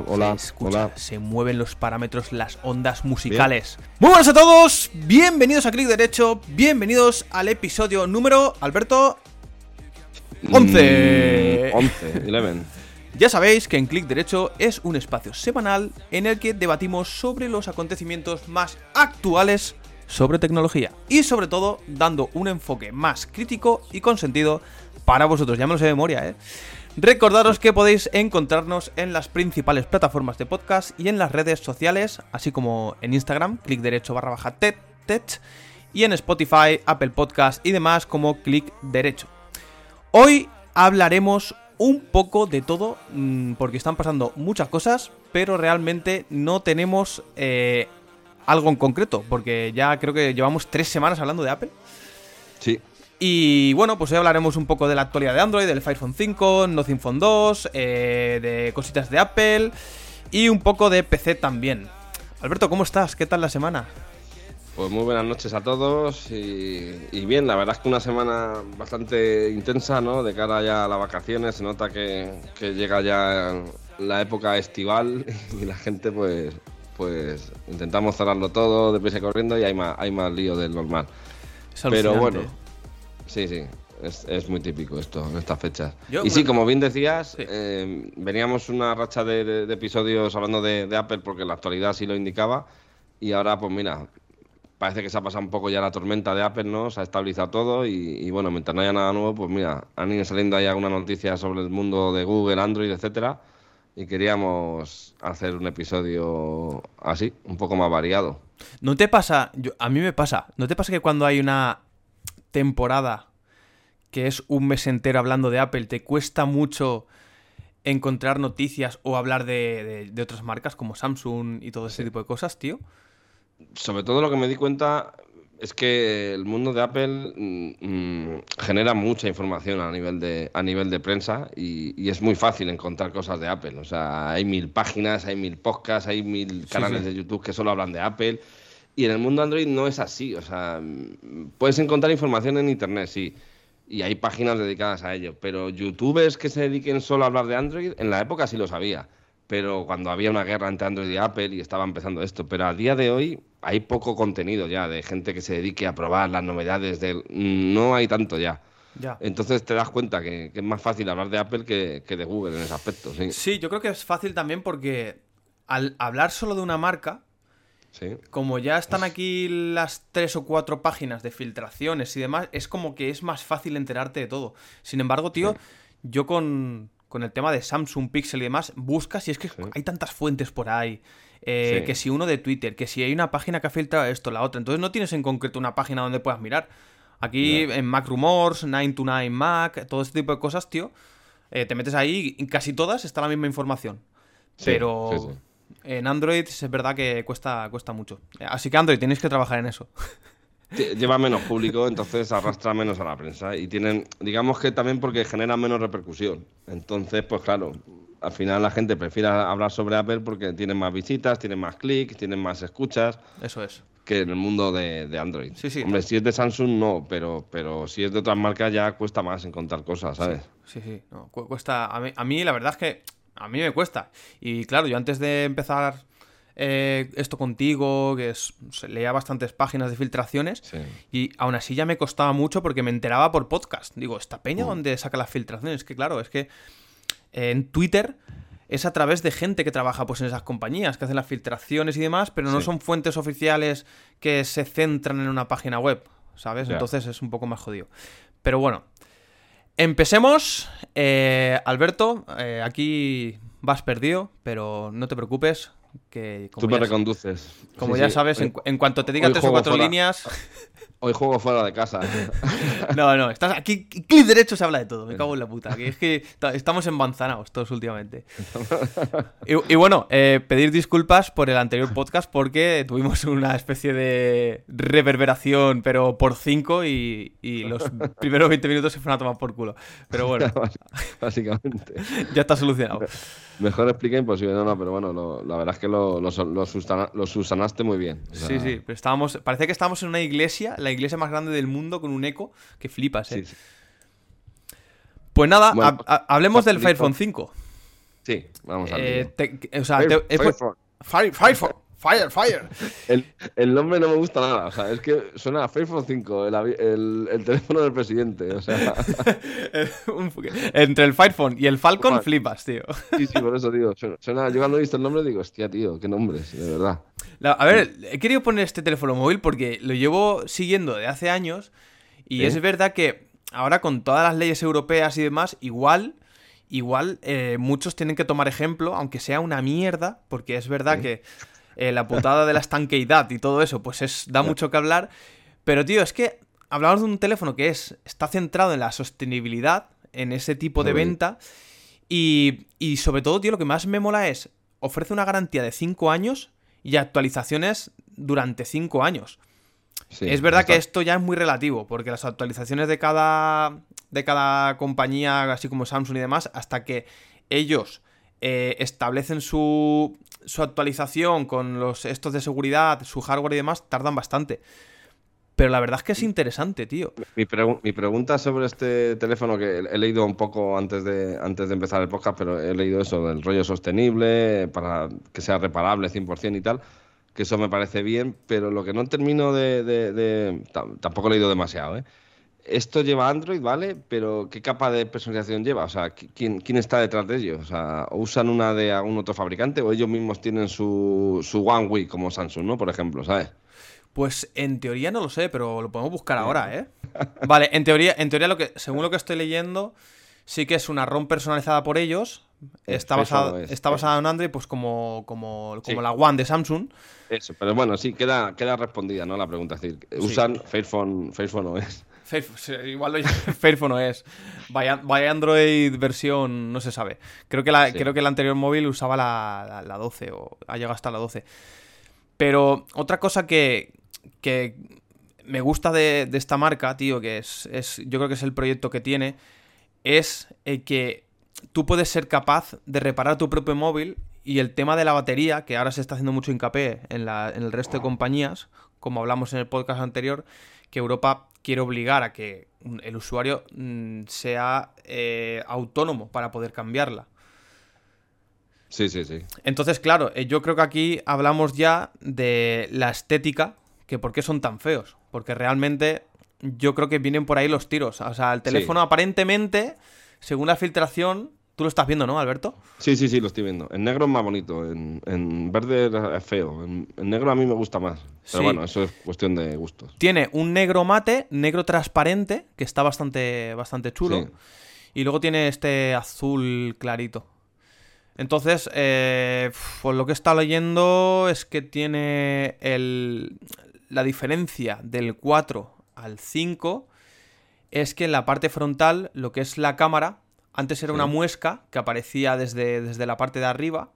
hola, hola, se escucha, hola. Se mueven los parámetros, las ondas musicales. Muy buenas a todos, bienvenidos a Clic Derecho, bienvenidos al episodio número, Alberto, 11. Mm, 11, 11. Ya sabéis que en Clic Derecho es un espacio semanal en el que debatimos sobre los acontecimientos más actuales sobre tecnología y sobre todo dando un enfoque más crítico y con sentido para vosotros. Ya me lo sé de memoria, ¿eh? Recordaros que podéis encontrarnos en las principales plataformas de podcast y en las redes sociales, así como en Instagram, clic derecho barra baja tet, y en Spotify, Apple Podcast y demás como clic derecho. Hoy hablaremos un poco de todo, mmm, porque están pasando muchas cosas, pero realmente no tenemos eh, algo en concreto, porque ya creo que llevamos tres semanas hablando de Apple. Sí. Y bueno, pues hoy hablaremos un poco de la actualidad de Android, del Fire Phone 5, Nothing Phone 2, eh, de cositas de Apple y un poco de PC también. Alberto, ¿cómo estás? ¿Qué tal la semana? Pues muy buenas noches a todos y, y, bien, la verdad es que una semana bastante intensa, ¿no? De cara ya a las vacaciones, se nota que, que llega ya la época estival y la gente pues pues intentamos cerrarlo todo deprisa corriendo y hay más, hay más lío del normal. Pero bueno, sí, sí, es, es, muy típico esto en estas fechas. Yo, y sí, como bien decías, sí. eh, veníamos una racha de, de, de episodios hablando de, de, Apple porque la actualidad sí lo indicaba y ahora pues mira, parece que se ha pasado un poco ya la tormenta de Apple, ¿no? Se ha estabilizado todo y, y bueno, mientras no haya nada nuevo, pues mira, han ido saliendo ahí algunas noticias sobre el mundo de Google, Android, etcétera y queríamos hacer un episodio así, un poco más variado. ¿No te pasa? Yo, a mí me pasa. ¿No te pasa que cuando hay una temporada que es un mes entero hablando de Apple, te cuesta mucho encontrar noticias o hablar de, de, de otras marcas como Samsung y todo ese sí. tipo de cosas, tío? Sobre todo lo que me di cuenta es que el mundo de Apple mmm, genera mucha información a nivel de, a nivel de prensa y, y, es muy fácil encontrar cosas de Apple. O sea, hay mil páginas, hay mil podcasts, hay mil canales sí, sí. de YouTube que solo hablan de Apple. Y en el mundo Android no es así. O sea, puedes encontrar información en Internet, sí. Y hay páginas dedicadas a ello. Pero youtubers que se dediquen solo a hablar de Android, en la época sí lo sabía pero cuando había una guerra entre Android y Apple y estaba empezando esto. Pero a día de hoy hay poco contenido ya de gente que se dedique a probar las novedades del... No hay tanto ya. Ya. Entonces te das cuenta que, que, es más fácil hablar de Apple que, que, de Google en ese aspecto. Sí. sí, yo creo que es fácil también porque al hablar solo de una marca, sí. como ya están aquí las tres o cuatro páginas de filtraciones y demás, es como que es más fácil enterarte de todo. Sin embargo, tío, sí. yo con, con el tema de Samsung, Pixel y demás, buscas y es que sí. hay tantas fuentes por ahí. Eh. Que si uno de Twitter, que si hay una página que ha filtrado esto, la otra. Entonces no tienes en concreto una página donde puedas mirar. Aquí no. en Mac Rumors, 929 Mac, todo este tipo de cosas, tío. Eh, te metes ahí y casi todas está la misma información. Pero en Android es verdad que cuesta, cuesta mucho. Así que Android, tenéis que trabajar en eso. lleva menos público, entonces arrastra menos a la prensa. Y tienen, digamos que también porque genera menos repercusión. Entonces, pues claro, al final la gente prefiere hablar sobre Apple porque tienen más visitas, tienen más clics, tienen más escuchas. Eso es. Que en el mundo de, de Android. Sí, sí. Hombre, si es de Samsung, no, pero, pero si es de otras marcas ya cuesta más encontrar cosas, ¿sabes? Sí, sí. sí. No, cuesta. A mí, a mí, la verdad es que a mí me cuesta. Y claro, yo antes de empezar eh, esto contigo, que es, leía bastantes páginas de filtraciones, sí. y aún así ya me costaba mucho porque me enteraba por podcast. Digo, ¿esta peña uh. dónde saca las filtraciones? Es que claro, es que eh, en Twitter es a través de gente que trabaja pues en esas compañías, que hacen las filtraciones y demás, pero no sí. son fuentes oficiales que se centran en una página web, ¿sabes? Yeah. Entonces es un poco más jodido. Pero bueno, empecemos. Eh, Alberto, eh, aquí vas perdido, pero no te preocupes, que como Tú me reconduces. Como sí, ya sí. sabes, en, en, cuanto te diga tres o cuatro fuera. líneas. Hoy juego fuera de casa. no, no, estás aquí, clic derecho se habla de todo, me cago en la puta. Que es que estamos embanzanados todos últimamente. y, y, bueno, eh, pedir disculpas por el anterior podcast porque tuvimos una especie de reverberación, pero por cinco y, y los primeros 20 minutos se fueron a tomar por culo. Pero bueno. Básicamente. ya está solucionado. Mejor explica imposible, no, no, pero bueno, lo, la verdad es que lo, lo, lo, lo susanaste muy bien. O sea... Sí, sí, pero estábamos, parece que estábamos en una iglesia, la iglesia más grande del mundo, con un eco que flipas, ¿eh? Sí, sí. Pues nada, bueno, ha, ha, hablemos del Fire Phone 5. Sí, vamos a Eh, ver. te- o sea, te- he pu- Fire, Fire, Fire, Fire. El, el nombre no me gusta nada, o sea, es que suena a Fairphone 5, el, el, el teléfono del presidente, o sea, Entre el Firephone y el Falcon flipas, tío. sí, sí, por eso suena, suena- yo cuando he visto el nombre digo, hostia, tío, qué nombres, de verdad. La- a ver, he querido poner este teléfono móvil porque lo llevo siguiendo de hace años y es verdad que ahora con todas las leyes europeas y demás, igual, igual eh, muchos tienen que tomar ejemplo, aunque sea una mierda, porque es verdad que eh, la putada de la estanqueidad y todo eso, pues es da mucho que hablar. Pero tío, es que hablamos de un teléfono que es está centrado en la sostenibilidad, en ese tipo de venta y, y sobre todo, tío, lo que más me mola es ofrece una garantía de 5 años y actualizaciones durante 5 años. Sí, es verdad está- que esto ya es muy relativo, porque las actualizaciones de cada, de cada compañía, así como Samsung y demás, hasta que ellos eh, establecen su, su actualización con los estos de seguridad, su hardware y demás, tardan bastante. Pero la verdad es que es interesante, tío. Mi, pregu- mi pregunta sobre este teléfono, que he leído un poco antes de, antes de empezar el podcast, pero he leído eso del rollo sostenible, para que sea reparable 100% y tal, que eso me parece bien, pero lo que no termino de... de- de- tam- tampoco he leído demasiado, ¿eh? Esto lleva Android, ¿vale? Pero ¿qué capa de personalización lleva? O sea, ¿qui- ¿quién, quién está detrás de ellos? O sea, ¿o ¿usan una de algún otro fabricante o ellos mismos tienen su, su One UI como Samsung, ¿no? Por ejemplo, ¿sabes? Pues en teoría no lo sé, pero lo podemos buscar ahora, ¿eh? Vale, en teoría, en teoría lo que, según lo que estoy leyendo, sí que es una ROM personalizada por ellos. Está basada, es, está basada en Android, pues como, como, como Sí. la One de Samsung. Eso, pero bueno, sí, queda, queda respondida, ¿no? La pregunta. Es decir, usan Fairphone, Fairphone OS. Fairphone, sí, igual lo Fairphone no es. Vaya, vaya Android versión, no se sabe. Creo que, la, Sí. creo que el anterior móvil usaba la, la, la 12 o ha llegado hasta la 12. Pero otra cosa que, que me gusta de, de esta marca, tío, que es, es. Yo creo que es el proyecto que tiene. Es eh, que tú puedes ser capaz de reparar tu propio móvil. Y el tema de la batería, que ahora se está haciendo mucho hincapié en, la, en el resto de compañías, como hablamos en el podcast anterior, que Europa quiere obligar a que el usuario mm, sea eh, autónomo para poder cambiarla. Sí, sí, sí. Entonces, claro, eh, yo creo que aquí hablamos ya de la estética, que por qué son tan feos. Porque realmente yo creo que vienen por ahí los tiros. O sea, el teléfono aparentemente, según la filtración, tú lo estás viendo, ¿no, Alberto? Sí, sí, sí, lo estoy viendo. En negro es más bonito, en, en verde es feo. En, en negro a mí me gusta más. Pero Sí. bueno, eso es cuestión de gustos. Tiene un negro mate, negro transparente, que está bastante, bastante chulo. Sí. Y luego tiene este azul clarito. Entonces, eh, por lo que he estado leyendo es que tiene el, la diferencia del 4 al 5 es que en la parte frontal, lo que es la cámara, antes era Sí. una muesca que aparecía desde, desde la parte de arriba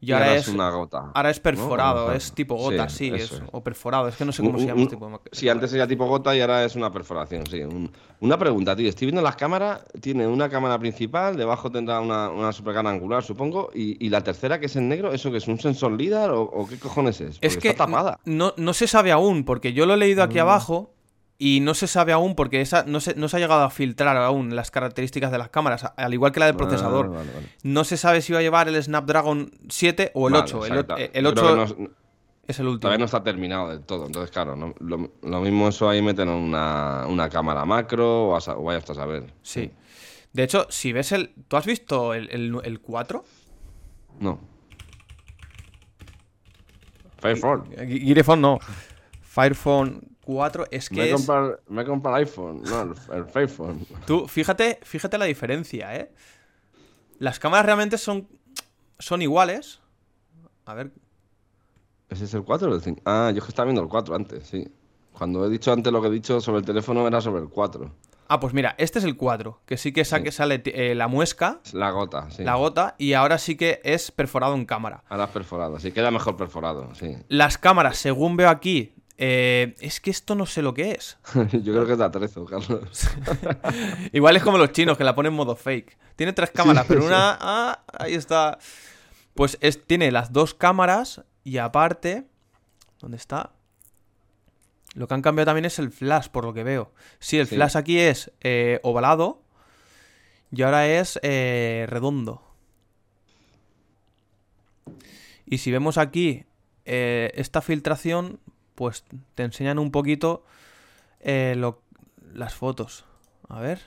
y, Y ahora, ahora es, una gota. ahora es perforado, ¿no? es tipo gota, sí, Sí, es- eso es. o perforado, es que no sé cómo Un- se llama un- este tipo de... Sí, antes era tipo gota y ahora es una perforación, sí. Un- una pregunta, tío. Estoy viendo las cámaras. Tiene una cámara principal, debajo tendrá una, una supercámara angular, supongo. Y, y la tercera, que es en negro, ¿eso que es un sensor LIDAR o, o qué cojones es? Porque Es que está tapada. No, no se sabe aún, porque yo lo he leído aquí Mm. abajo y no se sabe aún porque esa, no, se, no se ha llegado a filtrar aún las características de las cámaras, al igual que la del procesador. Ah, vale, vale. No se sabe si va a llevar el Snapdragon 7 o el Vale, 8. El, el Yo creo 8 que no- es el último. Todavía no está terminado del todo, entonces claro, no- lo, lo mismo eso ahí meten una, una cámara macro o, a o vaya hasta a saber. Sí. De hecho, si ves el... ¿Tú has visto el, el, el 4? No. Firephone. Girephone no. Firephone 4 es Me que he, es... me he comprado el iPhone, no, el, el Firephone. Tú, fíjate, fíjate la diferencia, ¿eh? Las cámaras realmente son, son iguales. A ver, ¿Ese es el 4 o el 5? Ah, yo es que estaba viendo el 4 antes, sí. Cuando he dicho antes lo que he dicho sobre el teléfono era sobre el 4. Ah, pues mira, este es el 4, que sí que sa- Sí. que sale eh, la muesca, Es la gota, sí. la gota, y ahora sí que es perforado en cámara. Ahora es perforado, sí, queda mejor perforado, sí. Las cámaras, según veo aquí, eh, es que esto no sé lo que es. yo creo que es de atrezo, Carlos. Igual es como los chinos que la ponen en modo fake. Tiene tres cámaras, pero una... Ah, ahí está. Pues es, tiene las dos cámaras y aparte... ¿Dónde está? Lo que han cambiado también es el flash, por lo que veo. Sí, el Sí. flash aquí es eh, ovalado y ahora es eh, redondo. Y si vemos aquí esta filtración, pues te enseñan un poquito eh, lo- las fotos. A ver.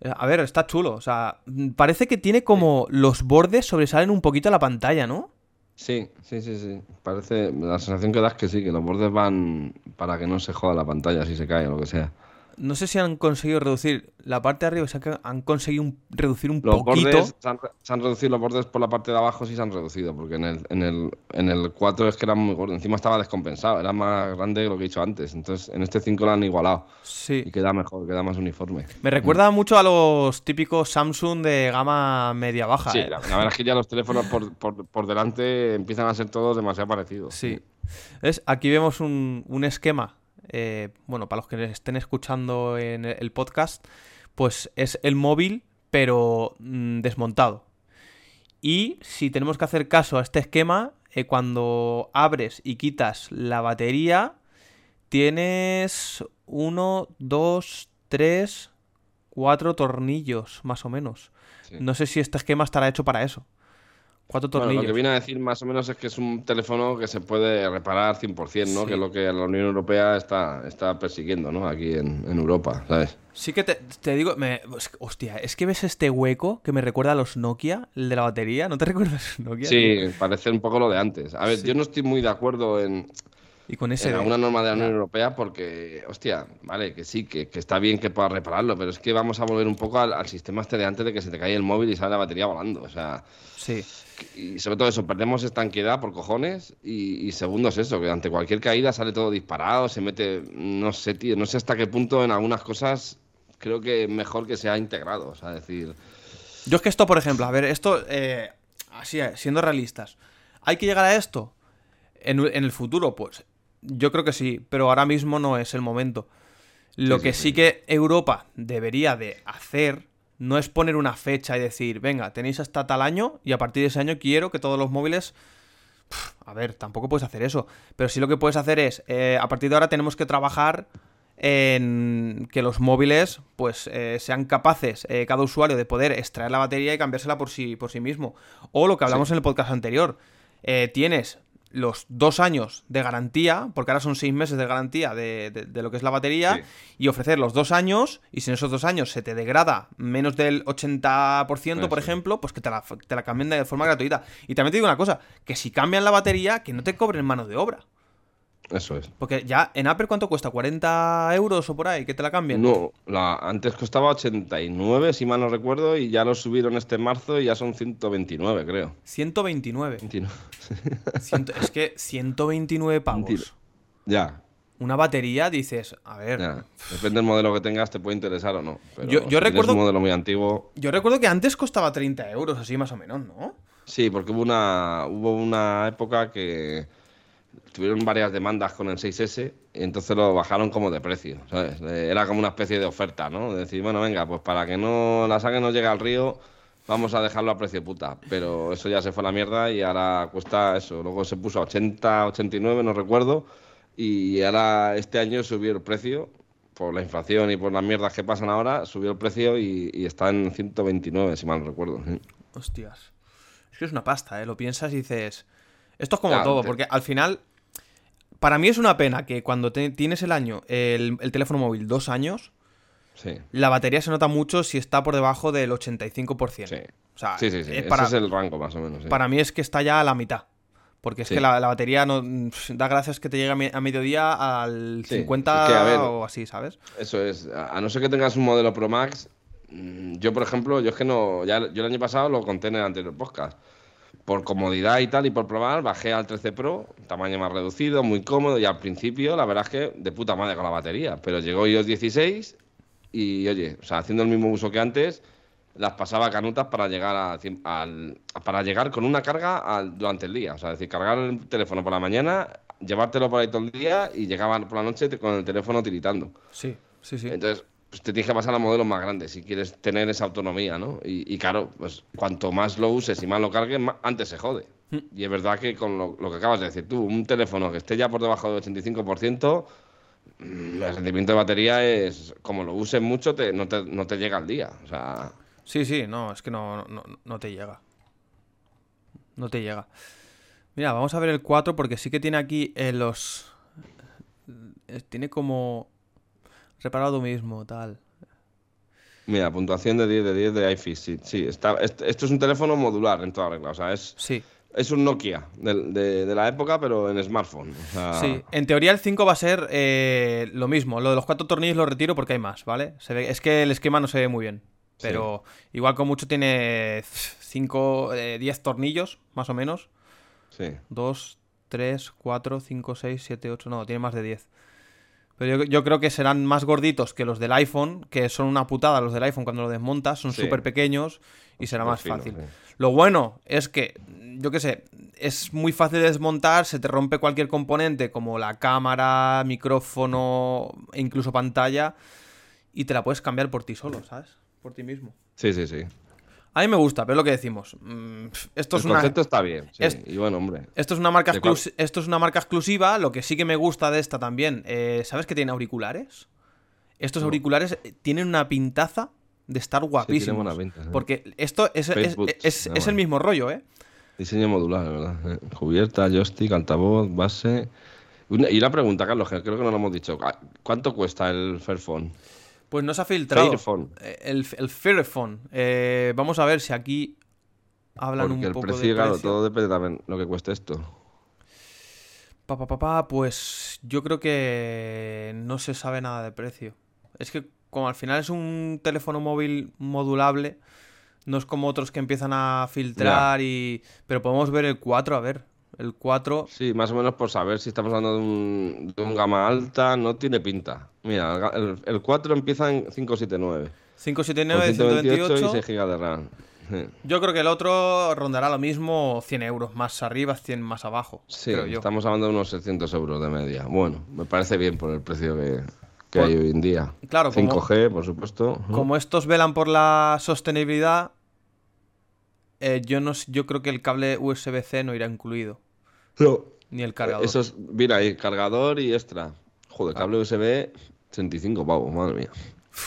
Eh, A ver, está chulo. O sea, parece que tiene como los bordes sobresalen un poquito a la pantalla, ¿no? Sí, sí, sí, sí. Parece, la sensación que da es que sí, que los bordes van para que no se joda la pantalla si se cae o lo que sea. No sé si han conseguido reducir la parte de arriba, o sea, que han conseguido un- reducir un Los poquito. bordes, se han, se han reducido los bordes por la parte de abajo, sí se han reducido, porque en el, en el, en el 4 es que era muy gordo, encima estaba descompensado, era más grande que lo que he dicho antes. Entonces, en este 5 lo han igualado Sí. y queda mejor, queda más uniforme. Me recuerda mucho a los típicos Samsung de gama media-baja. Sí, ¿eh? la, la verdad es que ya los teléfonos por, por, por delante empiezan a ser todos demasiado parecidos. Sí. ¿Ves? Aquí vemos un, un esquema. Eh, bueno, para los que estén escuchando en el podcast, pues es el móvil, pero mm, desmontado. Y si tenemos que hacer caso a este esquema, eh, cuando abres y quitas la batería, tienes uno, dos, tres, cuatro tornillos, más o menos. Sí. No sé si este esquema estará hecho para eso. Cuatro Bueno, tornillos. lo que viene a decir más o menos es que es un teléfono que se puede reparar 100%, ¿no? Sí. Que es lo que la Unión Europea está, está persiguiendo, ¿no? Aquí en, en Europa, ¿sabes? Sí que te, te digo, me, hostia, es que ves este hueco que me recuerda a los Nokia, el de la batería, ¿no te recuerdas Nokia? Sí, parece un poco lo de antes. A ver, Sí. yo no estoy muy de acuerdo en, Y con ese... en alguna norma de la Unión Europea porque, hostia, vale, que sí, que, que está bien que puedas repararlo, pero es que vamos a volver un poco al, al sistema este de antes de que se te cae el móvil y sale la batería volando. O sea, Sí, y sobre todo eso, perdemos estanquedad por cojones y, y segundo es eso, que ante cualquier caída sale todo disparado, se mete, no sé, tío, no sé hasta qué punto en algunas cosas creo que es mejor que sea integrado, o sea, decir, Yo es que esto, por ejemplo, a ver, esto, eh, así, eh, siendo realistas, ¿hay que llegar a esto? En, en el futuro, pues yo creo que sí, pero ahora mismo no es el momento. Lo Sí, que sí, que Europa debería de hacer no es poner una fecha y decir, venga, tenéis hasta tal año y a partir de ese año quiero que todos los móviles... A ver, tampoco puedes hacer eso, pero sí lo que puedes hacer es, eh, a partir de ahora tenemos que trabajar en que los móviles pues eh, sean capaces eh, cada usuario de poder extraer la batería y cambiársela por sí, por sí mismo. O lo que hablamos en el podcast anterior, tienes los dos años de garantía, porque ahora son seis meses de garantía de, de- de lo que es la batería, Sí. y ofrecer los dos años, y si en esos dos años se te degrada menos del 80%, por Eso. ejemplo, pues que te la, te la cambien de forma gratuita. Y también te digo una cosa, que si cambian la batería, que no te cobren mano de obra. Eso es. Porque ya en Apple, ¿cuánto cuesta? ¿40 euros o por ahí? Que te la cambien. No, la, antes costaba 89, si mal no recuerdo, y ya lo subieron este marzo y ya son 129, creo. 129. 29. Ciento- es que 129 Mentira. pavos. Ya, Una batería, dices, a ver. ya. Depende del modelo que tengas, te puede interesar o no. Pero Yo- yo si tienes recuerdo- un modelo muy antiguo. Yo recuerdo que antes costaba 30 euros, así más o menos, ¿no? Sí, porque hubo una, hubo una época que tuvieron varias demandas con el 6S y entonces lo bajaron como de precio, ¿sabes? Eh, Era como una especie de oferta, ¿no? De decir, bueno, venga, pues para que no la sangre no llegue al río, vamos a dejarlo a precio puta. Pero eso ya se fue a la mierda y ahora cuesta eso. Luego se puso a 80, 89, no recuerdo, y ahora este año subió el precio. Por la inflación y por las mierdas que pasan ahora, subió el precio y, está en 129, si mal no recuerdo. Hostias. Es que es una pasta, ¿eh? Lo piensas y dices. Esto es como todo, porque al final. Para mí es una pena que cuando te- tienes el año, el, el teléfono móvil dos años, Sí. la batería se nota mucho si está por debajo del 85%. Sí. O sea, Sí, sí, sí. es Ese para, es el rango más o menos. para mí es que está ya a la mitad. Porque es que la, la batería no da gracias que te llegue a, me- a mediodía al Sí, 50 es que, a ver, o así, ¿sabes? Eso es. A a no ser que tengas un modelo Pro Max, mm, yo por ejemplo, yo es que no. Ya, yo el año pasado lo conté en el anterior podcast. Por comodidad y tal, y por probar, bajé al 13 Pro, tamaño más reducido, muy cómodo, y al principio, la verdad es que de puta madre con la batería. Pero llegó iOS 16 y, oye, o sea, haciendo el mismo uso que antes, las pasaba canutas para llegar a, al, para llegar con una carga al- durante el día. O sea, es decir, cargar el teléfono por la mañana, llevártelo por ahí todo el día y llegaban por la noche con el teléfono tiritando. Sí, sí, sí. Entonces, pues te tienes que pasar a modelos más grandes si quieres tener esa autonomía, ¿no? Y, y claro, pues cuanto más lo uses y más lo cargues, más- antes se jode. Mm. Y es verdad que con lo, lo que acabas de decir tú, un teléfono que esté ya por debajo del 85%, mm, el rendimiento de batería es, como lo uses mucho, te, no, te, no te llega al día. O sea, Sí, sí, no, es que no, no, no te llega. no te llega. Mira, vamos a ver el 4 porque sí que tiene aquí eh, los... eh, tiene como... Reparado mismo, tal. Mira, puntuación de 10 de 10 de iFixit. Sí, está, est- esto es un teléfono modular en toda regla. O sea, es, Sí, es un Nokia del- de, de la época, pero en smartphone. O sea, sí. En teoría el 5 va a ser eh, lo mismo. Lo de los cuatro tornillos lo retiro porque hay más, ¿vale? Se ve, es que el esquema no se ve muy bien. Pero igual con mucho tiene 5, 10 tornillos, más o menos. sí. 2, 3, 4, 5, 6, 7, 8. No, tiene más de 10. Pero yo, yo creo que serán más gorditos que los del iPhone, que son una putada los del iPhone cuando lo desmontas, son Sí. súper pequeños y será más fino, fácil. sí. Lo bueno es que, yo qué sé, es muy fácil de desmontar, se te rompe cualquier componente como la cámara, micrófono e incluso pantalla y te la puedes cambiar por ti solo, ¿sabes? Por ti mismo. Sí, sí, sí. A mí me gusta, pero es lo que decimos. mm, esto es el una... concepto está bien. Sí. es- Y bueno, hombre. Esto es una marca esto es una marca exclusiva. Lo que sí que me gusta de esta también. eh, ¿Sabes que tiene auriculares? Estos No. auriculares eh, tienen una pintaza de estar guapísimos. pinta. Porque esto es, es- es- es el mismo rollo, ¿eh? Diseño modular, ¿verdad? Eh, Cubierta, joystick, altavoz, base. Una- y una pregunta, Carlos, que creo que no lo hemos dicho. ¿Cuánto cuesta el Fairphone? Pues no se ha filtrado. Fairphone. Eh, El, el Fairphone. Eh, vamos a ver si aquí hablan Porque un el poco precio, de claro, precio. todo depende también de lo que cueste esto. Pa, pa, pa, pa, pues yo creo que no se sabe nada de precio. Es que como al final es un teléfono móvil modulable, no es como otros que empiezan a filtrar y... Pero podemos ver el 4, a ver. El 4... Sí, más o menos por saber si estamos hablando de un, de un gama alta, no tiene pinta. Mira, el el, el 4 empieza en 579. 579, con 128 y 128. 6 GB de RAM. Sí. Yo creo que el otro rondará lo mismo 100 euros más arriba, 100 más abajo. Sí, creo yo. estamos hablando de unos 600 euros de media. Bueno, me parece bien por el precio que, que Por- hay hoy en día. Claro, como- 5G, por supuesto. Como estos velan por la sostenibilidad, eh, yo, no, yo creo que el cable USB-C no irá incluido. No, Ni el cargador. Eso es, mira ahí, cargador y extra. Joder, cable USB, 35 pavos, madre mía.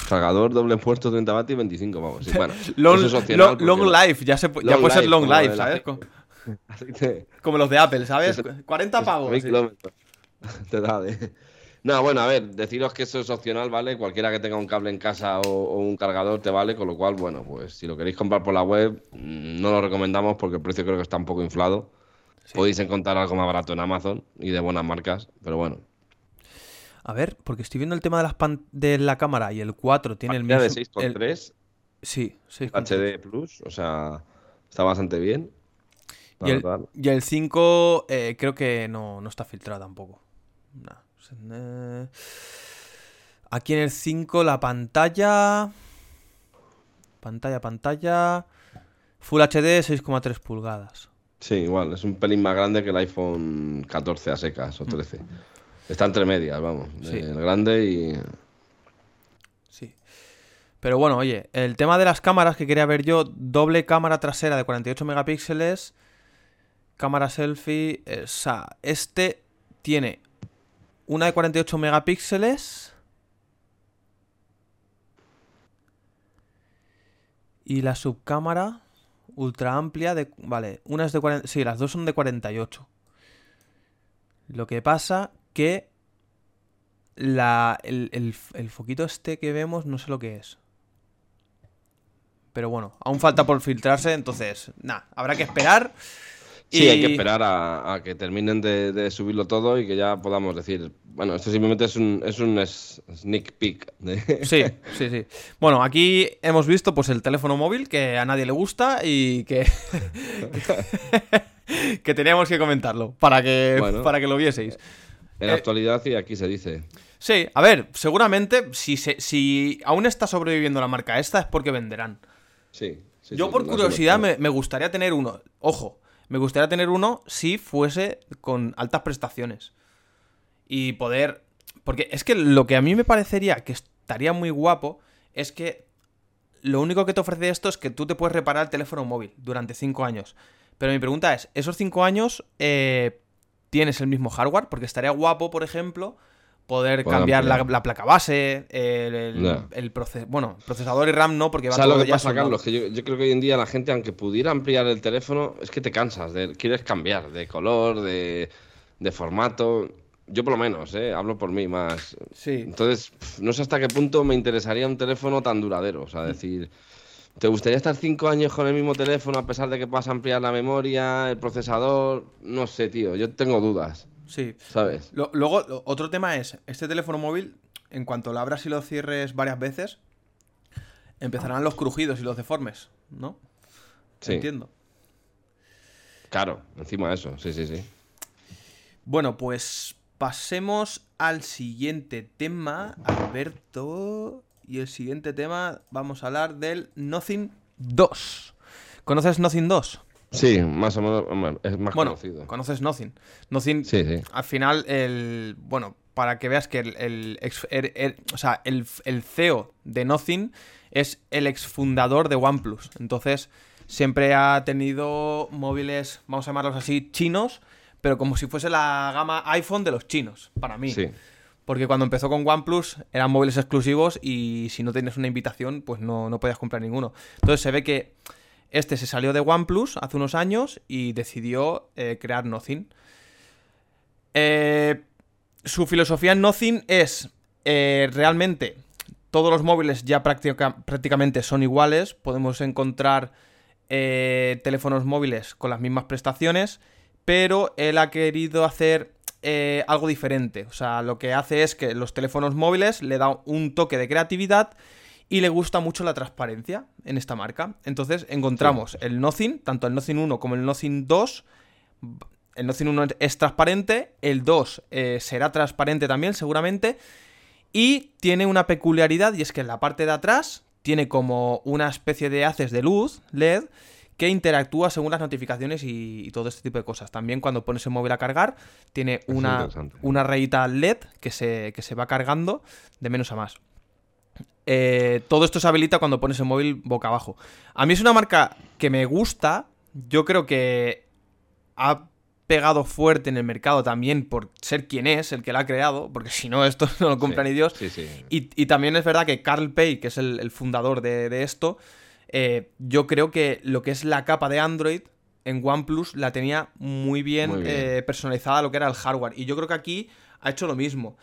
Cargador, doble puerto, 30 vatios, 25 pavos. Sí, bueno, Long, eso es long- long life, ya, se, pu- ya Long puede ser life, long como lo life, ¿sabes? Como los de Apple, ¿sabes? Es- 40 pavos. sí. Te da de... No, bueno, a ver, deciros que eso es opcional, ¿vale? Cualquiera que tenga un cable en casa o, o un cargador te vale, con lo cual, bueno, pues si lo queréis comprar por la web, mm, no lo recomendamos porque el precio creo que está un poco inflado. Podéis encontrar algo más barato en Amazon y de buenas marcas, pero bueno. A ver, porque estoy viendo el tema de, las pan- de la cámara y el 4 tiene el mismo. de el- 6.3, Sí, 6,3. HD Plus, o sea, está bastante bien. Y el, y el 5 eh, creo que no, no está filtrado tampoco. Nah. Eh, Aquí en el 5 la pantalla... Pantalla, pantalla... Full HD 6,3 pulgadas. Sí, igual, es un pelín más grande que el iPhone 14 a secas o 13. Está entre medias, vamos, Sí. el grande y... Sí. Pero bueno, oye, el tema de las cámaras que quería ver yo, doble cámara trasera de 48 megapíxeles, cámara selfie, eh, o sea, este tiene una de 48 megapíxeles y la subcámara ultra amplia de vale, una es de 40, sí, las dos son de 48. Lo que pasa que la, el, el- el foquito este que vemos no sé lo que es. Pero bueno, aún falta por filtrarse, entonces, nada, habrá que esperar. Sí, y- hay que esperar a, a que terminen de, de subirlo todo y que ya podamos decir, bueno, esto simplemente es un, es un sneak peek. de- Sí, sí, sí. Bueno, aquí hemos visto pues el teléfono móvil que a nadie le gusta y que que teníamos que comentarlo para que Bueno. para que lo vieseis. En Eh, la actualidad y aquí se dice. Sí, a ver, seguramente si se, si aún está sobreviviendo la marca esta es porque venderán. Sí. sí, Yo sí, por curiosidad me, me gustaría tener uno. Ojo, me gustaría tener uno si fuese con altas prestaciones. Y poder... Porque es que lo que a mí me parecería que estaría muy guapo es que lo único que te ofrece esto es que tú te puedes reparar el teléfono móvil durante 5 años. Pero mi pregunta es, ¿esos 5 años eh, tienes el mismo hardware? Porque estaría guapo, por ejemplo, poder cambiar la, placa base, el, bueno, procesador y RAM no, porque va ¿Sabes todo lo que ya pasa, soldado. Carlos? Que yo, yo creo que hoy en día la gente, aunque pudiera ampliar el teléfono, es que te cansas, de, quieres cambiar de color, de, de formato. Yo por lo menos, ¿eh? hablo por mí más. Sí. Entonces, no sé hasta qué punto me interesaría un teléfono tan duradero. O sea, decir, ¿te gustaría estar cinco años con el mismo teléfono a pesar de que puedas ampliar la memoria, el procesador? No sé, tío, yo tengo dudas, Sí. ¿sabes? Lo- luego, lo- otro tema es, este teléfono móvil, en cuanto lo abras y lo cierres varias veces, empezarán los crujidos y los deformes, ¿no? Sí. Entiendo. Claro, encima de eso, sí, sí, sí. Bueno, pues pasemos al siguiente tema, Alberto. Y el siguiente tema, vamos a hablar del Nothing 2. ¿Conoces Nothing 2? Sí, más o menos, es más Bueno, conocido. conoces Nothing. Nothing, Sí, sí. al final, el. Bueno, para que veas que el. el ex- er- er- o sea, el, el CEO de Nothing es el exfundador de OnePlus. Entonces, siempre ha tenido móviles, vamos a llamarlos así, chinos, pero como si fuese la gama iPhone de los chinos, para mí. Sí. Porque cuando empezó con OnePlus eran móviles exclusivos y si no tenías una invitación, pues no, no podías comprar ninguno. Entonces se ve que este se salió de OnePlus hace unos años y decidió eh, crear Nothing. Eh, su filosofía en Nothing es eh, realmente todos los móviles ya práctica- prácticamente son iguales. Podemos encontrar teléfonos móviles con las mismas prestaciones, pero él ha querido hacer algo diferente. O sea, lo que hace es que los teléfonos móviles le da un toque de creatividad y le gusta mucho la transparencia en esta marca. Entonces encontramos el Nothing, tanto el Nothing 1 como el Nothing 2. El Nothing 1 es transparente, el 2 eh, será transparente también seguramente. Y tiene una peculiaridad y es que en la parte de atrás tiene como una especie de haces de luz LED que interactúa según las notificaciones y, y todo este tipo de cosas. También cuando pones el móvil a cargar, tiene una, una rayita LED que se, que se va cargando de menos a más. Eh, todo esto se habilita cuando pones el móvil boca abajo. A mí es una marca que me gusta. Yo creo que ha pegado fuerte en el mercado también por ser quien es, el que la ha creado, porque si no, esto no lo compra Sí, ni Dios. Sí, sí. Y, y también es verdad que Carl Pay, que es el, el fundador de, de esto, eh, yo creo que lo que es la capa de Android en OnePlus la tenía muy bien, Muy bien. eh, personalizada lo que era el hardware. Y yo creo que aquí ha hecho lo mismo.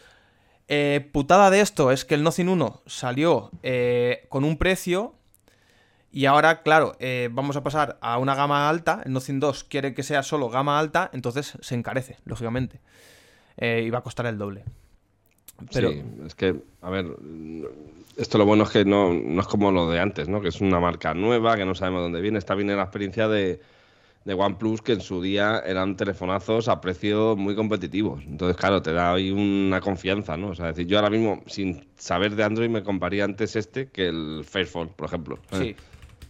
Eh, putada de esto es que el Nothing 1 salió eh, con un precio y ahora, claro, eh, vamos a pasar a una gama alta. El Nothing 2 quiere que sea solo gama alta, entonces se encarece, lógicamente. Eh, y va a costar el doble. Pero, Sí, es que, a ver, esto lo bueno es que no, no es como lo de antes, ¿no? Que es una marca nueva, que no sabemos dónde viene. Está bien la experiencia de, de OnePlus, que en su día eran telefonazos a precios muy competitivos. Entonces, claro, te da ahí una confianza, ¿no? O sea, es decir, yo ahora mismo, sin saber de Android, me compraría antes este que el Fairphone, por ejemplo. Sí.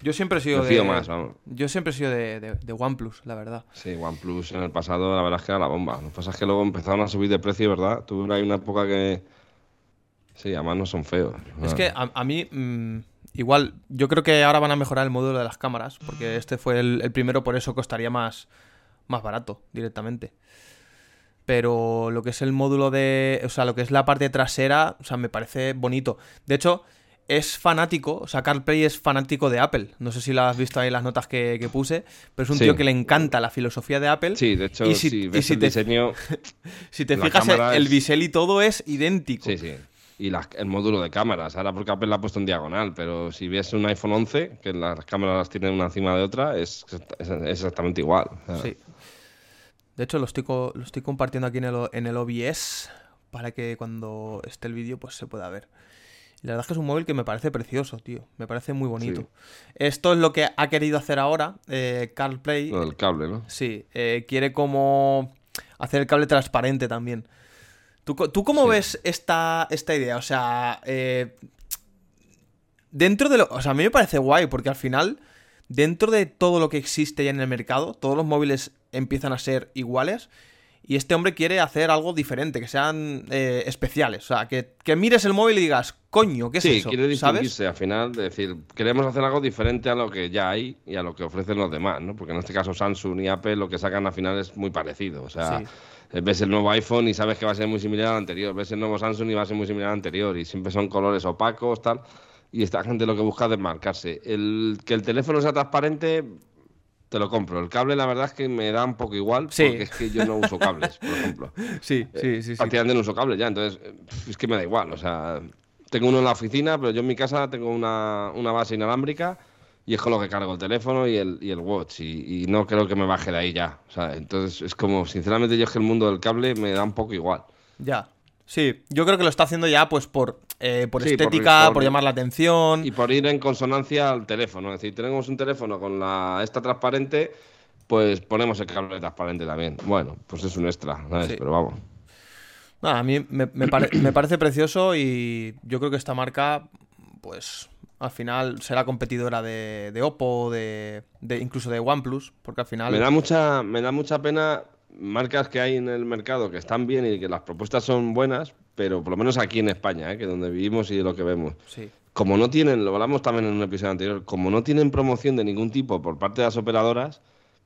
Yo siempre he sido de. más, vamos. Yo siempre he sido de, de- de OnePlus, la verdad. Sí, OnePlus en el pasado la verdad es que era la bomba. Lo que pasa es que luego empezaron a subir de precio, ¿verdad? Tuve ahí una época que... Sí, además no son feos. Es que a, a mí, mm, igual, yo creo que ahora van a mejorar el módulo de las cámaras, porque este fue el, el primero, por eso costaría más, más barato directamente. Pero lo que es el módulo de. O sea, lo que es la parte trasera, o sea, me parece bonito. De hecho, es fanático, o sea, CarPlay es fanático de Apple. No sé si lo has visto ahí en las notas que, que puse, pero es un Sí. tío que le encanta la filosofía de Apple. Sí, de hecho, Y si- si, y ves si el te- diseño... Si te fijas, el bisel y todo es idéntico. Sí, sí. Y el módulo de cámaras, ahora porque Apple la ha puesto en diagonal, pero si ves un iPhone 11, que las cámaras las tienen una encima de otra, es, es exactamente igual. Sí. De hecho, lo estoy, co- lo estoy compartiendo aquí en el, en el OBS para que cuando esté el vídeo pues se pueda ver. Y la verdad es que es un móvil que me parece precioso, tío. Me parece muy bonito. Sí. Esto es lo que ha querido hacer ahora eh, CarPlay. Lo del cable, ¿no? Sí, eh, quiere como hacer el cable transparente también. ¿Tú, tú cómo Sí. ves esta, esta idea? O sea, eh, dentro de lo... O sea, a mí me parece guay porque al final, dentro de todo lo que existe ya en el mercado, todos los móviles empiezan a ser iguales Y este hombre quiere hacer algo diferente, que sean eh, especiales. O sea, que, mires el móvil y digas, coño, ¿qué es eso? Sí, quiere distinguirse al final, decir, queremos hacer algo diferente a lo que ya hay y a lo que ofrecen los demás, ¿no? Porque en este caso Samsung y Apple lo que sacan al final es muy parecido. O sea, ves el nuevo iPhone y sabes que va a ser muy similar al anterior. Ves el nuevo Samsung y va a ser muy similar al anterior. Y siempre son colores opacos, tal. Y esta gente lo que busca es desmarcarse. El, que el teléfono sea transparente te lo compro. El cable, la verdad es que me da un poco igual, porque es que yo no uso cables, por ejemplo. Sí, sí, sí. Prácticamente no uso cables ya, entonces es que me da igual. O sea, tengo uno en la oficina, pero yo en mi casa tengo una, base inalámbrica y es con lo que cargo el teléfono y el, y el watch. Y, no creo que me baje de ahí ya. O sea, entonces es como, sinceramente, yo es que el mundo del cable me da un poco igual. Ya. Sí, yo creo que lo está haciendo ya pues por, eh, por estética, por, llamar la atención. Y por ir en consonancia al teléfono. Es decir, tenemos un teléfono con la esta transparente, pues ponemos el cable transparente también. Bueno, pues es un extra, ¿sabes? Pero vamos. a mí me, parece precioso y yo creo que esta marca, pues al final será competidora de, de Oppo, de, de, incluso de OnePlus, porque al final... Me da mucha, me da mucha pena marcas que hay en el mercado que están bien y que las propuestas son buenas, pero por lo menos aquí en España, ¿eh? que es donde vivimos y lo que vemos. Como no tienen, lo hablamos también en un episodio anterior, como no tienen promoción de ningún tipo por parte de las operadoras,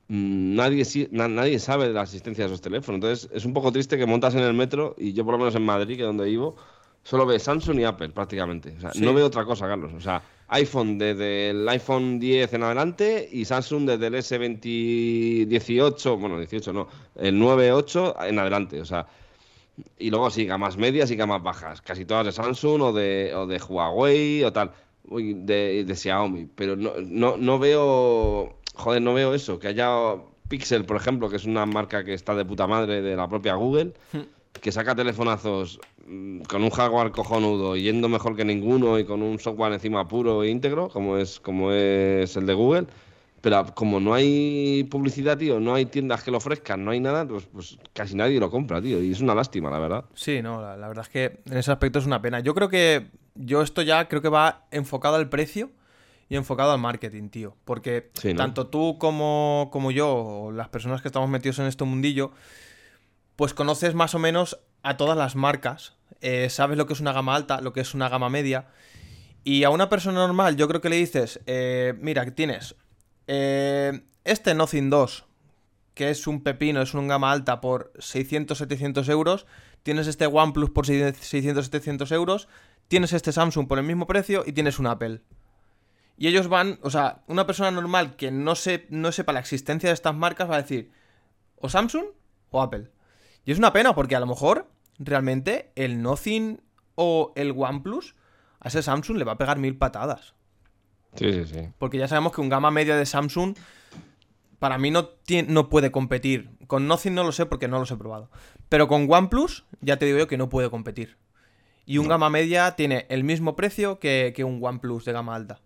mm, nadie, nadie sabe de la existencia de esos teléfonos. Entonces es un poco triste que montas en el metro y yo por lo menos en Madrid, que es donde vivo, solo ve Samsung y Apple prácticamente. O sea, no veo otra cosa, Carlos. O sea, iPhone desde el iPhone 10 en adelante y Samsung desde el S20 18, bueno, 18 no, el 9.8 en adelante, o sea, y luego sí, gamas medias y gamas bajas, casi todas de Samsung o de, o de Huawei o tal, de, de Xiaomi, pero no, no, no veo, joder, no veo eso, que haya Pixel, por ejemplo, que es una marca que está de puta madre de la propia Google. Hmm que saca telefonazos mm, con un hardware cojonudo yendo mejor que ninguno y con un software encima puro e íntegro, como es, como es el de Google. Pero como no hay publicidad, tío, no hay tiendas que lo ofrezcan, no hay nada, pues, pues casi nadie lo compra, tío. Y es una lástima, la verdad. Sí, no, la, verdad es que en ese aspecto es una pena. Yo creo que yo esto ya creo que va enfocado al precio y enfocado al marketing, tío. Porque tanto tú como, como yo, o las personas que estamos metidos en este mundillo, pues conoces más o menos a todas las marcas, eh, sabes lo que es una gama alta, lo que es una gama media, y a una persona normal yo creo que le dices, eh, mira, tienes eh, este Nothing 2, que es un pepino, es un gama alta por 600-700 euros, tienes este OnePlus por 600-700 euros, tienes este Samsung por el mismo precio y tienes un Apple. Y ellos van, o sea, una persona normal que no, se, no sepa la existencia de estas marcas va a decir, o Samsung o Apple. Y es una pena porque a lo mejor realmente el Nothing o el OnePlus a ese Samsung le va a pegar mil patadas. Sí, sí, sí. Porque ya sabemos que un gama media de Samsung para mí no, no puede competir. Con Nothing no lo sé porque no los he probado. Pero con OnePlus ya te digo yo que no puede competir. Y un gama media tiene el mismo precio que, que, un OnePlus de gama alta.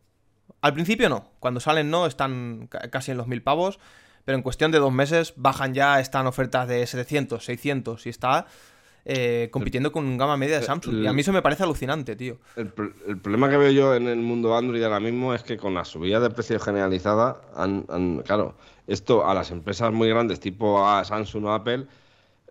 Al principio no. Cuando salen no, están casi en los mil pavos pero en cuestión de dos meses bajan ya, están ofertas de 700, 600 y está eh, compitiendo con un gama media de Samsung. y a mí eso me parece alucinante, tío. El, problema que veo yo en el mundo Android ahora mismo es que con la subida de precios generalizada, han, claro, esto a las empresas muy grandes tipo a Samsung o Apple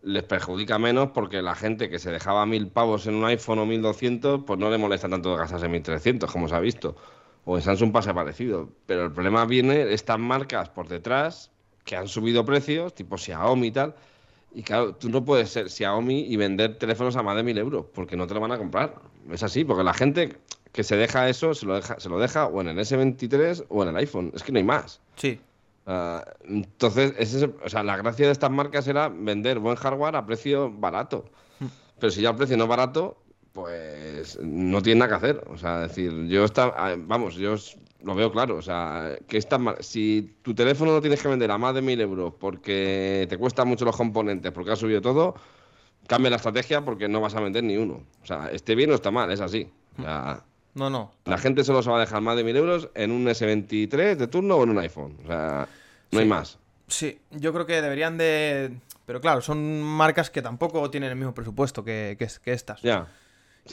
les perjudica menos porque la gente que se dejaba mil pavos en un iPhone o 1200, pues no le molesta tanto gastarse 1300, como se ha visto. O en Samsung pasa parecido. Pero el problema viene, estas marcas por detrás que han subido precios, tipo Xiaomi y tal. Y claro, tú no puedes ser Xiaomi y vender teléfonos a más de mil euros, porque no te lo van a comprar. Es así, porque la gente que se deja eso, se lo deja, se lo deja o en el S23 o en el iPhone. Es que no hay más. Sí. Ah, entonces, ese, o sea, la gracia de estas marcas era vender buen hardware a precio barato. Pero si ya el precio no es barato, pues no tiene nada que hacer. O sea, decir, yo está, ah, vamos, yo lo veo claro. O sea, que está si tu teléfono lo tienes que vender a más de mil euros porque te cuesta mucho los componentes, porque ha subido todo, cambia la estrategia porque no vas a vender ni uno. O sea, esté bien o está mal, es así. no, no. La gente solo se va a dejar más de mil euros en un S23 de turno o en un iPhone. O sea, no hay más. Sí, yo creo que deberían de... Pero claro, son marcas que tampoco tienen el mismo presupuesto que, que estas. Ya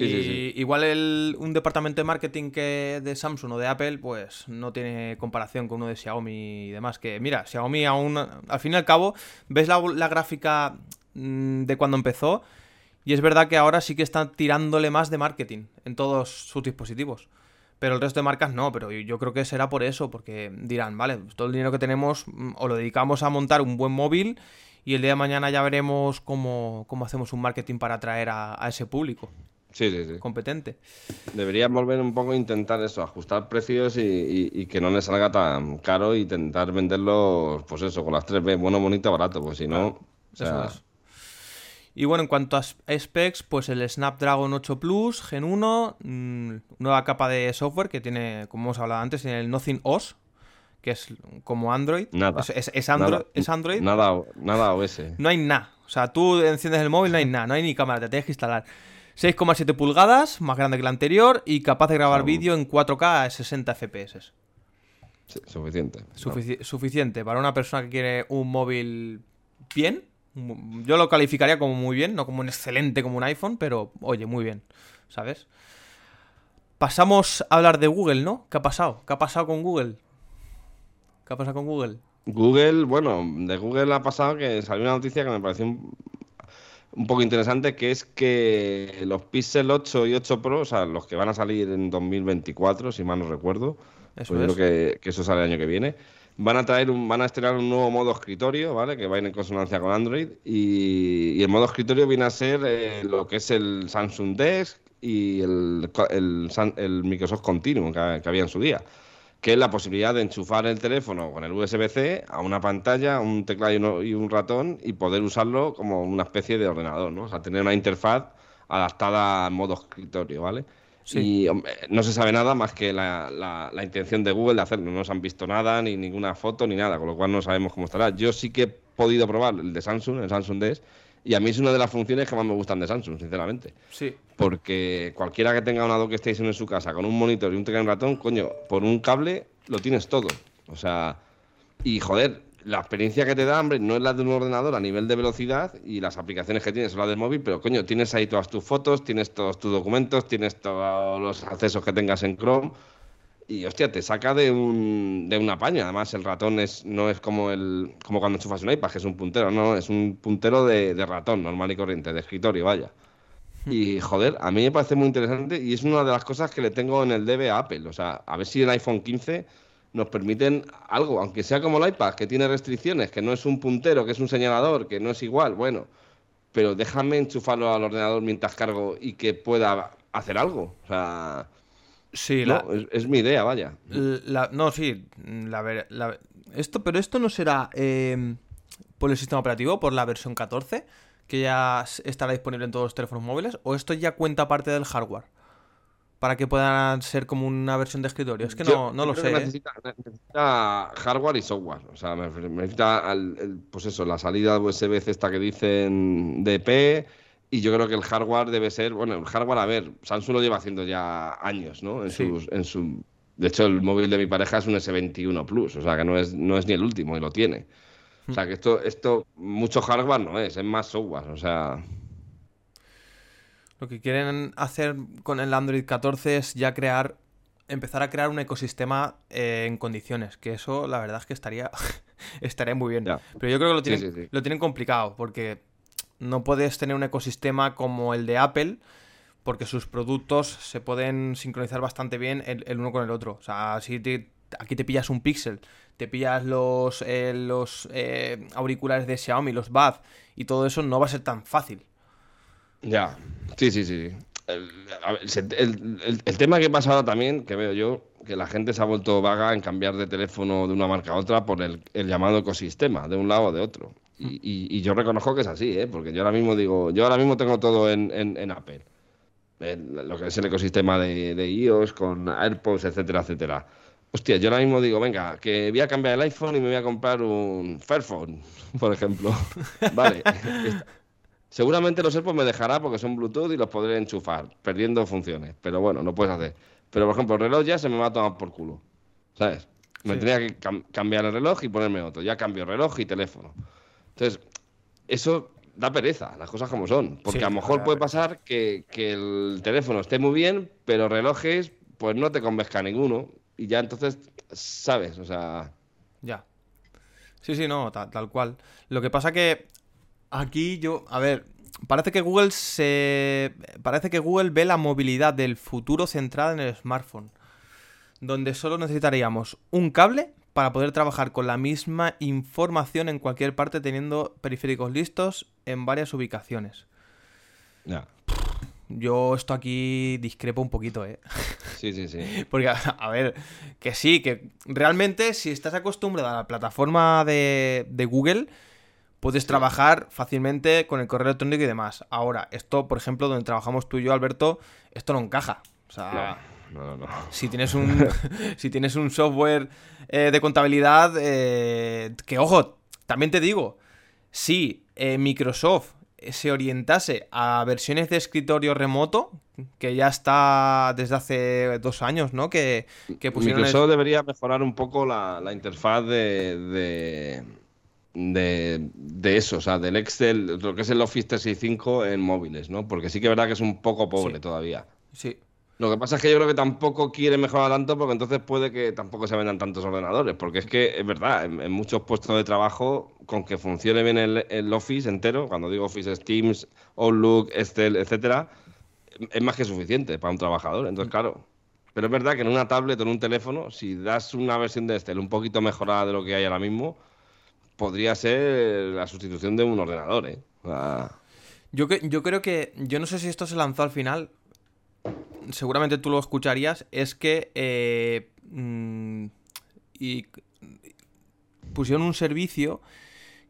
igual un departamento de marketing que de Samsung o de Apple, pues no tiene comparación con uno de Xiaomi y demás. Que mira, Xiaomi aún, al fin y al cabo, ves la, gráfica mm, de cuando empezó. Y es verdad que ahora sí que están tirándole más de marketing en todos sus dispositivos. Pero el resto de marcas no, pero yo creo que será por eso, porque dirán, vale, todo el dinero que tenemos mm, o lo dedicamos a montar un buen móvil y el día de mañana ya veremos cómo, cómo hacemos un marketing para atraer a, ese público. Sí, sí, sí. Competente. Deberían volver un poco a intentar eso, ajustar precios y, que no les salga tan caro y intentar venderlos, pues eso, con las 3B, bueno, bonito, barato, pues si no... Y bueno, en cuanto a specs, pues el Snapdragon 8 Plus Gen 1, mm, nueva capa de software que tiene, como hemos hablado antes, tiene el Nothing OS, que es como Android. Nada. Es, Android, nada, es Android. Nada, nada OS. No hay nada. O sea, tú enciendes el móvil, no hay nada, no hay ni cámara, te tienes que instalar. 6,7 pulgadas, más grande que la anterior y capaz de grabar vídeo en 4K a 60 FPS. suficiente. Suficiente para una persona que quiere un móvil bien, yo lo calificaría como muy bien, no como un excelente como un iPhone, pero oye, muy bien, ¿sabes? Pasamos a hablar de Google, ¿no? ¿Qué ha pasado? ¿Qué ha pasado con Google? ¿Qué ha pasado con Google? Google, bueno, de Google ha pasado que salió una noticia que me pareció un, poco interesante, que es que los Pixel 8 y 8 Pro, o sea, los que van a salir en 2024, si mal no recuerdo, eso pues creo que, que, eso sale el año que viene, Van a traer un, van a estrenar un nuevo modo escritorio, ¿vale? Que va a ir en consonancia con Android. Y, el modo escritorio viene a ser eh, lo que es el Samsung Desk y el, el, Microsoft Continuum que, había en su día. Que es la posibilidad de enchufar el teléfono con el USB-C a una pantalla, un teclado y un ratón y poder usarlo como una especie de ordenador, ¿no? O sea, tener una interfaz adaptada al modo escritorio, ¿vale? Y no se sabe nada más que la, la, intención de Google de hacerlo. No se han visto nada, ni ninguna foto, ni nada, con lo cual no sabemos cómo estará. Yo sí que he podido probar el de Samsung, el Samsung DS, y a mí es una de las funciones que más me gustan de Samsung, sinceramente. Sí. Porque cualquiera que tenga una Dock Station en su casa con un monitor y un teclado ratón, coño, por un cable lo tienes todo. O sea, y joder, la experiencia que te da, hombre, no es la de un ordenador a nivel de velocidad y las aplicaciones que tienes son las del móvil, pero coño, tienes ahí todas tus fotos, tienes todos tus documentos, tienes todos los accesos que tengas en Chrome y hostia, te saca de un de una paña. Además, el ratón es no es como el como cuando enchufas un iPad, que es un puntero, no, es un puntero de, de ratón normal y corriente, de escritorio, vaya. Hmm. Y joder, a mí me parece muy interesante y es una de las cosas que le tengo en el debe a Apple. O sea, a ver si el iPhone 15 nos permiten algo, aunque sea como el iPad, que tiene restricciones, que no es un puntero, que es un señalador, que no es igual, bueno, pero déjame enchufarlo al ordenador mientras cargo y que pueda hacer algo. O sea, sí, es, mi idea, vaya. no, sí, la, esto, pero esto no será em, por el sistema operativo, por la versión 14, que ya estará disponible en todos los teléfonos móviles, o esto ya cuenta parte del hardware para que puedan ser como una versión de escritorio. Es que no, no lo sé. ¿eh? Necesita, hardware y software. O sea, necesita pues eso, la salida USB-C esta que dicen DP. Y yo creo que el hardware debe ser, bueno, el hardware, a ver, Samsung lo lleva haciendo ya años, ¿no? En, sus, en su, de hecho, el móvil de mi pareja es un S21 Plus, o sea que no es, no es ni el último y lo tiene. O sea que esto, esto, mucho hardware no es, es más software, o sea. Lo que quieren hacer con el Android 14 es ya crear, empezar a crear un ecosistema eh, en condiciones, que eso la verdad es que estaría, estaría muy bien. Pero yo creo que lo tienen, lo tienen complicado, porque no puedes tener un ecosistema como el de Apple, porque sus productos se pueden sincronizar bastante bien el, uno con el otro. O sea, si aquí te pillas un Pixel, te pillas los, eh, los eh, auriculares de Xiaomi, los Bad, y todo eso no va a ser tan fácil. Ya, sí, sí, sí. El, tema que pasa ahora también, que veo yo, que la gente se ha vuelto vaga en cambiar de teléfono de una marca a otra por el, llamado ecosistema, de un lado o de otro. Y, yo reconozco que es así, ¿eh? porque yo ahora mismo digo, yo ahora mismo tengo todo en, Apple. lo que es el ecosistema de, de, iOS con AirPods, etcétera, etcétera. Hostia, yo ahora mismo digo, venga, que voy a cambiar el iPhone y me voy a comprar un Fairphone, por ejemplo. vale, Seguramente los AirPods me dejará porque son Bluetooth y los podré enchufar, perdiendo funciones. Pero bueno, no puedes hacer. Pero por ejemplo, el reloj ya se me va a tomar por culo. ¿Sabes? Me tendría que cambiar el reloj y ponerme otro. Ya cambio reloj y teléfono. Entonces, eso da pereza, las cosas como son. Porque a lo mejor puede pasar que, el teléfono esté muy bien, pero relojes, pues no te convenzca ninguno. Y ya entonces, ¿sabes? O sea. Ya. Sí, sí, no, tal, tal cual. Lo que pasa que Aquí yo, a ver, parece que Google se parece que Google ve la movilidad del futuro centrada en el smartphone, donde solo necesitaríamos un cable para poder trabajar con la misma información en cualquier parte teniendo periféricos listos en varias ubicaciones. Ya. Yo esto aquí discrepo un poquito, ¿eh? Sí, sí, sí. Porque, a ver, que sí, que realmente si estás acostumbrado a la plataforma de, de Google, puedes trabajar fácilmente con el correo electrónico y demás. Ahora, esto, por ejemplo, donde trabajamos tú y yo, Alberto, esto no encaja. O sea, no, no. si tienes un, si tienes un software eh, de contabilidad, eh, que ojo, también te digo, si eh, Microsoft se orientase a versiones de escritorio remoto, que ya está desde hace dos años, ¿no? Que, que pusieron... el- Microsoft debería mejorar un poco la, la interfaz de, de, de, de eso, o sea, del Excel, lo que es el Office 365 en móviles, ¿no? Porque sí que es verdad que es un poco pobre Sí. todavía. Sí, Lo que pasa es que yo creo que tampoco quiere mejorar tanto porque entonces puede que tampoco se vendan tantos ordenadores. Porque es que es verdad, en, muchos puestos de trabajo, con que funcione bien el, el Office entero, cuando digo Office es Teams, Outlook, Excel, etcétera, es más que suficiente para un trabajador. Entonces, claro. Pero es verdad que en una tablet o en un teléfono, si das una versión de Excel un poquito mejorada de lo que hay ahora mismo, podría ser la sustitución de un ordenador, ¿eh? Yo, yo creo que. Yo no sé si esto se lanzó al final. Seguramente tú lo escucharías. Es que. eh, mm, y pusieron un servicio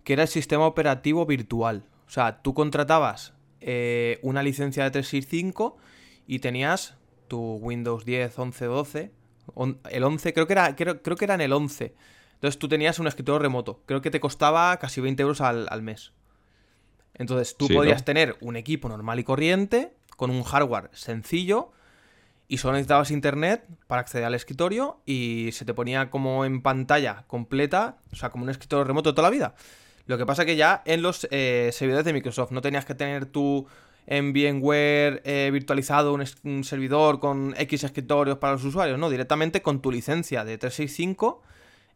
que era el sistema operativo virtual. O sea, tú contratabas eh, una licencia de 365 y tenías tu Windows 10, 11, 12. on- el 11, creo que, era, creo, creo que era en el 11. Entonces tú tenías un escritorio remoto. Creo que te costaba casi 20 euros al, al mes. Entonces tú Sí, ¿no? podías tener un equipo normal y corriente, con un hardware sencillo, y solo necesitabas internet para acceder al escritorio y se te ponía como en pantalla completa, o sea, como un escritorio remoto toda la vida. Lo que pasa que ya en los eh, servidores de Microsoft no tenías que tener tú en VMware eh, virtualizado un, servidor con X escritorios para los usuarios, no, directamente con tu licencia de 365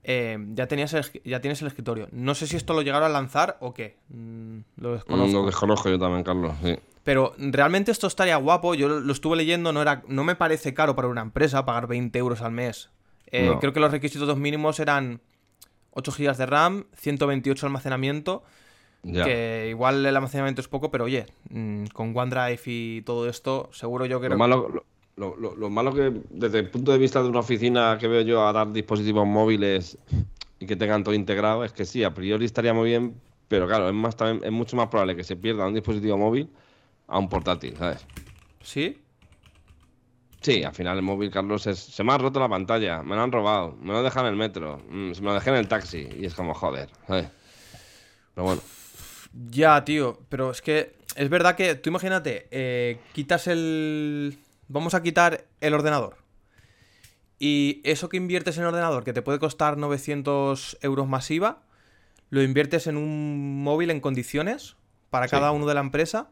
eh, ya, tenías el ya tienes el escritorio. No sé si esto lo llegaron a lanzar o qué, mm, lo desconozco. lo desconozco yo también, Carlos. Sí. Pero realmente esto estaría guapo. Yo lo, estuve leyendo, no, era, no me parece caro para una empresa pagar 20 euros al mes. Eh, No. Creo que los requisitos mínimos eran 8 GB de RAM, 128 de almacenamiento. Ya. Que igual el almacenamiento es poco, pero oye, mm, con OneDrive y todo esto, seguro yo que. Lo malo, lo, lo- lo- lo malo que, desde el punto de vista de una oficina que veo yo a dar dispositivos móviles y que tengan todo integrado, es que sí, a priori estaría muy bien, pero claro, es, más, también, es mucho más probable que se pierda un dispositivo móvil a un portátil, ¿sabes? ¿Sí? Sí, al final el móvil, Carlos, es, se me ha roto la pantalla, me lo han robado, me lo dejan en el metro, mm, se me lo dejé en el taxi y es como, joder, ¿sabes? Pero bueno, Ya, tío, pero es que es verdad que tú imagínate, eh, quitas el... Vamos a quitar el ordenador. Y eso que inviertes en el ordenador, que te puede costar 900 euros masiva, lo inviertes en un móvil en condiciones para Sí. cada uno de la empresa.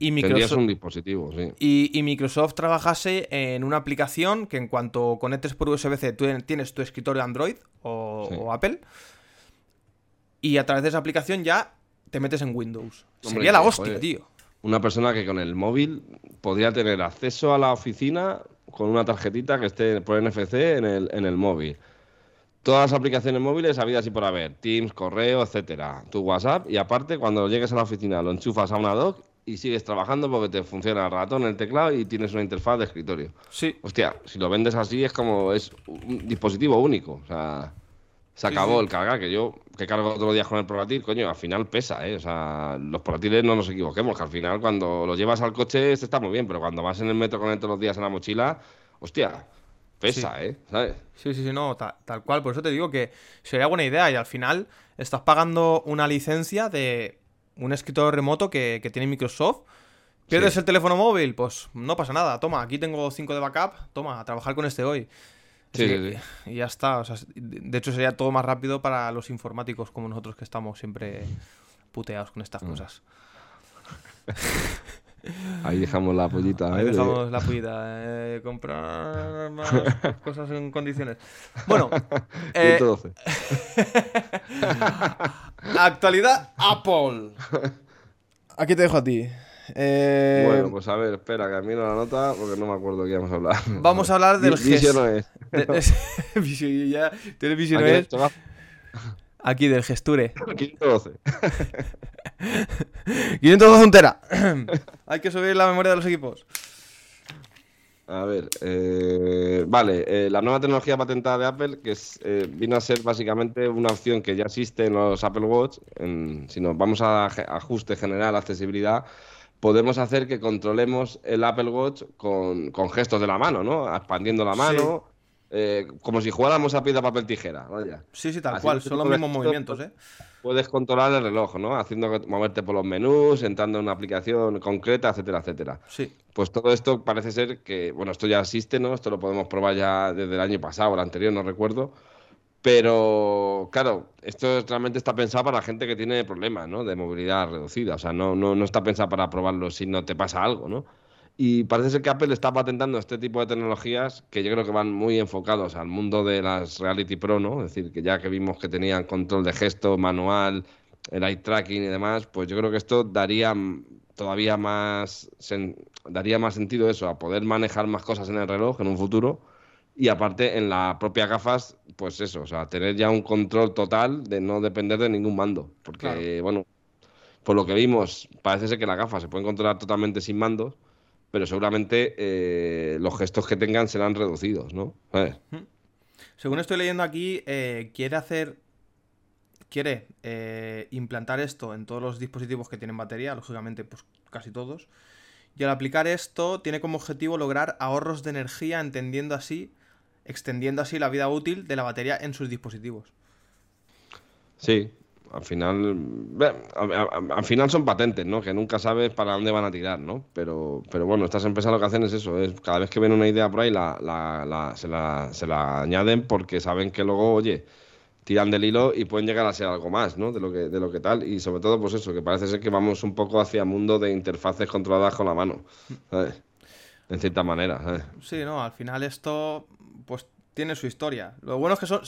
Y Microsoft, un dispositivo, sí. y, y Microsoft trabajase en una aplicación que en cuanto conectes por USB-C, tú tienes tu escritorio Android o, Sí. o Apple. Y a través de esa aplicación ya te metes en Windows. Hombre, Sería la hostia, joder. tío. Una persona que con el móvil podría tener acceso a la oficina con una tarjetita que esté por NFC en el, en el móvil. Todas las aplicaciones móviles habidas y por haber, Teams, correo, etcétera, tu WhatsApp y aparte cuando llegues a la oficina lo enchufas a una dock y sigues trabajando porque te funciona el ratón, el teclado y tienes una interfaz de escritorio. Sí. Hostia, si lo vendes así es como es un dispositivo único, o sea, se acabó sí. el cargar, que yo que cargo todos los días con el portátil, coño, al final pesa, ¿eh? O sea, los portátiles no nos equivoquemos, que al final cuando lo llevas al coche este está muy bien, pero cuando vas en el metro con él todos los días en la mochila, hostia, pesa, ¿eh? ¿Sabes? Sí, sí, sí, no, ta- tal, cual. Por eso te digo que sería buena idea y al final estás pagando una licencia de un escritorio remoto que, que tiene Microsoft. ¿Pierdes Sí. el teléfono móvil? Pues no pasa nada. Toma, aquí tengo 5 de backup. Toma, a trabajar con este hoy. Sí, Y ya está. o sea, de hecho, sería todo más rápido para los informáticos como nosotros que estamos siempre puteados con Mm. estas cosas. Ahí dejamos la pollita. Ahí ¿eh? De- dejamos la eh, comprar más cosas en condiciones. Bueno, eh, 112. actualidad Apple. Aquí te dejo a ti. Eh, Bueno, pues a ver, espera, que miro la nota porque no me acuerdo qué íbamos a hablar. Vamos a hablar del Vi- Visio gest- no es. de- de- Visio, ya, ¿tienes Visio no Aquí, del Gesture. 512. 512 un tera. Hay que subir la memoria de los equipos. A ver, eh, vale, eh, la nueva tecnología patentada de Apple, que es, eh, vino a ser básicamente una opción que ya existe en los Apple Watch, en- si nos vamos a ajuste general, accesibilidad, podemos hacer que controlemos el Apple Watch con, con gestos de la mano, ¿no? Expandiendo la mano, eh, como si jugáramos a piedra, papel, tijera, vaya. Sí, sí, tal cual. Son los mismos movimientos, ¿eh? Puedes controlar el reloj, ¿no? Haciendo moverte por los menús, entrando en una aplicación concreta, etcétera, etcétera. Sí. Pues todo esto parece ser que, bueno, esto ya existe, ¿no? Esto lo podemos probar ya desde el año pasado, el anterior, no recuerdo. Pero, claro, esto realmente está pensado para gente que tiene problemas, ¿no? De movilidad reducida. O sea, no, no, no está pensado para probarlo si no te pasa algo, ¿no? Y parece ser que Apple está patentando este tipo de tecnologías que yo creo que van muy enfocados al mundo de las Reality Pro, ¿no? Es decir, que ya que vimos que tenían control de gesto, manual, el eye tracking y demás, pues yo creo que esto daría todavía más daría más sentido eso, a poder manejar más cosas en el reloj en un futuro. Y aparte, en las propias gafas, pues eso, o sea, tener ya un control total de no depender de ningún mando. Porque, Claro. bueno, por lo que vimos, parece ser que las gafas se pueden controlar totalmente sin mandos, pero seguramente eh, los gestos que tengan serán reducidos, ¿no? Según estoy leyendo aquí, eh, quiere hacer. Quiere eh, implantar esto en todos los dispositivos que tienen batería, lógicamente, pues casi todos. Y al aplicar esto, tiene como objetivo lograr ahorros de energía, entendiendo así, extendiendo así la vida útil de la batería en sus dispositivos. Sí, al final, al, al- al final son patentes, ¿no? Que nunca sabes para dónde van a tirar, ¿no? Pero, pero bueno, estas empresas lo que hacen es eso, es cada vez que ven una idea por ahí la, la- la- se, la, se la añaden porque saben que luego, oye, tiran del hilo y pueden llegar a ser algo más, ¿no? De lo que, de lo que tal. Y sobre todo, pues eso, que parece ser que vamos un poco hacia mundo de interfaces controladas con la mano. En cierta manera. Sí, no, al final esto, pues tiene su historia. Lo bueno es que son.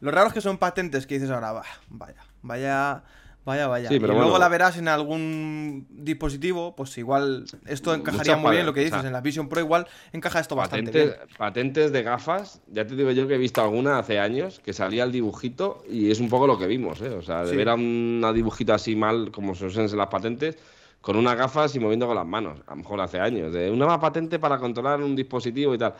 Lo raro es que son patentes que dices ahora, "Bah, vaya, vaya, vaya, vaya. Sí, y luego bueno. la verás en algún dispositivo, pues igual esto encajaría muy bien lo que o dices. sea, en la Vision Pro igual encaja esto bastante Patentes, bien. patentes de gafas, ya te digo yo que he visto alguna hace años que salía el dibujito y es un poco lo que vimos, ¿eh? O sea, de Sí. ver a una dibujito así mal, como se usan en las patentes, con unas gafas y moviendo con las manos, a lo mejor hace años, de una nueva patente para controlar un dispositivo y tal.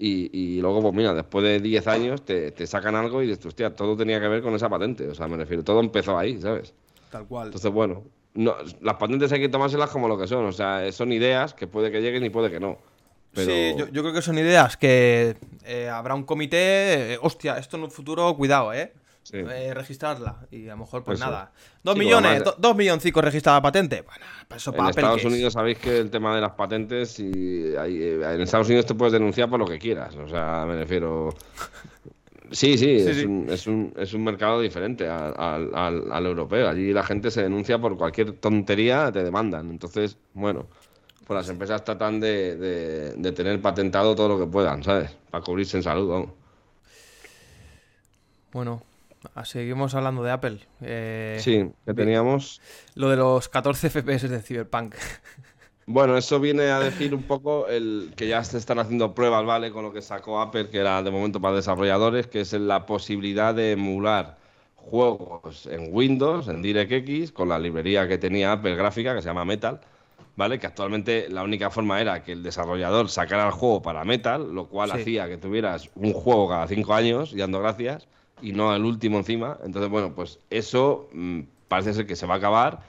Y, y luego, pues mira, después de 10 años te, te sacan algo y dices, hostia, todo tenía que ver con esa patente. O sea, me refiero, todo empezó ahí, ¿sabes? Tal cual. Entonces, bueno, no, las patentes hay que tomárselas como lo que son. O sea, son ideas que puede que lleguen y puede que no. Pero... Sí, yo, yo creo que son ideas que eh, habrá un comité. eh, hostia, esto en un futuro, cuidado, ¿eh? Sí. Eh, registrarla. Y a lo mejor, pues Eso. nada. Dos Sí, millones, do- dos milloncicos registrada patente. Bueno, En Apple, Estados. Unidos sabéis que el tema de las patentes y hay- eh, en Estados Unidos te puedes denunciar por lo que quieras. O sea, me refiero. Sí, sí, Sí, es, sí. Un, es, un, es un mercado diferente al, al- al- al europeo. Allí la gente se denuncia por cualquier tontería, te demandan. Entonces, bueno, pues las empresas tratan de, de- de tener patentado todo lo que puedan, ¿sabes? Para cubrirse en salud, vamos. Bueno, seguimos hablando de Apple. Eh, Sí, que teníamos. Lo de los 14 FPS de Cyberpunk. Bueno, eso viene a decir un poco el que ya se están haciendo pruebas, ¿vale? Con lo que sacó Apple, que era de momento para desarrolladores, que es la posibilidad de emular juegos en Windows, en DirectX, con la librería que tenía Apple gráfica, que se llama Metal, ¿vale? Que actualmente la única forma era que el desarrollador sacara el juego para Metal, lo cual Sí. hacía que tuvieras un juego cada cinco años, y dando gracias, y no el último encima. Entonces, bueno, pues eso mm, parece ser que se va a acabar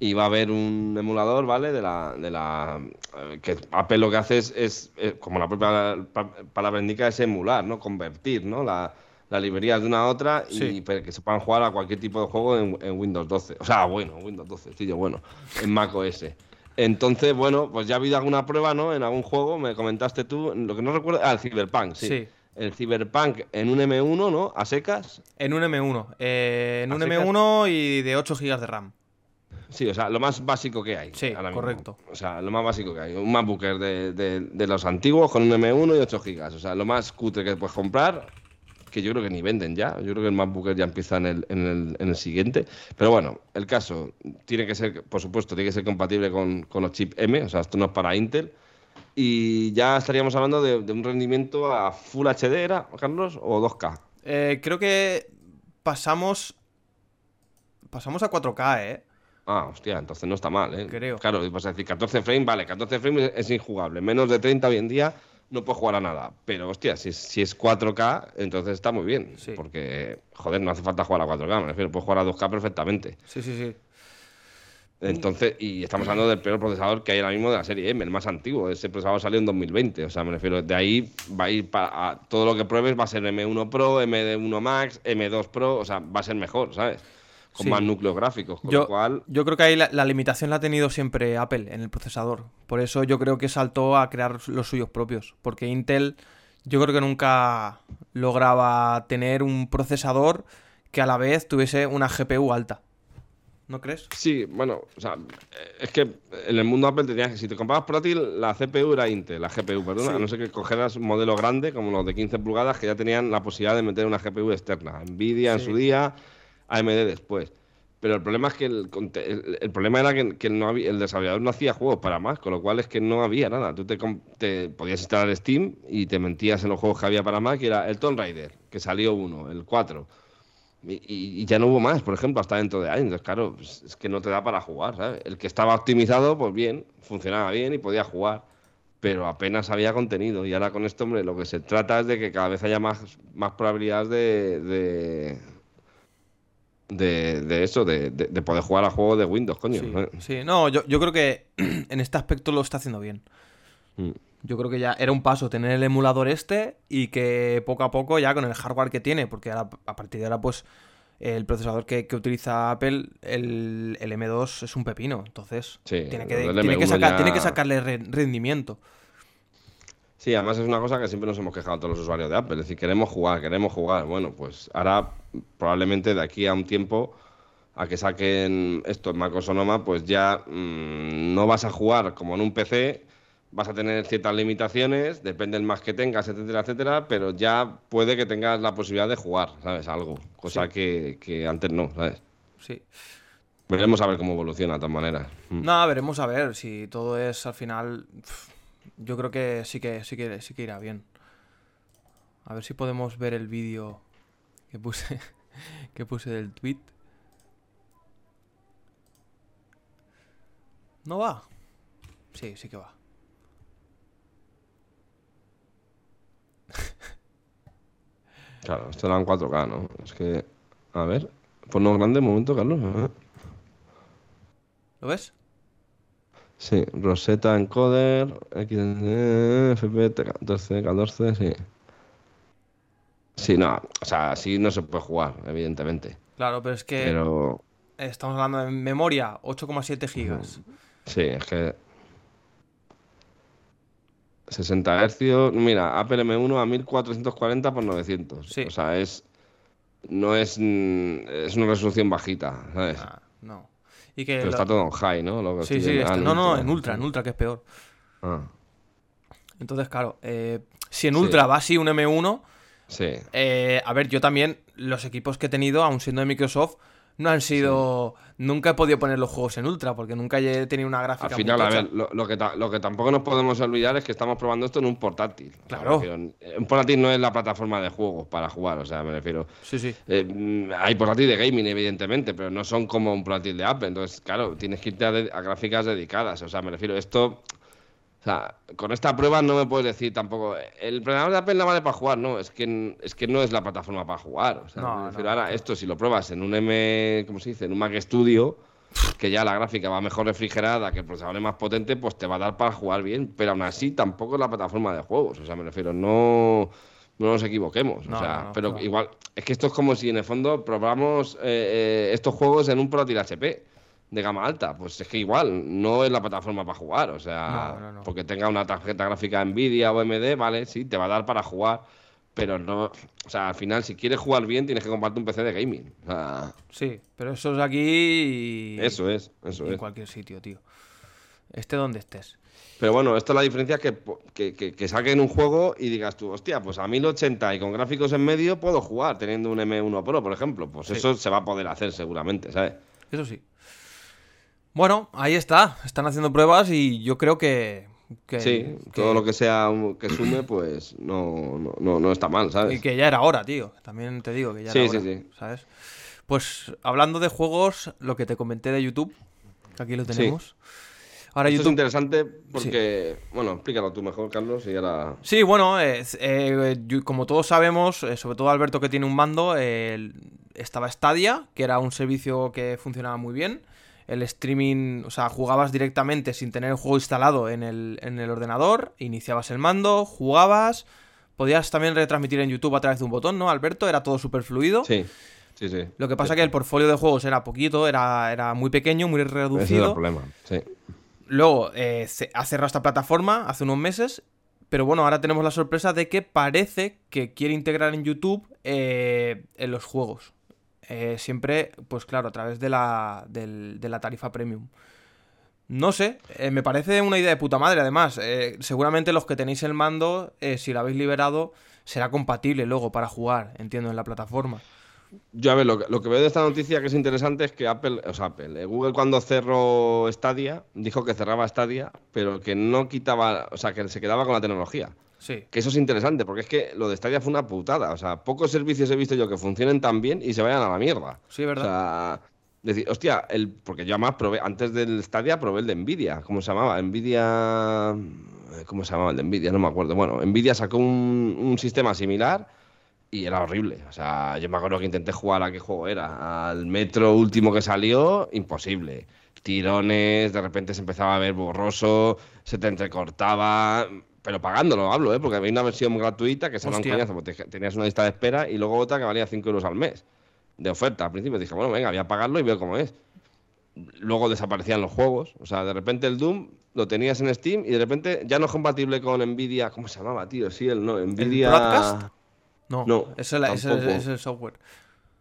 y va a haber un emulador, ¿vale? De la, de la eh, que Apple lo que hace es, es, eh, como la propia pa- palabra indica, es emular, ¿no? Convertir, ¿no? La, la librería de una a otra y Sí. para que se puedan jugar a cualquier tipo de juego en, en Windows 12. O sea, bueno, Windows 12, tío, bueno, en Mac OS. Entonces, bueno, pues ya ha habido alguna prueba, ¿no? En algún juego, me comentaste tú, lo que no recuerdo, ah, el Cyberpunk, sí. Sí. El Cyberpunk en un M1, ¿no? A secas. En un M1. eh, en ¿A un secas? M1 y de 8 GB de RAM. Sí, o sea, lo más básico que hay. Sí, correcto. O sea, lo más básico que hay. Un MacBook de, de, los antiguos con un M1 y 8 GB. O sea, lo más cutre que puedes comprar, que yo creo que ni venden ya. Yo creo que el MacBook ya empieza en el, en el, en el siguiente. Pero bueno, el caso tiene que ser, por supuesto, tiene que ser compatible con, con los chips M. O sea, esto no es para Intel. Y ya estaríamos hablando de, un rendimiento a Full HD, ¿era, Carlos? ¿O 2K? Eh, creo que pasamos. Pasamos a 4K, ¿eh? Ah, hostia, entonces no está mal, ¿eh? Creo. Claro, vas a decir 14 frames, vale, 14 frames es injugable. Menos de 30 hoy en día no puedes jugar a nada. Pero, hostia, si, si es 4K, entonces está muy bien. Porque, joder, no hace falta jugar a 4K, me refiero, puedes jugar a 2K perfectamente. Sí, sí, sí. Entonces, y estamos hablando del peor procesador que hay ahora mismo de la serie M, el más antiguo. Ese procesador salió en 2020. O sea, me refiero, de ahí va a ir para. todo lo que pruebes va a ser M1 Pro, MD1 Max, M2 Pro. O sea, va a ser mejor, ¿sabes? Con más núcleos gráficos. Con yo, lo cual... yo creo que ahí la, limitación la ha tenido siempre Apple en el procesador. Por eso yo creo que saltó a crear los suyos propios. Porque Intel, yo creo que nunca lograba tener un procesador que a la vez tuviese una GPU alta. ¿No crees? Sí, bueno, o sea, es que en el mundo Apple tenías que, si te comprabas portátil, la CPU era Intel, la GPU, perdón, a no ser que cogieras un modelo grande, como los de 15 pulgadas, que ya tenían la posibilidad de meter una GPU externa. Nvidia en su día, AMD después. Pero el problema es que el, el, problema era que, no había, el desarrollador no hacía juegos para más, con lo cual es que no había nada. Tú te, te, podías instalar Steam y te mentías en los juegos que había para más, que era el Tomb Raider, que salió uno, el 4 y, ya no hubo más, por ejemplo, hasta dentro de años. Entonces, claro, pues, es que no te da para jugar, ¿sabes? El que estaba optimizado, pues bien, funcionaba bien y podía jugar, pero apenas había contenido. Y ahora con esto, hombre, lo que se trata es de que cada vez haya más, más probabilidades de, de, de, eso, de, de, poder jugar a juegos de Windows, coño. Sí, no, yo, yo creo que en este aspecto lo está haciendo bien. Mm. Yo creo que ya era un paso tener el emulador este y que poco a poco ya con el hardware que tiene, porque ahora, a partir de ahora pues el procesador que, utiliza Apple, el, M2 es un pepino, entonces tiene, que, tiene, que sacarle rendimiento. Sí, además es una cosa que siempre nos hemos quejado todos los usuarios de Apple, es decir, queremos jugar, queremos jugar. Bueno, pues ahora probablemente de aquí a un tiempo a que saquen esto en Mac Sonoma, pues ya mm, no vas a jugar como en un PC, vas a tener ciertas limitaciones, depende del más que tengas, etcétera, etcétera, pero ya puede que tengas la posibilidad de jugar, ¿sabes? Algo, cosa que, antes no, ¿sabes? Sí. Veremos a ver cómo evoluciona de todas maneras. Mm. No, veremos a ver si todo es al final. Yo creo que sí que sí que sí que irá bien. A ver si podemos ver el vídeo que puse que puse del tweet. ¿No va? Sí, sí que va. Claro, esto era en 4K, ¿no? Es que. A ver. Ponlo grande un momento, Carlos. ¿Lo ves? Sí, Rosetta Encoder, XD, FP, 14, 14, sí. Sí, no, o sea, así no se puede jugar, evidentemente. Claro, pero es que. Pero. Estamos hablando de memoria, 8,7 gigas. Sí, es que 60 Hz. Mira, Apple M1 a 1440 por 900. O sea, es. No es. Es una resolución bajita, ¿sabes? Ah, no. Pero está todo en high, ¿no? sí, sí, no, no, en ultra, en ultra, que es peor. Ah. Entonces, claro, eh, si en ultra va así un M1. Sí. Eh, a ver, yo también, los equipos que he tenido, aun siendo de Microsoft, no han sido. Nunca he podido poner los juegos en ultra porque nunca he tenido una gráfica. Al final, a ver, lo, que lo que tampoco nos podemos olvidar es que estamos probando esto en un portátil. Claro. un portátil no es la plataforma de juegos para jugar, o sea, me refiero. Sí, sí. Eh, hay portátil de gaming, evidentemente, pero no son como un portátil de Apple. Entonces, claro, tienes que irte a, a gráficas dedicadas. O sea, me refiero, esto o sea, con esta prueba no me puedes decir tampoco. El programador de Apple no vale para jugar, no. Es que, es que no es la plataforma para jugar. O sea, ahora esto, si lo pruebas en un M. ¿Cómo se dice? En un Mac Studio, que ya la gráfica va mejor refrigerada, que el procesador es más potente, pues te va a dar para jugar bien. Pero aún así, tampoco es la plataforma de juegos. O sea, me refiero, no. No nos equivoquemos. o sea, pero igual. Es que esto es como si en el fondo probamos eh, eh, estos juegos en un portátil HP de gama alta. Pues es que igual, no es la plataforma para jugar. O sea, porque tenga una tarjeta gráfica Nvidia o AMD, vale, sí, te va a dar para jugar. pero no. O sea, al final, si quieres jugar bien, tienes que comprarte un PC de gaming. O sea, Sí, pero eso es aquí. y- eso es, eso y en es. cualquier sitio, tío. Esté donde estés. Pero bueno, esto es la diferencia que, que, que, que saquen un juego y digas tú, hostia, pues a 1080 y con gráficos en medio puedo jugar teniendo un M1 Pro, por ejemplo. Pues Sí. eso se va a poder hacer seguramente, ¿sabes? Eso sí. Bueno, ahí está. Están haciendo pruebas y yo creo que. que- Sí, que- todo lo que sea que sume, pues no, no, no, no está mal, Y ¿sabes? que ya era hora, tío. También te digo que ya era sí, hora. sí. ¿Sabes? Pues hablando de juegos, lo que te comenté de YouTube, que aquí lo tenemos. Ahora Esto es YouTube. interesante porque, bueno, explícalo tú mejor, Carlos, y ahora... Sí, bueno, eh, eh, como todos sabemos, eh, sobre todo Alberto que tiene un mando, estaba Stadia, que era un servicio que funcionaba muy bien. El streaming, o sea, jugabas directamente sin tener el juego instalado en el, en el ordenador, iniciabas el mando, jugabas, podías también retransmitir en YouTube a través de un botón, ¿no, Alberto? Era todo súper fluido. Sí, sí, sí. Lo que pasa que el portfolio de juegos era poquito, era, era muy pequeño, muy Ese es el reducido. problema, sí. Luego eh, se- ha cerrado esta plataforma hace unos meses. Pero bueno, ahora tenemos la sorpresa de que parece que quiere integrar en YouTube eh, en los juegos. Eh, siempre, pues claro, a través de la, de la tarifa premium. No sé, eh, me parece una idea de puta madre. Además, eh, seguramente los que tenéis el mando, si lo habéis liberado, será compatible luego para jugar, entiendo, en la plataforma. Yo, a ver, lo que, lo que veo de esta noticia que es interesante es que Apple, o sea, Apple, Google cuando cerró Stadia, dijo que cerraba Stadia, pero que no quitaba, o sea, que se quedaba con la tecnología. Sí, Que eso es interesante, porque es que lo de Stadia fue una putada. O sea, pocos servicios he visto yo que funcionen tan bien y se vayan a la mierda. sí, ¿verdad? O sea, decir, hostia, el, porque yo además probé, antes del Stadia probé el de Nvidia, ¿cómo se llamaba? Nvidia, eh, ¿cómo se llamaba el de Nvidia? No me acuerdo. Bueno, Nvidia sacó un, un sistema similar y era horrible. O sea, yo me acuerdo que intenté jugar a qué juego era, al Metro último que salió, imposible. Tirones, de repente se empezaba a ver borroso, se te entrecortaba, pero pagándolo hablo, ¿eh? porque había una versión gratuita que se un coñazo, porque te- tenías una lista de espera y luego otra que valía 5 euros al mes de oferta. Al principio dije, bueno, venga, voy a pagarlo y veo cómo es. Luego desaparecían los juegos. O sea, de repente el Doom lo tenías en Steam y de repente ya no es compatible con Nvidia. ¿Cómo se llamaba, tío? Sí, el no. Nvidia. Broadcast? No, No, es, el, el- es el software.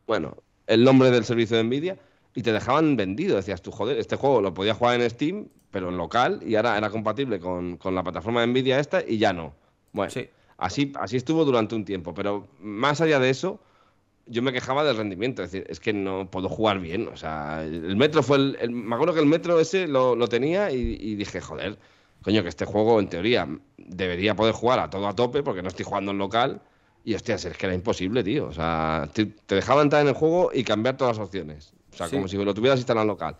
Bueno, el nombre del servicio de Nvidia. Y te dejaban vendido. Decías tú, joder, este juego lo podía jugar en Steam, pero en local. Y ahora era compatible con, con la plataforma de Nvidia esta y ya no. Bueno, Sí. así, así estuvo durante un tiempo. Pero más allá de eso, yo me quejaba del rendimiento. Es decir, es que no puedo jugar bien. O sea, el metro fue el. el- me acuerdo que el metro ese lo, lo tenía y, y dije, joder, coño, que este juego en teoría debería poder jugar a todo a tope porque no estoy jugando en local. Y hostias, es que era imposible, tío. O sea, te, te dejaba entrar en el juego y cambiar todas las opciones. O sea, Sí. como si lo tuvieras instalado en local.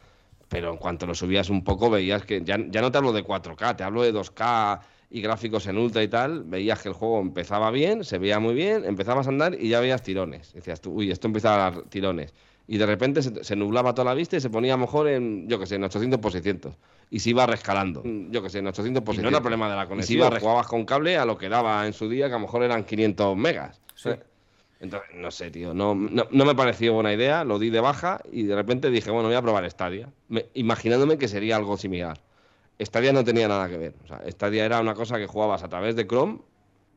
Pero en cuanto lo subías un poco, veías que ya, ya no te hablo de 4K, te hablo de 2K y gráficos en ultra y tal. Veías que el juego empezaba bien, se veía muy bien, empezabas a andar y ya veías tirones. Decías tú, uy, esto empieza a dar tirones. Y de repente se, se nublaba toda la vista y se ponía a lo mejor en, yo que sé, en 800 por 600. Y se iba rescalando. Mm, Yo que sé, en 800 por Y no 600. era problema de la Y conexión, iba, re- jugabas con cable a lo que daba en su día, que a lo mejor eran 500 megas. Sí. Entonces, no sé, tío, no, no, no me pareció buena idea, lo di de baja y de repente dije, bueno, voy a probar Stadia, me- imaginándome que sería algo similar. Stadia no tenía nada que ver, o Stadia era una cosa que jugabas a través de Chrome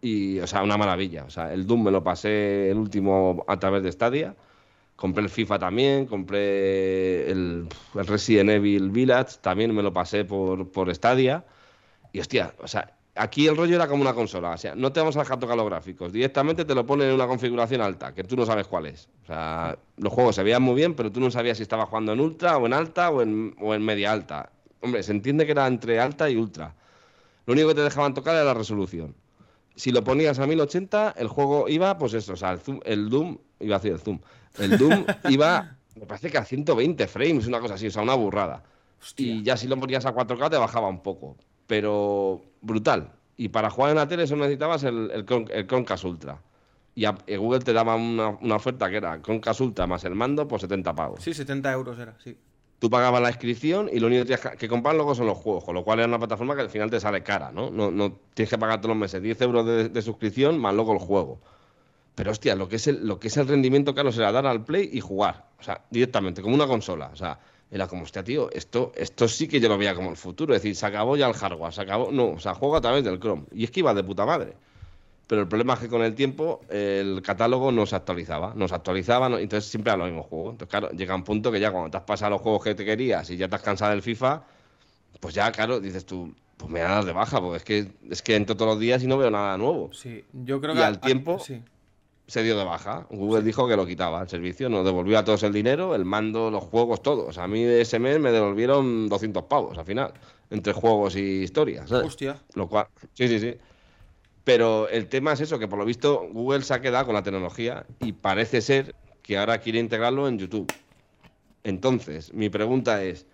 y, o sea, una maravilla. O sea, el Doom me lo pasé el último a través de Stadia, compré el FIFA también, compré el, el Resident Evil Village, también me lo pasé por, por Stadia. Y hostia, o sea, aquí el rollo era como una consola. O sea, no te vamos a dejar tocar los gráficos. Directamente te lo ponen en una configuración alta, que tú no sabes cuál es. O sea, los juegos se veían muy bien, pero tú no sabías si estaba jugando en ultra o en alta o en, o en media alta. Hombre, se entiende que era entre alta y ultra. Lo único que te dejaban tocar era la resolución. Si lo ponías a 1080, el juego iba, pues eso, o sea, el, zoom- el Doom, iba a decir el Zoom, el Doom iba, me parece que a 120 frames, una cosa así, o sea, una burrada. Y ya si lo ponías a 4K te bajaba un poco, pero brutal. Y para jugar en la tele eso necesitabas el, el, Chromecast Ultra. Y, a- y Google te daba una, una oferta que era Chromecast Ultra más el mando por 70 pavos. Sí, 70 euros era, sí. Tú pagabas la inscripción y lo único que tienes que- que comprar luego son los juegos, con lo cual era una plataforma que al final te sale cara, ¿no? No, no tienes que pagar todos los meses 10 euros de, de suscripción más luego el juego. Pero hostia, lo que es el, lo que es el rendimiento, Carlos, era dar al play y jugar. O sea, directamente, como una consola. O sea, era como, hostia, tío, esto, esto sí que yo lo veía como el futuro. Es decir, se acabó ya el hardware, se acabó. No, o sea, juego a través del Chrome. Y es que iba de puta madre. pero el problema es que con el tiempo el catálogo no se actualizaba, no se actualizaba, no- entonces siempre a los mismos juegos. Entonces, claro, llega un punto que ya cuando te has pasado los juegos que te querías y ya te has cansado del FIFA, pues ya, claro, dices tú, pues me voy a dar de baja, porque es que, es que entro todos los días y no veo nada nuevo. Sí, yo creo Y que. al tiempo- Sí. Se dio de baja. Google dijo que lo quitaba el servicio, nos devolvía a todos el dinero, el mando, los juegos, todo. O sea, a mí de ese mes me devolvieron 200 pavos al final, entre juegos y historias. ¿sabes? Hostia. Lo cual, sí, sí, sí. Pero el tema es eso, que por lo visto Google se ha quedado con la tecnología y parece ser que ahora quiere integrarlo en YouTube. Entonces, mi pregunta es,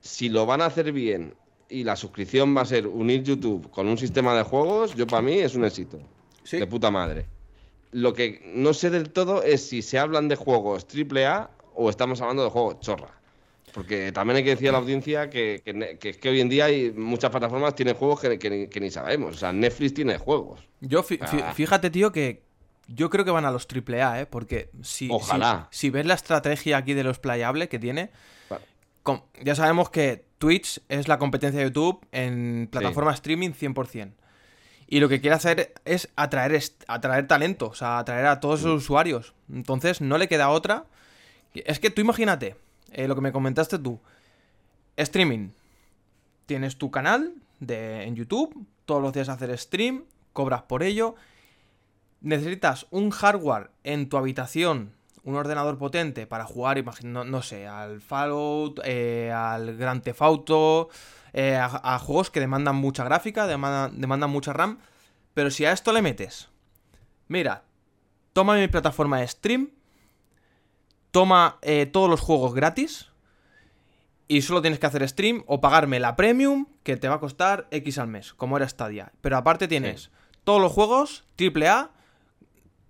si lo van a hacer bien y la suscripción va a ser unir YouTube con un sistema de juegos, yo para mí es un éxito. Sí. De puta madre. Lo que no sé del todo es si se hablan de juegos AAA o estamos hablando de juegos chorra. Porque también hay que decir a la audiencia que, que, que hoy en día hay muchas plataformas tienen juegos que, ni- sabemos. O sea, Netflix tiene juegos. Yo, Ah. fíjate, tío, que yo creo que van a los AAA, ¿eh? Porque si, Ojalá. si, si ves la estrategia aquí de los playables que tiene, Vale. ya sabemos que Twitch es la competencia de YouTube en plataforma streaming 100%. Y lo que quiere hacer es atraer, atraer talento, o sea, atraer a todos esos usuarios. Entonces, no le queda otra. Es que tú imagínate, eh, lo que me comentaste tú. Streaming. Tienes tu canal de, en YouTube, todos los días hacer stream, cobras por ello. Necesitas un hardware en tu habitación, un ordenador potente para jugar, imagino, no sé, al Fallout, eh, al Grand Theft Auto, eh, a, a juegos que demandan mucha gráfica, demandan, demandan mucha RAM. Pero si a esto le metes, mira, toma mi plataforma de stream, toma eh, todos los juegos gratis y solo tienes que hacer stream o pagarme la premium que te va a costar X al mes, como era Stadia. Pero aparte tienes todos los juegos AAA.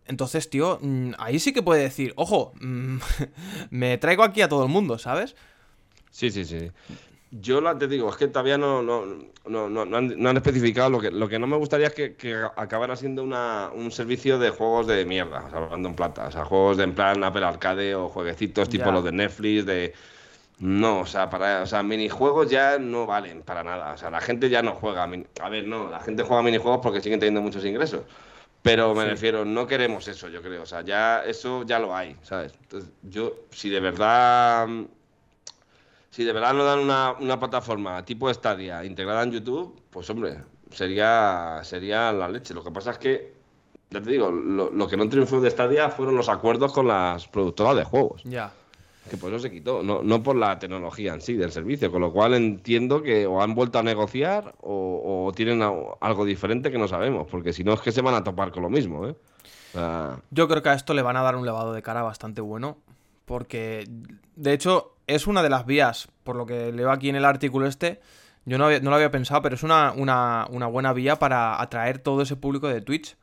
Entonces, tío, mm, ahí sí que puede decir, ojo, mm, me traigo aquí a todo el mundo, ¿sabes? Sí, sí, sí. Yo la, te digo, es que todavía no, no, no, no, no han, no han especificado. Lo que, lo que no me gustaría es que, que acabara siendo una, un servicio de juegos de mierda, o sea, hablando en plata. O sea, juegos de en plan Apple Arcade o jueguecitos tipo Ya. los de Netflix, de. No, o sea, para, o sea, minijuegos ya no valen para nada. O sea, la gente ya no juega. A ver, no, la gente juega minijuegos porque siguen teniendo muchos ingresos. Pero me refiero, no queremos eso, yo creo. O sea, ya eso ya lo hay, ¿sabes? Entonces, yo, si de verdad si de verdad nos dan una, una plataforma tipo Stadia integrada en YouTube, pues hombre, sería, sería la leche. Lo que pasa es que, ya te digo, lo, lo que no triunfó de Stadia fueron los acuerdos con las productoras de juegos, Ya. Que por eso se quitó, no, no por la tecnología en sí del servicio, con lo cual entiendo que o han vuelto a negociar o, tienen algo diferente que no sabemos, porque si no es que se van a topar con lo mismo, ¿eh? Yo creo que a esto le van a dar un lavado de cara bastante bueno. Porque, de hecho, es una de las vías, por lo que leo aquí en el artículo este. Yo no, no lo había pensado, pero es una, una- una buena vía para atraer todo ese público de Twitch.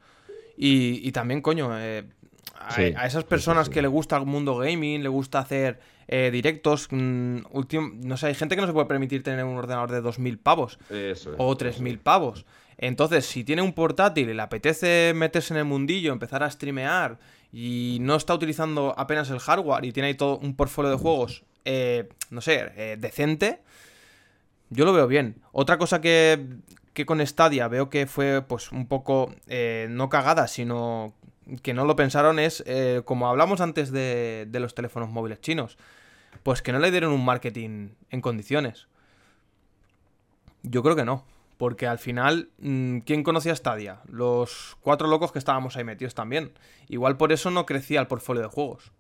Y, y también, coño, eh, a, Sí, a esas personas sí, sí. que le gusta el mundo gaming, le gusta hacer eh, directos. mm, no sé, hay gente que no se puede permitir tener un ordenador de 2.000 pavos eso es. o 3.000 pavos. Entonces, si tiene un portátil y le apetece meterse en el mundillo, empezar a streamear y no está utilizando apenas el hardware y tiene ahí todo un portfolio de juegos, eh, no sé, eh, decente, yo lo veo bien. Otra cosa que, que con Stadia veo que fue pues un poco eh, no cagada, sino que no lo pensaron es, eh, como hablamos antes de, de los teléfonos móviles chinos, pues que no le dieron un marketing en condiciones. Yo creo que no. Porque al final, mm, ¿quién conocía Stadia? Los cuatro locos que estábamos ahí metidos también. Igual por eso no crecía el portfolio de juegos.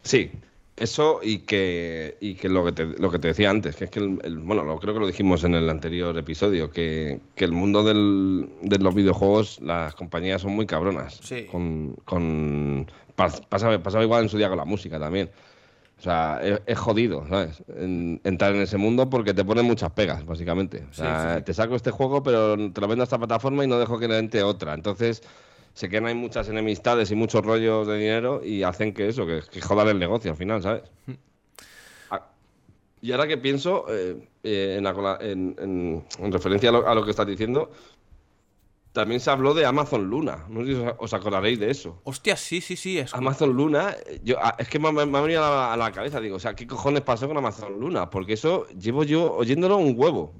Sí, eso y que, y que lo que te, lo que te decía antes, que es que el, el- bueno, lo, creo que lo dijimos en el anterior episodio, que, que el mundo del, de los videojuegos, las compañías son muy cabronas. Sí. Con, con, pas- pasaba, pasaba igual en su día con la música también. O sea, es, es jodido, ¿sabes? En- entrar en ese mundo porque te ponen muchas pegas, básicamente. O sea, Sí, sí. te saco este juego, pero te lo vendo a esta plataforma y no dejo que le entre otra. Entonces, se quedan ahí muchas enemistades y muchos rollos de dinero y hacen que eso, que, que jodan el negocio al final, ¿sabes? Ah, Y ahora que pienso, eh, eh, en, la cola- en- en- en referencia a lo, a lo que estás diciendo, también se habló de Amazon Luna. No sé si os, acordaréis de eso. Hostia, sí, sí, sí. Es... Amazon Luna, eh, yo, ah, es que me, me- me ha venido a la, a la cabeza, digo, o sea, ¿qué cojones pasó con Amazon Luna? Porque eso llevo yo oyéndolo un huevo.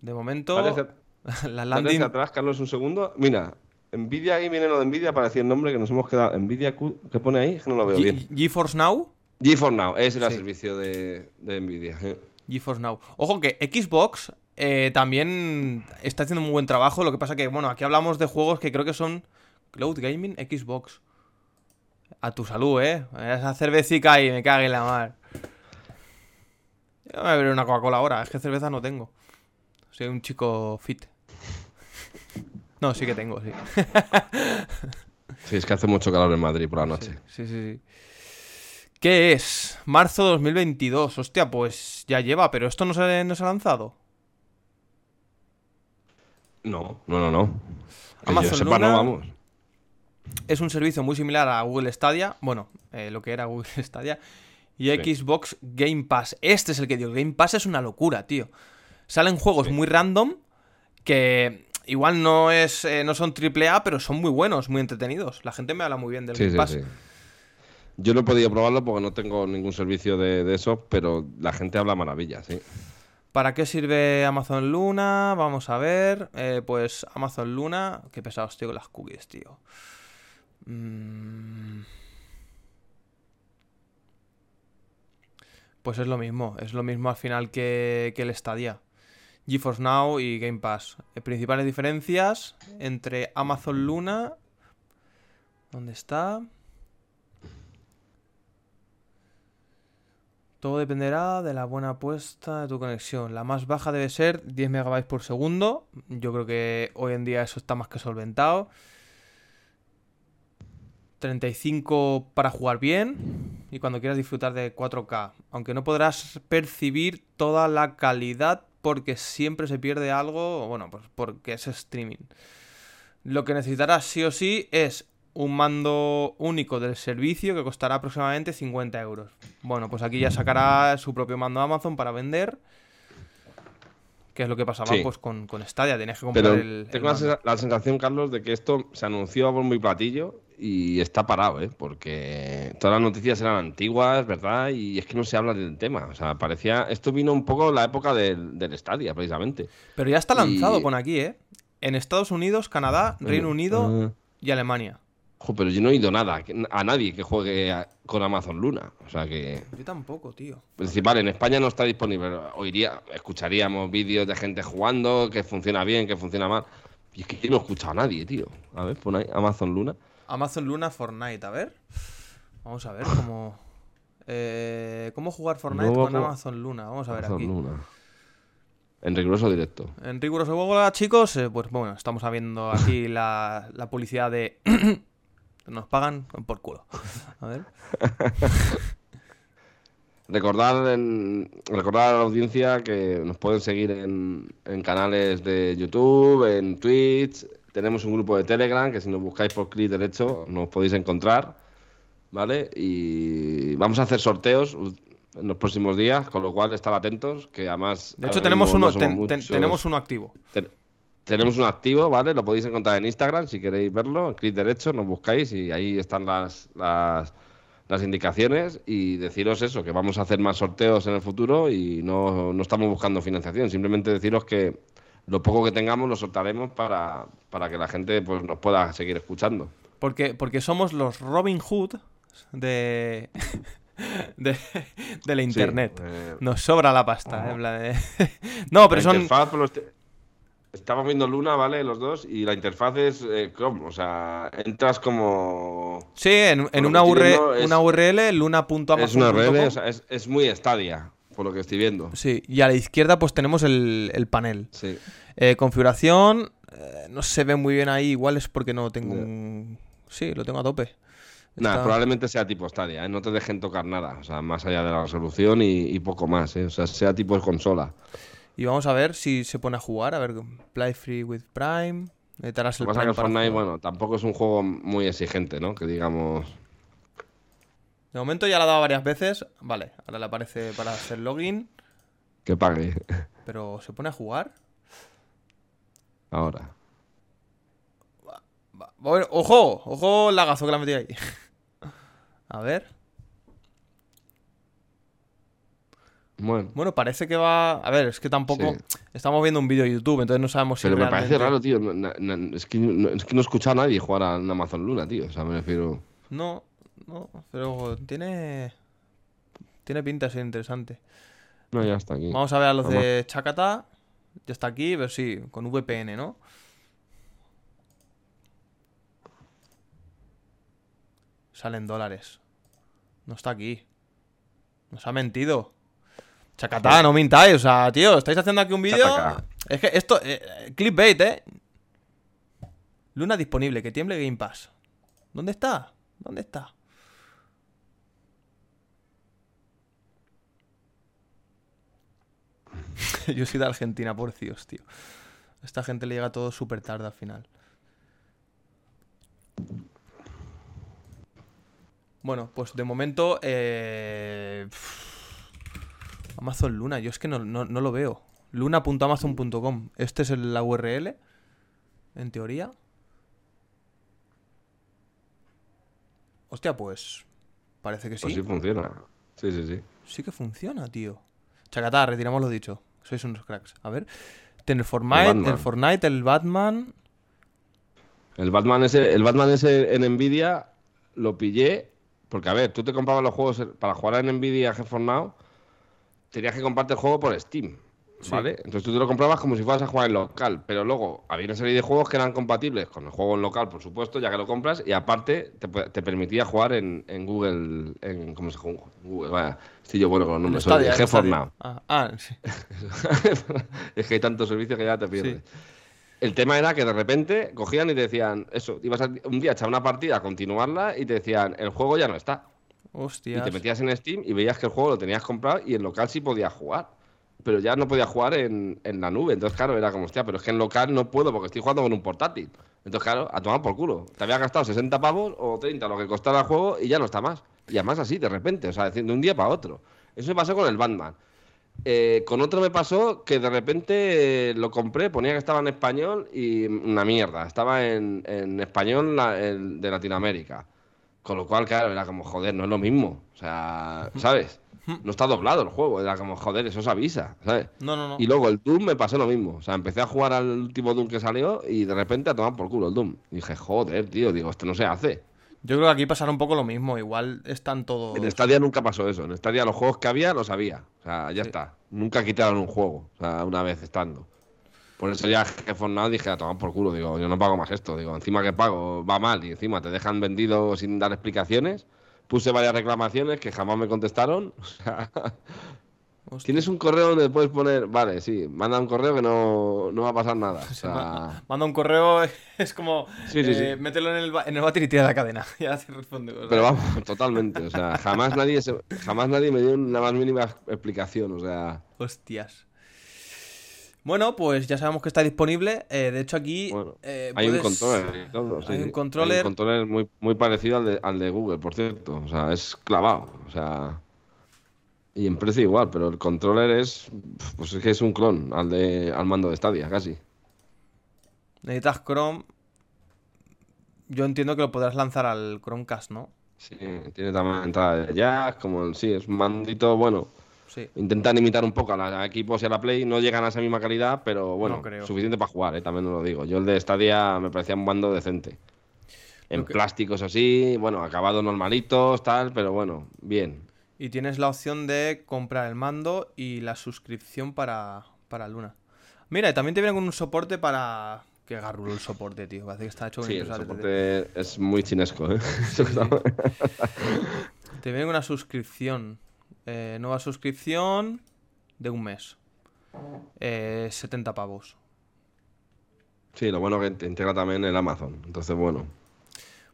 De momento, Parece, La landing. hacia atrás, Carlos, un segundo. Mira, Nvidia, ahí viene lo de Nvidia para decir el nombre que nos hemos quedado. Nvidia, ¿qué pone ahí? Es que no lo veo bien. Ge- GeForce Now. GeForce Now, era el Sí. servicio de, de Nvidia. eh. GeForce Now. Ojo que Xbox eh, también está haciendo un muy buen trabajo. Lo que pasa que, bueno, aquí hablamos de juegos que creo que son Cloud Gaming Xbox. A tu salud, ¿eh? Esa cervecica y me cague en la mar. Yo me voy a beber una Coca-Cola ahora. Es que cerveza no tengo. Soy un chico fit. No, sí que tengo, sí. Sí, es que hace mucho calor en Madrid por la noche. Sí, sí, sí. ¿Qué es? Marzo 2022. Hostia, pues ya lleva, pero esto no se, no se ha lanzado. No, no, no, no. Que Amazon yo sepa, Luna. no, vamos. Es un servicio muy similar a Google Stadia. Bueno, eh, lo que era Google Stadia. Y Sí. Xbox Game Pass. Este es el que digo. Game Pass es una locura, tío. Salen juegos Sí. muy random que igual no es eh, no son AAA, pero son muy buenos, muy entretenidos. La gente me habla muy bien del Sí, Game sí, Pass. sí. Yo no he podido probarlo porque no tengo ningún servicio de, de eso, pero la gente habla maravillas, sí. ¿Para qué sirve Amazon Luna? Vamos a ver. Eh, pues Amazon Luna. Qué pesados, tío, con las cookies, tío. Mm. Pues es lo mismo. Es lo mismo al final que, que el Stadia. GeForce Now y Game Pass. Eh, principales diferencias entre Amazon Luna. ¿Dónde está? Todo dependerá de la buena apuesta de tu conexión. La más baja debe ser 10 megabytes por segundo. Yo creo que hoy en día eso está más que solventado. 35 para jugar bien y cuando quieras disfrutar de 4K. Aunque no podrás percibir toda la calidad porque siempre se pierde algo, bueno, pues porque es streaming. Lo que necesitarás sí o sí es un mando único del servicio que costará aproximadamente 50 euros. Bueno, pues aquí ya sacará su propio mando Amazon para vender. Que es lo que pasaba Sí. pues con, con Stadia, tenías que comprar Pero el, tengo mando. la sensación, Carlos, de que esto se anunció a bombo y platillo y está parado, ¿eh? Porque todas las noticias eran antiguas, ¿verdad? Y es que no se habla del tema. O sea, parecía... Esto vino un poco la época del, del Stadia, precisamente. Pero ya está lanzado, Y- aquí, ¿eh? En Estados Unidos, Canadá, Reino Unido Ah. y Alemania. Ojo, pero yo no he oído nada a nadie que juegue a- con Amazon Luna. O sea que... Yo tampoco, tío. Principal, en España no está disponible. Oiría, escucharíamos vídeos de gente jugando, que funciona bien, que funciona mal. Y es que yo no he escuchado a nadie, tío. A ver, pon ahí Amazon Luna. Amazon Luna Fortnite, a ver. Vamos a ver cómo. Eh, ¿Cómo jugar Fortnite con. Amazon Luna? Vamos a ver Amazon aquí. Luna. En riguroso directo. En riguroso juego, chicos, eh, pues bueno, estamos viendo aquí la, la publicidad de. Nos pagan por culo. A ver. Recordar, en- recordar a la audiencia que nos pueden seguir en, en canales de YouTube, en Twitch. Tenemos un grupo de Telegram que si nos buscáis por clic derecho nos podéis encontrar. ¿Vale? Y vamos a hacer sorteos en los próximos días, con lo cual estar atentos, que además... De hecho, tenemos uno, no somos ten- ten- muchos. tenemos uno activo. Ten- tenemos un activo, ¿vale? Lo podéis encontrar en Instagram si queréis verlo. En clic derecho nos buscáis y ahí están las, las, las indicaciones. Y deciros eso, que vamos a hacer más sorteos en el futuro y no, no estamos buscando financiación. Simplemente deciros que lo poco que tengamos lo soltaremos para, para que la gente pues, nos pueda seguir escuchando. Porque, porque somos los Robin Hood de. de, de la internet. eh, Nos sobra la pasta, eh, no, pero la son. interfaz, pues, Estamos viendo Luna, ¿vale? Los dos. Y la interfaz es eh, Chrome. O sea, entras como... Sí, en, en una, URL, es- una URL, luna.amazon.com. Es una o sea, es, es muy estadia, por lo que estoy viendo. Sí, y a la izquierda pues tenemos el, el panel. Sí. Eh, configuración, eh, no se ve muy bien ahí, igual es porque no tengo un... Sí, lo tengo a tope. Nada, Está- probablemente sea tipo Stadia, ¿eh? no te dejen tocar nada, o sea, más allá de la resolución y, y poco más, ¿eh? o sea, sea tipo consola. Y vamos a ver si se pone a jugar, a ver, Play Free with Prime. Lo el Fortnite, bueno, tampoco es un juego muy exigente, ¿no? Que digamos... De momento ya la ha dado varias veces. Vale, ahora le aparece para hacer login. Que pague Pero ¿se pone a jugar? ahora. Va- Bueno, ¡Ojo! ¡Ojo lagazo que le ha metido ahí! A ver. Bueno. Bueno, parece que va. A ver, es que tampoco. Sí. Estamos viendo un vídeo de YouTube, entonces no sabemos si Pero me parece raro, tío. no- no- no- es, que no, es que no he escuchado a nadie jugar a Amazon Luna, tío. O sea, me refiero. No, no, pero tiene. Tiene pinta de ser interesante. No, ya está aquí. Vamos a ver a los Vamos. de Chacata. Ya está aquí, pero sí, con VPN, ¿no? Salen dólares. No está aquí. Nos ha mentido. Chacatá, no mintáis. O sea, tío, estáis haciendo aquí un vídeo. Es que esto. eh, eh, clickbait, ¿eh? Luna disponible, que tiemble Game Pass. ¿Dónde está? ¿Dónde está? Yo soy de Argentina, por Dios, tío. A esta gente le llega todo súper tarde al final. Bueno, pues de momento. eh, Amazon Luna, yo es que no, no- no lo veo. Luna.amazon.com. Este es el- la URL. En teoría. Hostia, pues. Parece que sí. Pues sí funciona. Sí, sí, sí. Sí que funciona, tío. Chacatá, retiramos lo dicho. Sois unos cracks. A ver. El Fortnite, el, Batman. Fortnite, el Batman. El Batman ese, el Batman ese en Nvidia lo pillé. Porque, a ver, tú te comprabas los juegos para jugar en Nvidia GeForce Now. Tenías que comprarte el juego por Steam. Sí. ¿Vale? Entonces tú te lo comprabas como si fueras a jugar en local. Pero luego había una serie de juegos que eran compatibles con el juego en local, por supuesto, ya que lo compras. Y aparte te, te permitía jugar en, en Google. En, ¿Cómo se juega? Google, vaya. Estoy yo bueno con los nombres. Soy Stadia. Now. Ah, ah, sí. es que hay tantos servicios que ya te pierdes. Sí. El tema era que de repente cogían y te decían, eso, ibas a, un día a echar una partida, a continuarla y te decían, el juego ya no está. Y Hostias. te metías en Steam y veías que el juego lo tenías comprado y en local sí podías jugar. Pero ya no podías jugar en, en la nube. Entonces, claro, era como, hostia, pero es que en local no puedo porque estoy jugando con un portátil. Entonces, claro, a tomar por culo. Te había gastado 60 pavos o 30 lo que costaba el juego y ya no está más. Y además así, de repente, o sea, de un día para otro. Eso me pasó con el Batman. Eh, con otro me pasó que de repente eh, lo compré, ponía que estaba en español y una mierda. Estaba en, en español la- el de Latinoamérica. Con lo cual, claro, era como, joder, no es lo mismo. O sea, ¿sabes? No está doblado el juego. Era como, joder, eso se avisa, ¿sabes? No, no, no. Y luego el Doom me pasó lo mismo. O sea, empecé a jugar al último Doom que salió y de repente a tomar por culo el Doom. Y dije, joder, tío, digo, esto no se hace. Yo creo que aquí pasará un poco lo mismo. Igual están todos. En Stadia nunca pasó eso. En Stadia los juegos que había los había. O sea, ya Sí. está. Nunca quitaron un juego. O sea, una vez estando. Por eso ya que Fortnite dije a tomar por culo. Digo, yo no pago más esto. Digo, encima que pago va mal y encima te dejan vendido sin dar explicaciones. Puse varias reclamaciones que jamás me contestaron. Hostia. tienes un correo donde puedes poner, vale, sí, manda un correo que no, no va a pasar nada. O sea, Manda un correo, es como. Sí, sí, eh, sí. Mételo en el, en el váter y tira la cadena. Ya te responde. o sea. pero vamos, totalmente. O sea, jamás nadie, se- jamás nadie me dio una más mínima explicación. O sea, Hostias. Bueno, pues ya sabemos que está disponible. Eh, de hecho, aquí. Bueno, eh, Hay un controller todo, sí, hay un controller- Hay un controller muy, muy parecido al de, al de Google, por cierto. O sea, es clavado. O sea. Y en precio igual, pero el controller es. Pues es que es un clon al de al mando de Stadia, casi. Necesitas Chrome. Yo entiendo que lo podrás lanzar al Chromecast, ¿no? Sí, tiene también entrada de jack, como el, sí, es un mandito, bueno. Sí. Intentan imitar un poco a los equipos y a la Play, no llegan a esa misma calidad, pero bueno, No suficiente para jugar, ¿eh? también lo digo. Yo el de Stadia me parecía un bando decente. En plásticos así, bueno, acabados normalitos, tal, pero bueno, bien. Y tienes la opción de comprar el mando y la suscripción para, para Luna. Mira, y también te viene con un soporte para. Que garrulo el soporte, tío. Parece que está hecho con Sí, el impresora 3D. soporte es muy chinesco, ¿eh? Te viene con una suscripción. Eh, nueva suscripción de un mes. Eh, 70 pavos. Sí, lo bueno que te integra también el Amazon. Entonces, bueno.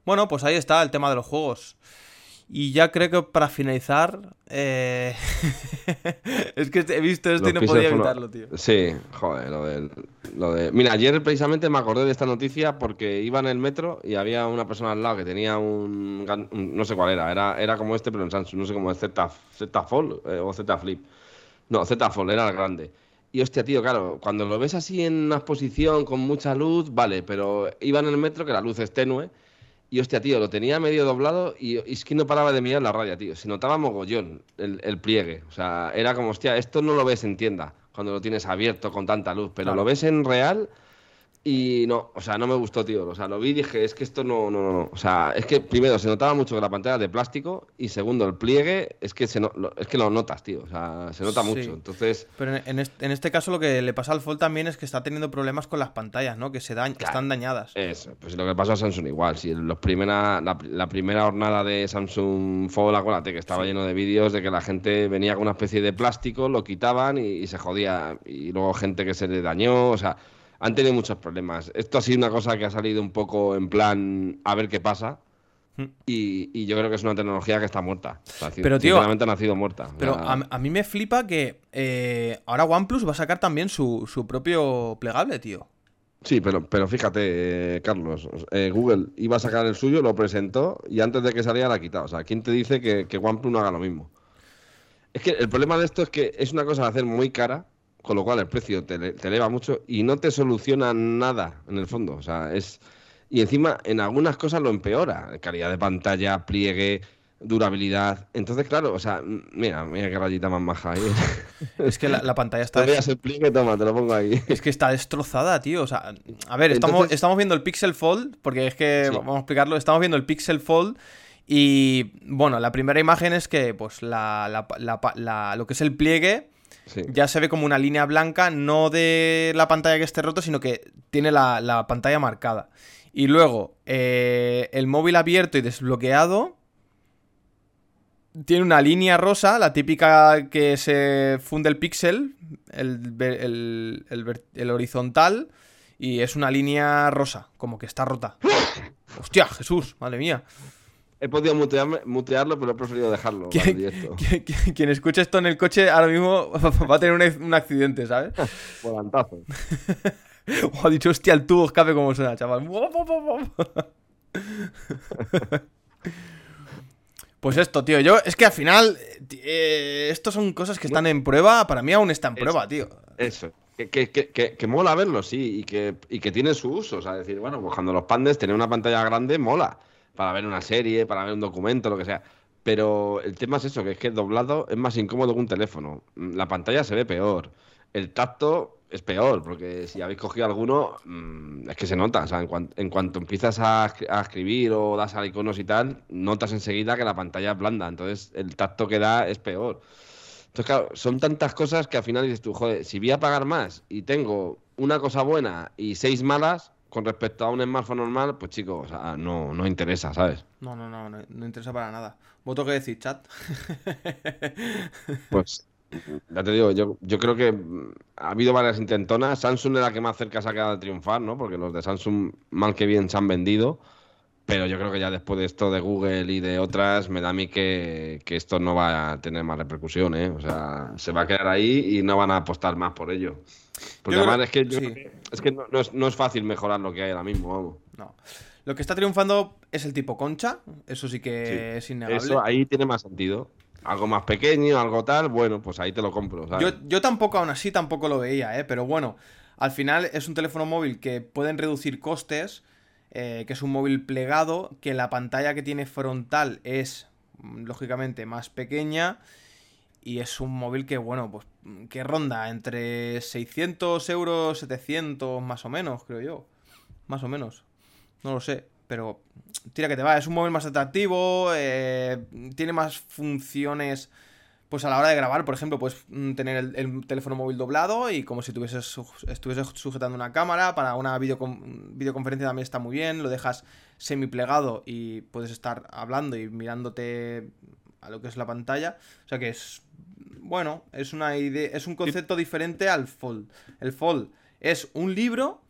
Bueno, pues ahí está el tema de los juegos. Y ya creo que para finalizar. eh, es que he visto esto y no Los podía evitarlo, tío. Sí, joder, lo del, lo de... Mira, ayer precisamente me acordé de esta noticia porque iba en el metro y había una persona al lado que tenía un- no sé cuál era, era, era como este pero en Samsung, no sé cómo es, Z, Z Fold eh, o Z Flip. No, Z Fold, era el grande. Y hostia, tío, claro, cuando lo ves así en una exposición con mucha luz, vale, pero iba en el metro que la luz es tenue Y hostia, tío, lo tenía medio doblado y, es que no paraba de mirar la raya, tío. Se notaba mogollón el, pliegue. O sea, era como, hostia, esto no lo ves en tienda cuando lo tienes abierto con tanta luz, pero lo ves en real y no, o sea, no me gustó, tío. O sea, lo vi y dije, es que esto no, no, no. O sea, es que primero se notaba mucho que la pantalla de plástico y segundo, el pliegue es que, se lo, es que lo notas, tío. O sea, se nota mucho. Entonces. Pero en este, en este, caso lo que le pasa al Fold también es que está teniendo problemas con las pantallas, ¿no? Que se dañ están dañadas. Eso, pues lo que pasó a Samsung igual. Si los primera, la, primera jornada de Samsung Fold, acuérdate que estaba lleno de vídeos de que la gente venía con una especie de plástico, lo quitaban y, y se jodía. Y luego gente que se le dañó, o sea han tenido muchos problemas. Esto ha sido una cosa que ha salido un poco en plan a ver qué pasa. Hmm. Y, yo creo que es una tecnología que está muerta. pero tío, ha nacido muerta. Pero a, mí me flipa que eh, ahora OnePlus va a sacar también su, propio plegable, tío. Sí, pero, pero fíjate, eh, Carlos, eh, Google iba a sacar el suyo, lo presentó y antes de que saliera la ha quitado. O sea, ¿quién te dice que, que OnePlus no haga lo mismo? Es que el problema de esto es que es una cosa de hacer muy cara con lo cual el precio te, eleva mucho y no te soluciona nada en el fondo. O sea, es. Y encima en algunas cosas lo empeora. Calidad de pantalla, pliegue, durabilidad. Entonces, claro, o sea, mira, mira qué rayita más maja ahí. Es que la, pantalla está. Te el pliegue, toma, te lo pongo ahí. Es que está destrozada, tío. O sea, a ver, estamos, estamos viendo el Pixel Fold, porque es que, vamos a explicarlo, estamos viendo el Pixel Fold. Y bueno, la primera imagen es que, pues, la, la, lo que es el pliegue ya se ve como una línea blanca, no de la pantalla que esté roto, sino que tiene la, pantalla marcada. Y luego, eh, el móvil abierto y desbloqueado tiene una línea rosa, la típica que se funde el píxel, el, el, horizontal, y es una línea rosa, como que está rota. ¡Hostia, Jesús! Madre mía. He podido mutearlo, pero he preferido dejarlo. Quien, escuche esto en el coche ahora mismo va a tener un, accidente, ¿sabes? Volantazo. o ha dicho, hostia, el tubo escape como suena, chaval. Pues esto, tío. Yo, es que al final, eh, estos son cosas que están en prueba. Para mí aún está en prueba, tío. Eso. Que, que, mola verlo, sí, y que, y que tiene su uso. O sea, decir, bueno, pues cuando los pandes tener una pantalla grande mola para ver una serie, para ver un documento, lo que sea. Pero el tema es eso, que es que doblado es más incómodo que un teléfono. La pantalla se ve peor. El tacto es peor, porque si habéis cogido alguno, mm, es que se nota. En, cuanto empiezas a, escribir o das a iconos y tal, notas enseguida que la pantalla es blanda. Entonces, el tacto que da es peor. Entonces, claro, son tantas cosas que al final dices tú, joder, si voy a pagar más y tengo una cosa buena y seis malas, con respecto a un smartphone normal, pues chicos, o sea, no, no interesa, ¿sabes? No, no, no, no, interesa para nada. ¿Voto qué decir, chat? pues, ya te digo, yo, yo creo que ha habido varias intentonas. Samsung es la que más cerca se ha quedado de triunfar, ¿no? Porque los de Samsung, mal que bien, se han vendido. Pero yo creo que ya después de esto de Google y de otras, me da a mí que, que esto no va a tener más repercusión, ¿eh? O sea, se va a quedar ahí y no van a apostar más por ello. Porque además es que, es que no, es, fácil mejorar lo que hay ahora mismo, vamos. No. Lo que está triunfando es el tipo concha, eso sí que es innegable. Eso ahí tiene más sentido. Algo más pequeño, algo tal, bueno, pues ahí te lo compro. Yo, tampoco, aún así, tampoco lo veía, ¿eh? Pero bueno, al final es un teléfono móvil que pueden reducir costes, eh, que es un móvil plegado, que la pantalla que tiene frontal es, lógicamente, más pequeña y es un móvil que, bueno, pues que ronda entre 600 euros, 700 más o menos, creo yo. Más o menos. No lo sé, pero tira que te va. Es un móvil más atractivo, eh, tiene más funciones. Pues a la hora de grabar, por ejemplo, puedes mm, tener el, teléfono móvil doblado y como si tuvieses, estuvieses sujetando una cámara. Para una videoconferencia también está muy bien. Lo dejas semi plegado y puedes estar hablando y mirándote a lo que es la pantalla. O sea que es bueno, es una idea, es un concepto diferente al Fold. El Fold es un libro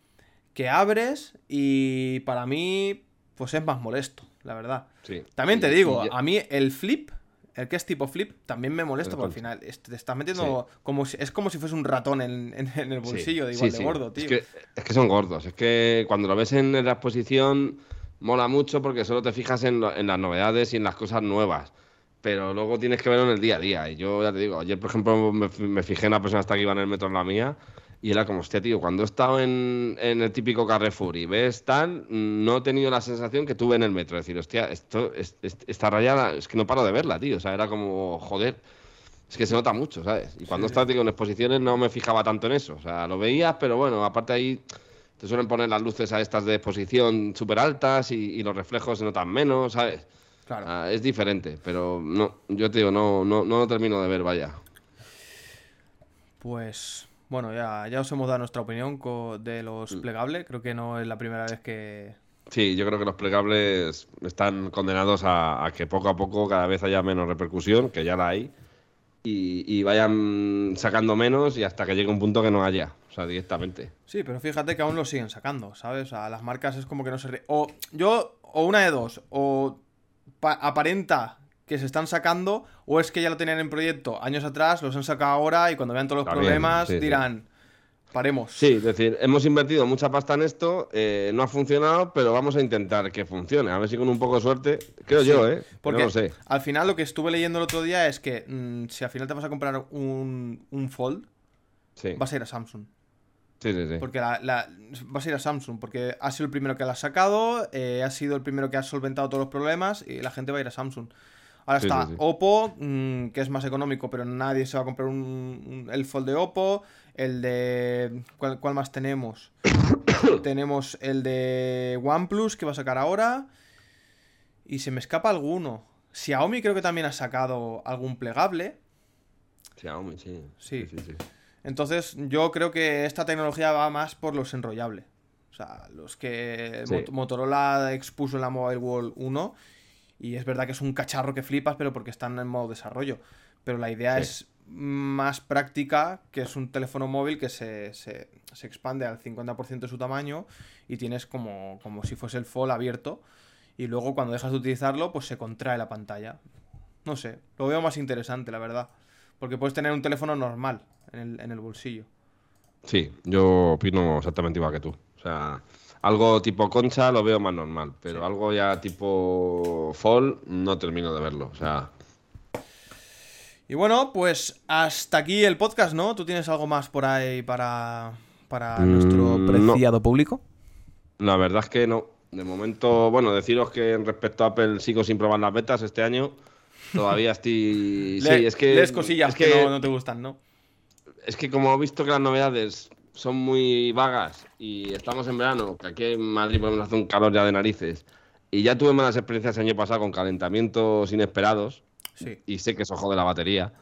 que abres y para mí pues es más molesto, la verdad. Sí. También te digo, a mí el flip, el que es tipo flip, también me molesta porque al final te estás metiendo como si, es como si fuese un ratón en, el bolsillo de igual de gordo, tío. Es que, es que, son gordos, es que cuando lo ves en la exposición mola mucho porque solo te fijas en, en las novedades y en las cosas nuevas pero luego tienes que verlo en el día a día. Y yo ya te digo, ayer, por ejemplo, me, fijé en la persona hasta que iba en el metro en la mía Y era como, hostia, tío, cuando he estado en, el típico Carrefour y ves tal, no he tenido la sensación que tuve en el metro. Es decir, hostia, esto, esta rayada, es que no paro de verla, tío. O sea, era como, joder, es que se nota mucho, ¿sabes? Y cuando estás, en exposiciones no me fijaba tanto en eso. O sea, lo veías, pero bueno, aparte ahí te suelen poner las luces a estas de exposición súper altas y, los reflejos se notan menos, ¿sabes? Claro. Ah, es diferente, pero no, yo te digo, no, no, no lo termino de ver, vaya. Pues bueno, ya, ya os hemos dado nuestra opinión de los mm. plegables. Creo que no es la primera vez que. Sí, yo creo que los plegables están condenados a, que poco a poco cada vez haya menos repercusión, que ya la hay, y, vayan sacando menos y hasta que llegue un punto que no haya, o sea, directamente. Sí, pero fíjate que aún lo siguen sacando, ¿sabes? O sea, las marcas es como que no se... O yo, o una de dos, o aparenta que se están sacando o es que ya lo tenían en proyecto años atrás, los han sacado ahora y cuando vean todos los problemas dirán, paremos. Sí, es decir, hemos invertido mucha pasta en esto, eh, no ha funcionado, pero vamos a intentar que funcione. A ver si con un poco de suerte, creo yo, ¿eh? Porque no sé. al final lo que estuve leyendo el otro día es que mm, si al final te vas a comprar un, un Fold, vas a ir a Samsung. Sí, sí, sí. Porque la, vas a ir a Samsung, porque ha sido el primero que la ha sacado, eh, ha sido el primero que ha solventado todos los problemas y la gente va a ir a Samsung. Ahora está Oppo, mm, que es más económico, pero nadie se va a comprar un, el Fold de Oppo. El de. ¿Cuál, más tenemos? tenemos el de OnePlus que va a sacar ahora. Y se me escapa alguno. Xiaomi creo que también ha sacado algún plegable. Xiaomi, sí. Sí. Entonces, yo creo que esta tecnología va más por los enrollables. O sea, los que Motorola expuso en la Mobile World 1 y es verdad que es un cacharro que flipas, pero porque están en modo desarrollo. Pero la idea es más práctica, que es un teléfono móvil que se, se, expande al 50% de su tamaño y tienes como, como si fuese el Fold abierto. Y luego cuando dejas de utilizarlo, pues se contrae la pantalla. No sé, lo veo más interesante, la verdad. Porque puedes tener un teléfono normal en el, en el bolsillo. Sí, yo opino exactamente igual que tú. O sea, algo tipo concha lo veo más normal, pero algo ya tipo fall no termino de verlo. O sea. Y bueno, pues hasta aquí el podcast, ¿no? ¿Tú tienes algo más por ahí para, para mm, nuestro preciado público? La verdad es que no. De momento, bueno, deciros que respecto a Apple sigo sin probar las betas este año. Todavía estoy. sí, es que. Lees cosillas que, que no, no te gustan, ¿no? Es que como he visto que las novedades son muy vagas y estamos en verano, que aquí en Madrid podemos hacer un calor ya de narices, y ya tuve malas experiencias el año pasado con calentamientos inesperados, y sé que eso jode la batería,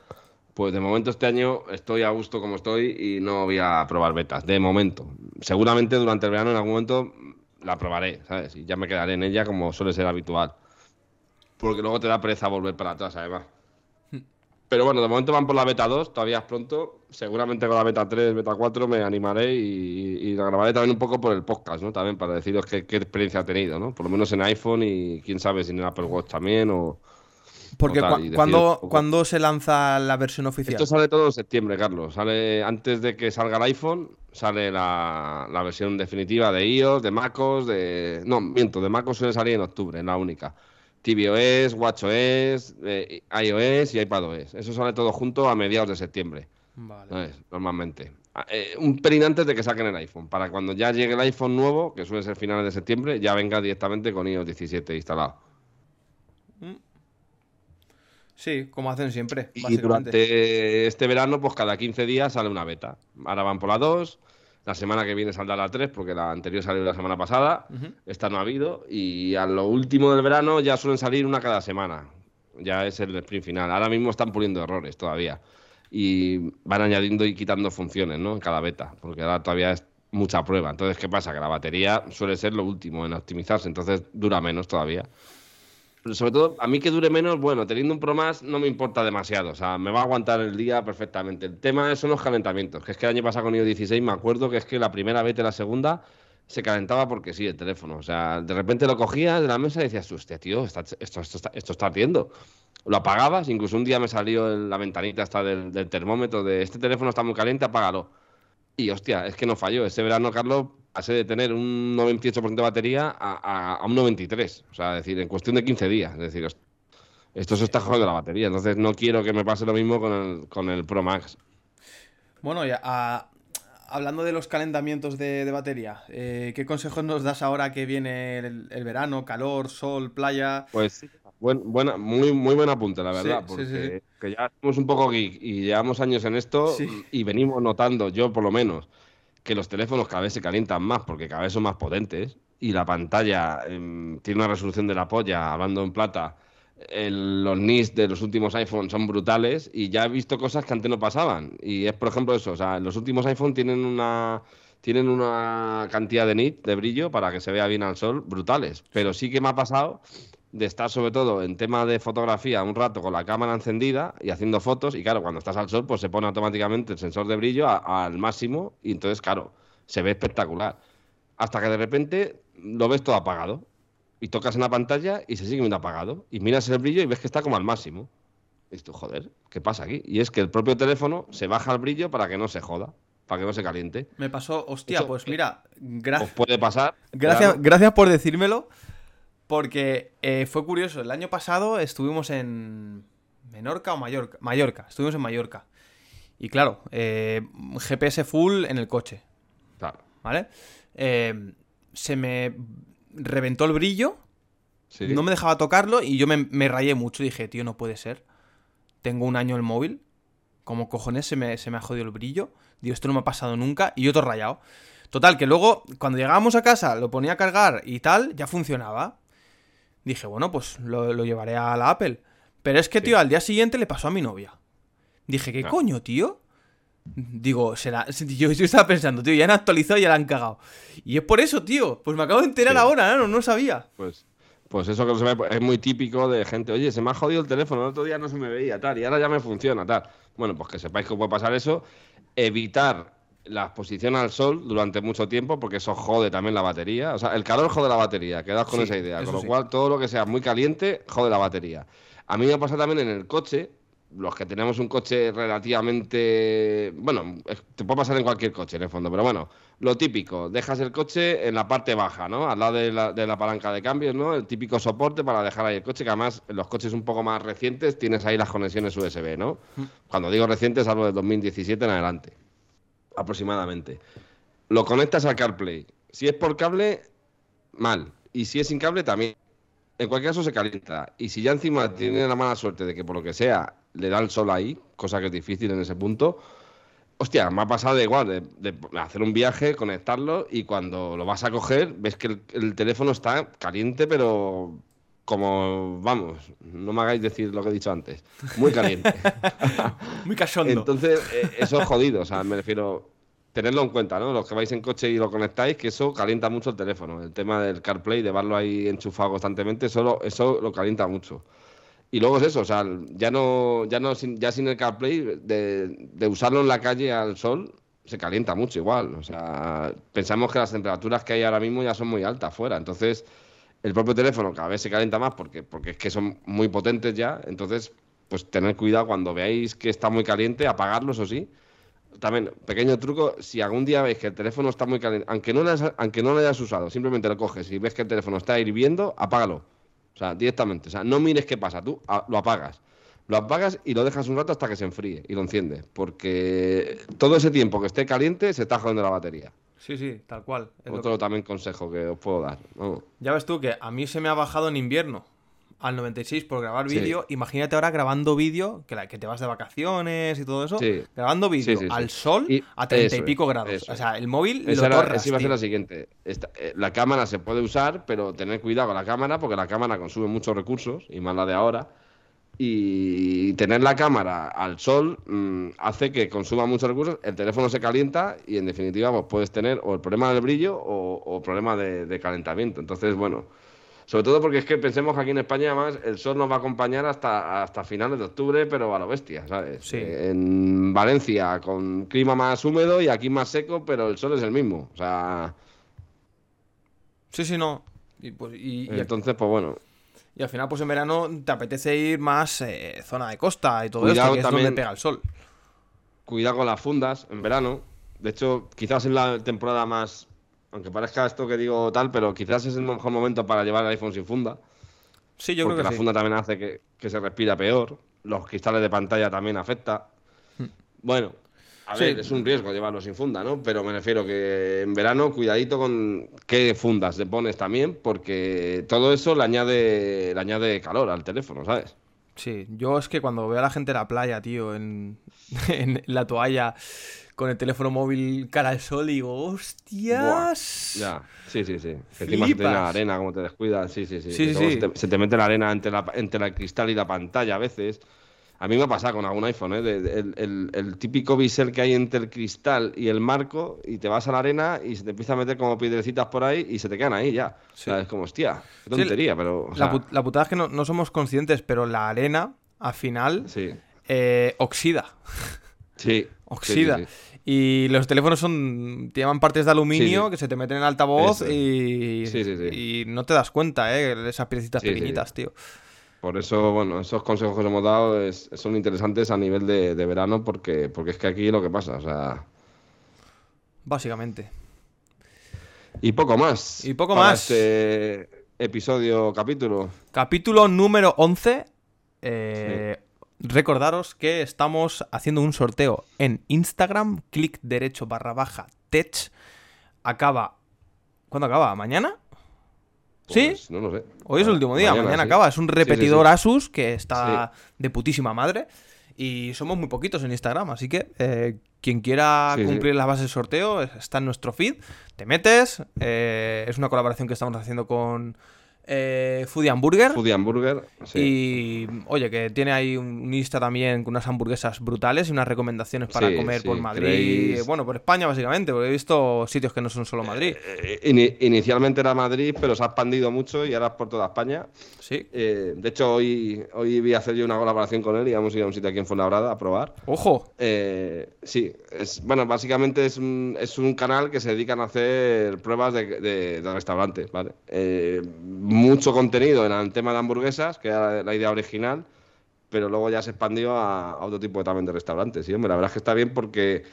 pues de momento este año estoy a gusto como estoy y no voy a probar betas, de momento. Seguramente durante el verano en algún momento la probaré, ¿sabes? Y ya me quedaré en ella como suele ser habitual. Porque luego te da pereza volver para atrás, además. Pero bueno, de momento van por la beta 2, todavía es pronto. Seguramente con la beta 3, beta 4 me animaré y, la grabaré también un poco por el podcast, ¿no? También para deciros qué, experiencia ha tenido, ¿no? Por lo menos en iPhone y quién sabe si en Apple Watch también o... Porque cuando, se lanza la versión oficial? Esto sale todo en septiembre, Carlos. Sale antes de que salga el iPhone, sale la, la versión definitiva de iOS, de MacOS, de... No, miento, de MacOS suele salir en octubre, es la única tvOS, WatchOS, eh, iOS y iPadOS. Eso sale todo junto a mediados de septiembre. Vale. Normalmente. Ah, eh, un pelín antes de que saquen el iPhone, para cuando ya llegue el iPhone nuevo, que suele ser finales de septiembre, ya venga directamente con iOS 17 instalado. Mm. Sí, como hacen siempre. Y durante este verano, pues cada 15 días sale una beta. Ahora van por la 2, la semana que viene saldrá la 3 porque la anterior salió la semana pasada. Esta no ha habido. Y a lo último del verano ya suelen salir una cada semana. Ya es el sprint final. Ahora mismo están puliendo errores todavía. Y van añadiendo y quitando funciones, ¿no? En cada beta. Porque ahora todavía es mucha prueba. Entonces, ¿qué pasa? Que la batería suele ser lo último en optimizarse. Entonces dura menos todavía sobre todo, a mí que dure menos, bueno, teniendo un Pro más no me importa demasiado, o sea, me va a aguantar el día perfectamente. El tema son los calentamientos, que es que el año pasado con iOS 16 me acuerdo que es que la primera vez y la segunda se calentaba porque sí, el teléfono, o sea, de repente lo cogías de la mesa y decías, hostia, tío, esto, esto, está, esto está ardiendo. Lo apagabas, incluso un día me salió la ventanita hasta del, del termómetro de este teléfono está muy caliente, apágalo. Y hostia, es que no falló. Ese verano, Carlos, pasé de tener un 98% de batería a, un 93%. O sea, decir, en cuestión de 15 días. Es decir, esto se está jugando la batería. Entonces no quiero que me pase lo mismo con el, con el Pro Max. Bueno, ya hablando de los calentamientos de, batería, eh, ¿qué consejos nos das ahora que viene el, verano, calor, sol, playa? Pues buena, muy, muy buen apunte, la verdad, porque que ya somos un poco geek y llevamos años en esto y venimos notando, yo por lo menos, que los teléfonos cada vez se calientan más porque cada vez son más potentes y la pantalla em, tiene una resolución de la polla, hablando en plata. los NIS de los últimos iPhones son brutales y ya he visto cosas que antes no pasaban. Y es, por ejemplo, eso. O sea, los últimos iPhones tienen una, tienen una cantidad de nit, de brillo, para que se vea bien al sol, brutales. Pero sí que me ha pasado de estar sobre todo en tema de fotografía un rato con la cámara encendida y haciendo fotos y claro, cuando estás al sol pues se pone automáticamente el sensor de brillo al máximo y entonces claro, se ve espectacular. Hasta que de repente lo ves todo apagado. Y tocas en la pantalla y se sigue viendo apagado. Y miras el brillo y ves que está como al máximo. Y tú, joder, ¿qué pasa aquí? Y es que el propio teléfono se baja el brillo para que no se joda, para que no se caliente. Me pasó, hostia, pues mira, gracias. puede pasar. Gracias, gracias por decírmelo, porque eh, fue curioso. El año pasado estuvimos en Menorca o Mallorca. Mallorca, estuvimos en Mallorca. Y claro, eh, GPS full en el coche. Claro. ¿Vale? Eh, se me reventó el brillo. No me dejaba tocarlo y yo me, rayé mucho. Dije, tío, no puede ser. Tengo un año el móvil. Como cojones se me, se me ha jodido el brillo. Digo, esto no me ha pasado nunca. Y yo todo rayado. Total, que luego, cuando llegábamos a casa, lo ponía a cargar y tal, ya funcionaba. Dije, bueno, pues lo, llevaré a la Apple. Pero es que, tío, al día siguiente le pasó a mi novia. Dije, ¿qué coño, tío? Digo, será. Yo, yo, estaba pensando, tío, ya han actualizado y ya la han cagado. Y es por eso, tío. Pues me acabo de enterar ahora, ¿no? No sabía. Pues, pues eso que se es muy típico de gente, oye, se me ha jodido el teléfono, el otro día no se me veía, tal, y ahora ya me funciona, tal. Bueno, pues que sepáis que puede pasar eso. Evitar la exposición al sol durante mucho tiempo, porque eso jode también la batería. O sea, el calor jode la batería, quedas con esa idea. Con lo cual, todo lo que sea muy caliente jode la batería. A mí me pasa también en el coche, los que tenemos un coche relativamente. Bueno, te puede pasar en cualquier coche en el fondo, pero bueno, lo típico, dejas el coche en la parte baja, ¿no? Al lado de la, de la palanca de cambios, ¿no? El típico soporte para dejar ahí el coche, que además en los coches un poco más recientes tienes ahí las conexiones USB, ¿no? Mm. Cuando digo recientes hablo de 2017 en adelante, aproximadamente. Lo conectas al CarPlay. Si es por cable, mal. Y si es sin cable, también. En cualquier caso se calienta. Y si ya encima tiene la mala suerte de que por lo que sea le da el sol ahí, cosa que es difícil en ese punto. Hostia, me ha pasado de igual, de, hacer un viaje, conectarlo y cuando lo vas a coger ves que el, teléfono está caliente, pero como, vamos, no me hagáis decir lo que he dicho antes, muy caliente. muy cachondo. Entonces, eh, eso es jodido, o sea, me refiero, tenerlo en cuenta, ¿no? Los que vais en coche y lo conectáis, que eso calienta mucho el teléfono. El tema del CarPlay, de verlo ahí enchufado constantemente, eso eso lo calienta mucho. Y luego es eso, o sea, ya no, ya no, ya sin el CarPlay, de, de usarlo en la calle al sol, se calienta mucho igual. O sea, pensamos que las temperaturas que hay ahora mismo ya son muy altas fuera. Entonces, el propio teléfono cada vez se calienta más porque, porque es que son muy potentes ya. Entonces, pues tener cuidado cuando veáis que está muy caliente, apagarlo, eso sí. También, pequeño truco, si algún día veis que el teléfono está muy caliente, aunque no, hayas, aunque no lo hayas usado, simplemente lo coges y ves que el teléfono está hirviendo, apágalo o sea, directamente. O sea, no mires qué pasa, tú lo apagas. Lo apagas y lo dejas un rato hasta que se enfríe y lo enciendes. Porque todo ese tiempo que esté caliente se está jodiendo la batería. Sí, sí, tal cual. Otro también consejo que os puedo dar. Ya ves tú que a mí se me ha bajado en invierno al 96 por grabar vídeo. Imagínate ahora grabando vídeo, que, que te vas de vacaciones y todo eso. Grabando vídeo al sol a 30 y pico grados. O sea, el móvil lo torras, va a ser la siguiente. Eh, la cámara se puede usar, pero tener cuidado con la cámara porque la cámara consume muchos recursos, y más la de ahora. Y tener la cámara al sol mm, hace que consuma muchos recursos, el teléfono se calienta y en definitiva pues puedes tener o el problema del brillo o, el problema de, de calentamiento. Entonces, bueno, sobre todo porque es que pensemos que aquí en España, además, el sol nos va a acompañar hasta, hasta finales de octubre, pero a lo bestia, ¿sabes? Sí. En Valencia, con clima más húmedo y aquí más seco, pero el sol es el mismo. O sea. Sí, sí, no. Y, pues, y, Entonces, pues bueno. Y al final, pues en verano te apetece ir más eh, zona de costa y todo esto, que es donde pega el sol. Cuidado con las fundas en verano. De hecho, quizás en la temporada más aunque parezca esto que digo tal, pero quizás es el mejor momento para llevar el iPhone sin funda. Sí, yo creo que la funda también hace que, se respira peor. Los cristales de pantalla también afecta. Hmm. Bueno, A ver, es un riesgo llevarlo sin funda, ¿no? Pero me refiero que en verano, cuidadito con qué fundas le pones también, porque todo eso le añade, le añade calor al teléfono, ¿sabes? Sí, yo es que cuando veo a la gente en la playa, tío, en, en la toalla con el teléfono móvil cara al sol y digo, hostias. Ya, sí, sí, sí. Que encima se te la arena, como te descuidas, sí, sí, sí. Se, te, se te mete la arena entre, la, entre el cristal y la pantalla a veces. A mí me ha pasado con algún iPhone, ¿eh? De- de- el, el- el típico bisel que hay entre el cristal y el marco y te vas a la arena y se te empieza a meter como piedrecitas por ahí y se te quedan ahí ya. O sea, Sí. es como, hostia, qué Sí, tontería, pero... o La, put- la putada es que no, no somos conscientes, pero la arena, al final, Sí, eh, oxida. sí. Oxida. Y los teléfonos son llevan partes de aluminio Sí, sí. que se te meten en altavoz y, Sí, sí, sí. y no te das cuenta, ¿eh? Esas piecitas pequeñitas, tío. Por eso, bueno, esos consejos que os hemos dado es- son interesantes a nivel de, de verano porque, porque es que aquí lo que pasa, o sea... Básicamente. Y poco más. Y poco para más. Este episodio, capítulo. Capítulo número 11. Eh, Recordaros que estamos haciendo un sorteo en Instagram. Clic derecho barra baja tech. Acaba. ¿Cuándo acaba? ¿Mañana? ¿Sí? Pues, no lo sé. Hoy es el último día, mañana, sí. acaba. Es un sí, repetidor sí. Asus que está de putísima madre. Y somos muy poquitos en Instagram, así que eh, quien quiera cumplir las bases del sorteo es- está en nuestro feed. Te metes. eh, es una colaboración que estamos haciendo con eh, Foodie Hamburger. Foodie Hamburger. Sí. Y oye, que tiene ahí un Insta también con unas hamburguesas brutales y unas recomendaciones para Sí, comer sí, por Madrid. Bueno, por España básicamente, porque he visto sitios que no son solo Madrid. Eh, ini- inicialmente era Madrid, pero se ha expandido mucho y ahora es por toda España. Sí. Eh, de hecho, hoy, hoy vi hacer yo una colaboración con él y vamos a ir a un sitio aquí en Fuenlabrada a probar. Ojo. Eh, sí, es, bueno, básicamente es un, es un canal que se dedican a hacer pruebas de, de- de restaurantes, ¿vale? Mucho contenido en el tema de hamburguesas, que era la idea original, pero luego ya se expandió a, a otro tipo de, también de restaurantes, ¿sí? Hombre, la verdad es que está bien porque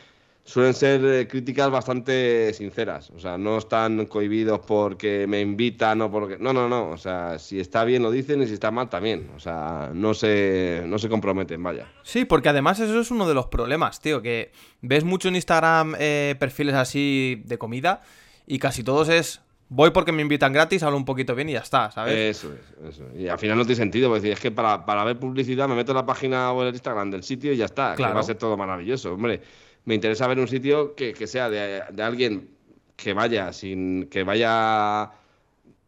suelen ser eh, críticas bastante sinceras, o sea, no están cohibidos porque me invitan o porque... No, no, no, o sea, si está bien lo dicen y si está mal también, o sea, no se, no se comprometen, vaya. Sí, porque además eso es uno de los problemas, tío, que ves mucho en Instagram eh, perfiles así de comida y casi todos es voy porque me invitan gratis, hablo un poquito bien y ya está, ¿sabes? Eso es, eso. Y al final no tiene sentido, porque es que para, para ver publicidad me meto en la página o en el Instagram del sitio y ya está, que Claro. va a ser todo maravilloso. Hombre, me interesa ver un sitio que, que sea de, de alguien que vaya sin que vaya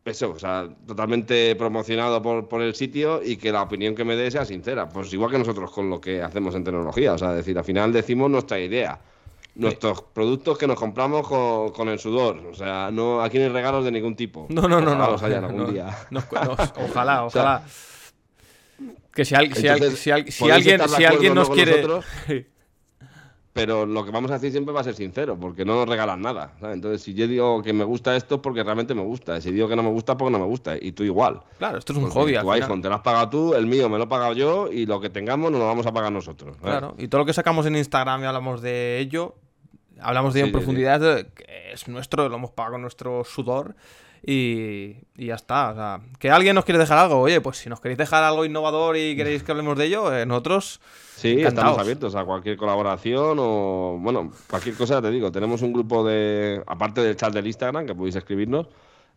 eso, o sea, totalmente promocionado por, por el sitio y que la opinión que me dé sea sincera. Pues igual que nosotros con lo que hacemos en tecnología, o sea, decir, al final decimos nuestra idea. Nuestros productos que nos compramos con, con el sudor. O sea, no aquí no hay regalos de ningún tipo. No, no, no, no. los hayan algún No, día. no, no, ojalá, O sea, ojalá. que si, al- si al- entonces, si al- si podéis alguien, si alguien nos quiere. Pero lo que vamos a decir siempre va a ser sincero, porque no nos regalan nada. ¿sabes? Entonces, si yo digo que me gusta esto es porque realmente me gusta. Si digo que no me gusta, porque no me gusta. Y tú igual. claro, esto es un hobby. Tu final. iPhone te lo has pagado tú, el mío me lo he pagado yo, y lo que tengamos nos lo vamos a pagar nosotros. ¿sabes? Claro, y todo lo que sacamos en Instagram y hablamos de ello, hablamos de ello Sí, en sí, profundidad, que es nuestro, lo hemos pagado con nuestro sudor y, y ya está. O sea, que alguien nos quiere dejar algo, oye, pues si nos queréis dejar algo innovador y queréis que hablemos de ello, eh, nosotros Sí, encantados. estamos abiertos a cualquier colaboración o, bueno, cualquier cosa, te digo. Tenemos un grupo de, aparte del chat del Instagram, que podéis escribirnos,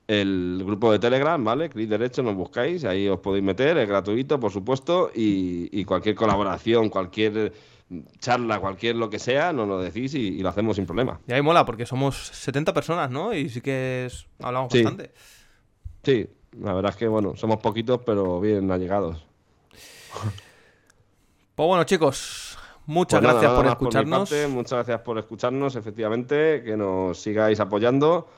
el grupo de Telegram, ¿vale? Clic derecho, nos buscáis, ahí os podéis meter, es gratuito, por supuesto, y, y cualquier colaboración, cualquier charla, cualquier lo que sea, nos lo decís y, y lo hacemos sin problema. Y ahí mola, porque somos 70 personas, ¿no? Y sí que es- hablamos Sí. bastante. Sí, la verdad es que, bueno, somos poquitos, pero bien allegados. Pues bueno, chicos, muchas Pues nada, gracias nada por escucharnos. parte, muchas gracias por escucharnos, efectivamente, que nos sigáis apoyando.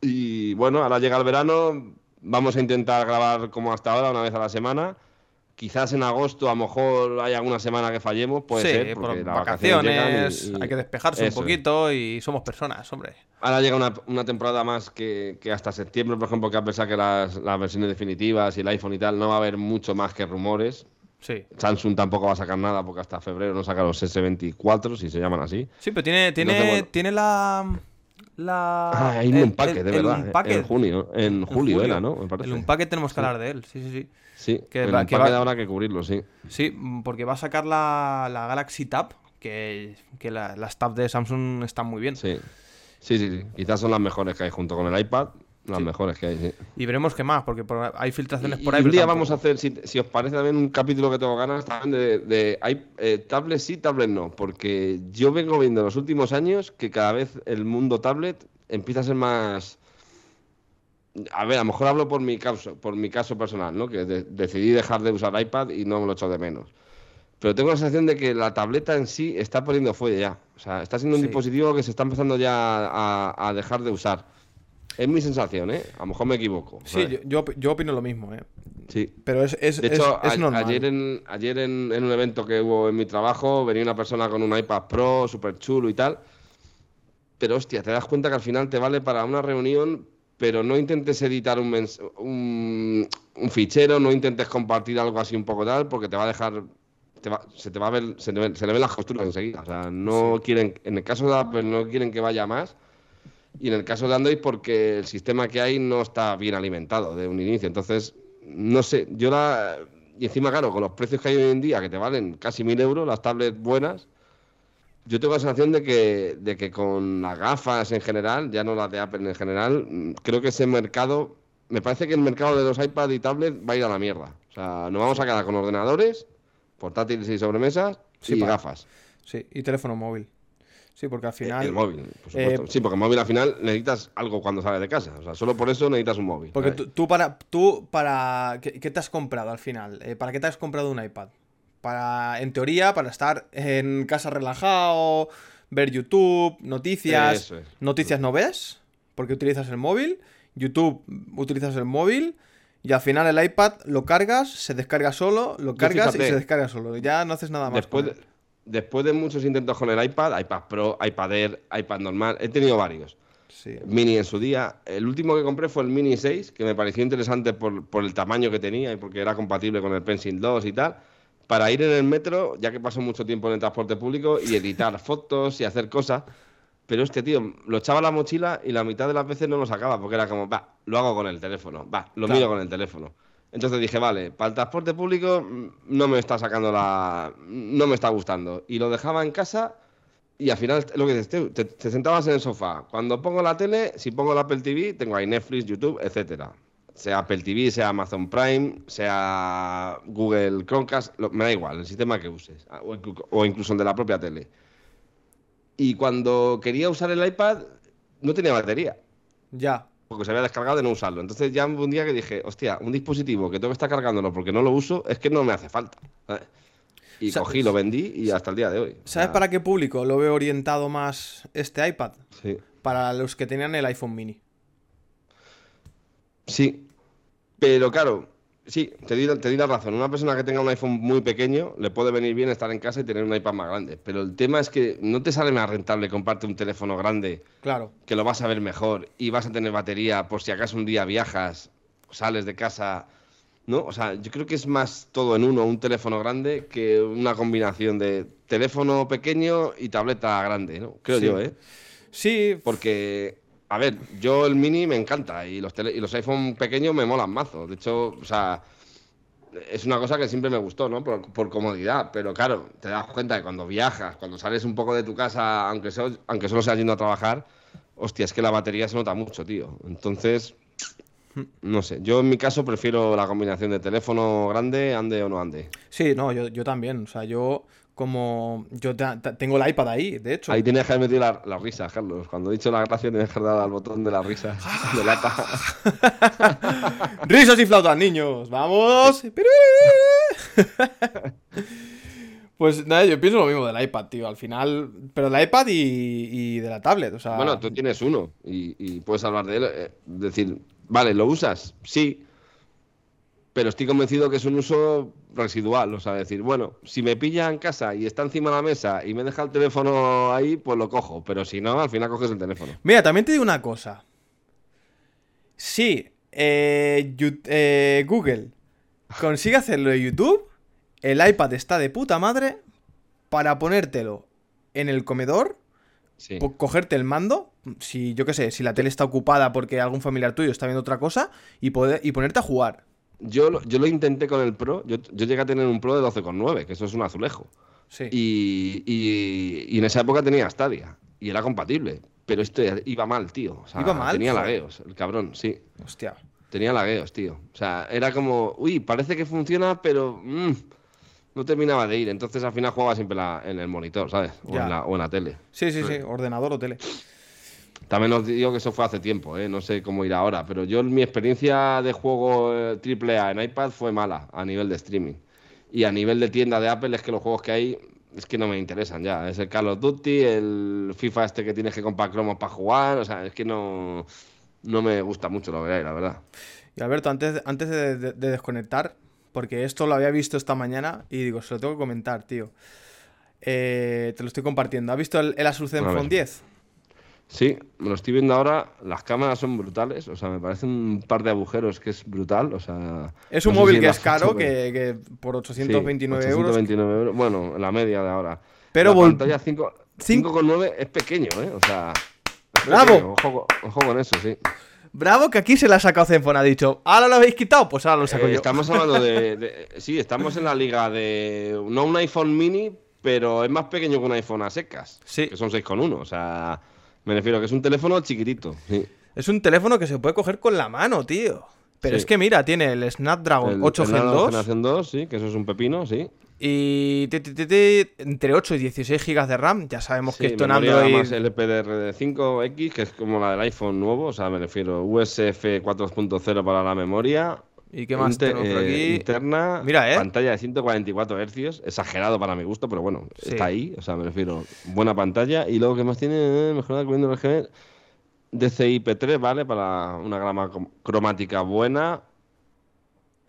Y bueno, ahora llega el verano, vamos a intentar grabar como hasta ahora, una vez a la semana. Quizás en agosto a lo mejor hay alguna semana que fallemos, puede sí, ser, por porque las vacaciones vacaciones, llegan y- y- hay que despejarse un Eso poquito y somos personas, hombre. Ahora llega una, una temporada más que, que hasta septiembre, por ejemplo, que a pesar que las, las versiones definitivas y el iPhone y tal, no va a haber mucho más que rumores. Sí. Samsung tampoco va a sacar nada porque hasta febrero no saca los S24, si se llaman así. Sí, pero tiene, tiene, Entonces, bueno. tiene la. la Ah, hay un empaque, de verdad. Unpacked. En junio, en En julio, era, ¿no? Me. El Unpacked tenemos que hablar de él, sí, sí, sí. Sí, que el va- que va- habrá que cubrirlo, sí. Sí, porque va a sacar la, la Galaxy Tab, que, que la- las tabs de Samsung están muy bien. Sí. Sí, sí, sí. Quizás son las mejores que hay junto con el iPad. Las mejores que hay, sí. Y veremos qué más, porque por- hay filtraciones Y- por ahí. un día tampoco. vamos a hacer, si, si os parece también, un capítulo que tengo ganas también de, de hay, eh, tablet sí, tablet no, porque yo vengo viendo en los últimos años que cada vez el mundo tablet empieza a ser más... A ver, a lo mejor hablo por mi caso, por mi caso personal, ¿no? Que de- decidí dejar de usar iPad y no me lo echo de menos. Pero tengo la sensación de que la tableta en sí está poniendo fuelle ya. O sea, está siendo un Sí. dispositivo que se está empezando ya a, a dejar de usar. Es mi sensación, ¿eh? A lo mejor me equivoco. Sí, ¿sabes? yo, yo, yo opino lo mismo, ¿eh? sí. Pero es, es, De hecho, es normal. ayer, en, ayer en, en un evento que hubo en mi trabajo, venía una persona con un iPad Pro, súper chulo y tal. Pero hostia, te das cuenta que al final te vale para una reunión, pero no intentes editar un, mens- un, un fichero, no intentes compartir algo así un poco tal, porque te va a dejar. te va- se te va a ver, se, le se le ven las costuras enseguida. O sea, no quieren, en el caso de Apple no quieren que vaya más. Y en el caso de Android, porque el sistema que hay no está bien alimentado de un inicio. Entonces, no sé, yo la. Y encima, claro, con los precios que hay hoy en día, que te valen casi mil euros, las tablets buenas, yo tengo la sensación de que, de que con las gafas en general, ya no las de Apple en general, mm, creo que ese mercado. Me parece que el mercado de los iPad y tablets va a ir a la mierda. O sea, nos vamos a quedar con ordenadores, portátiles y sobremesas Sí, y gafas. Sí, y teléfono móvil. Sí, porque al final. El móvil, por supuesto. eh, sí, porque el móvil al final necesitas algo cuando sales de casa. O sea, solo por eso necesitas un móvil. Porque tú, tú para. Tú para ¿qué, qué te has comprado al final? Eh, ¿Para qué te has comprado un iPad? Para, en teoría, para estar en casa relajado, ver YouTube, noticias. Es. Noticias no ves, porque utilizas el móvil. YouTube utilizas el móvil. Y al final el iPad lo cargas, se descarga solo, lo cargas y se descarga solo. Ya no haces nada más. Después con de, él. después de muchos intentos con el iPad, iPad Pro, iPad Air, iPad normal, he tenido varios. Sí. Mini en su día. El último que compré fue el Mini 6, que me pareció interesante por, por el tamaño que tenía y porque era compatible con el Pencil 2 y tal. Para ir en el metro, ya que paso mucho tiempo en el transporte público y editar fotos y hacer cosas. Pero este tío, lo echaba a la mochila y la mitad de las veces no lo sacaba porque era como, va, lo hago con el teléfono, va, lo Claro. miro con el teléfono. Entonces dije, vale, para el transporte público mm, no me está sacando la. no me está gustando. Y lo dejaba en casa y al final, lo que dices, te, te sentabas en el sofá. Cuando pongo la tele, si pongo el Apple TV, tengo ahí Netflix, YouTube, etcétera. Sea Apple TV, sea Amazon Prime, sea Google Chromecast, lo- me da igual, el sistema que uses, ah, o, inclu- o incluso el de la propia tele. Y cuando quería usar el iPad, no tenía batería, Ya. porque se había descargado de no usarlo. Entonces ya un día que dije, hostia, un dispositivo que tengo que estar cargándolo porque no lo uso, es que no me hace falta. ¿sabes? Y cogí, lo vendí y hasta el día de hoy. ¿Sabes para qué público lo veo orientado más este iPad? Sí. Para los que tenían el iPhone mini. Sí, pero claro, sí, te di, te la razón. Una persona que tenga un iPhone muy pequeño le puede venir bien estar en casa y tener un iPad más grande. Pero el tema es que no te sale más rentable comprarte un teléfono grande Claro. que lo vas a ver mejor y vas a tener batería por si acaso un día viajas, sales de casa. ¿No? O sea, yo creo que es más todo en uno, un teléfono grande, que una combinación de teléfono pequeño y tableta grande, ¿no? Creo Sí. yo, ¿eh? Sí, Porque, a ver, yo el mini me encanta y los, tele- y los iPhone pequeños me molan mazo. De hecho, o sea, es una cosa que siempre me gustó, ¿no? Por, comodidad. Pero claro, te das cuenta que cuando viajas, cuando sales un poco de tu casa, aunque, aunque solo seas yendo a trabajar, hostia, es que la batería se nota mucho, tío. Entonces, no sé. Yo en mi caso prefiero la combinación de teléfono grande, ande o no ande. sí, no, yo, yo también. O sea, yo como... Yo te- te- tengo el iPad ahí, de hecho. Ahí tienes que haber metido la, la risa, Carlos. Cuando he dicho la gracia, tienes que dar al botón de la risa. de lata. ¡Risas y flautas, niños! ¡Vamos! Pues nada, yo pienso lo mismo del iPad, tío. Al final... Pero del iPad y, y de la tablet, o sea... Bueno, tú tienes uno y, y puedes hablar de él. eh, decir, vale, ¿lo usas? Sí. Pero estoy convencido que es un uso residual. O sea, decir, bueno, si me pilla en casa y está encima de la mesa y me deja el teléfono ahí, pues lo cojo. Pero si no, al final coges el teléfono. Mira, también te digo una cosa. Si eh, eh, Google consigue hacerlo de YouTube, el iPad está de puta madre para ponértelo en el comedor, Sí. cogerte el mando, si yo qué sé, si la tele está ocupada porque algún familiar tuyo está viendo otra cosa, y, poder, y ponerte a jugar. Yo, lo- yo lo intenté con el Pro. Yo, yo llegué a tener un Pro de 12,9, que eso es un azulejo. Sí. Y, y- y en esa época tenía Stadia y era compatible. Pero esto iba mal, tío. O sea, ¿Iba mal? Tenía lagueos, el cabrón, sí. Hostia. Tenía lagueos, tío. O sea, era como, uy, parece que funciona, pero mm, no terminaba de ir. Entonces al final jugaba siempre la- en el monitor, ¿sabes? O en, la, o en la tele. Sí, sí, sí, ordenador o tele. También os digo que eso fue hace tiempo, ¿eh? no sé cómo irá ahora, pero yo mi experiencia de juego eh, AAA en iPad fue mala a nivel de streaming. Y a nivel de tienda de Apple es que los juegos que hay es que no me interesan ya. Es el Call of Duty, el FIFA este que tienes que comprar cromos para jugar, o sea, es que no, no me gusta mucho lo que hay, la verdad. Y Alberto, antes, antes de, de- de desconectar, porque esto lo había visto esta mañana y digo, se lo tengo que comentar, tío. Eh, te lo estoy compartiendo. ¿Has visto el, el Asus A. Zenfone 10? Sí, me lo estoy viendo ahora, las cámaras son brutales, o sea, me parece un par de agujeros que es brutal, o sea... Es un no móvil si que es caro, que, que por Sí, 829 euros. 829 euros. Bueno, la media de ahora. Pero la pantalla 5 Cinco- 5,9 es pequeño, ¿eh? O sea. ¡Bravo! pequeño, Ojo, con- ojo con eso, sí. Bravo, que aquí se la ha sacado Zenfone. Ha dicho, ¿ahora lo habéis quitado? Pues ahora lo saco Eh, yo. estamos hablando de, de- Sí, estamos en la liga de. No un iPhone mini, pero es más pequeño que un iPhone a secas. Sí. Que son 6,1. O sea, me refiero que es un teléfono chiquitito. Sí. Es un teléfono que se puede coger con la mano, tío. Pero Sí. es que mira, tiene el Snapdragon El- 8 el Gen Nano 2 Generación 2, sí, que eso es un pepino, sí. y ti, ti, ti, entre 8 y 16 GB de RAM. Ya sabemos que Sí, esto en Android... más LPDDR5X, que es como la del iPhone nuevo, o sea, me refiero USF 4.0 para la memoria. ¿Y qué más Inte- tenemos por eh, aquí? Interna, Mira, ¿eh? pantalla de 144 Hz, exagerado para mi gusto, pero bueno, Sí. está ahí, o sea, me refiero, buena pantalla. Y luego, ¿qué más tiene? Eh, mejorada cubriendo el RGB. DCI-P3, ¿vale? Para una com- cromática buena.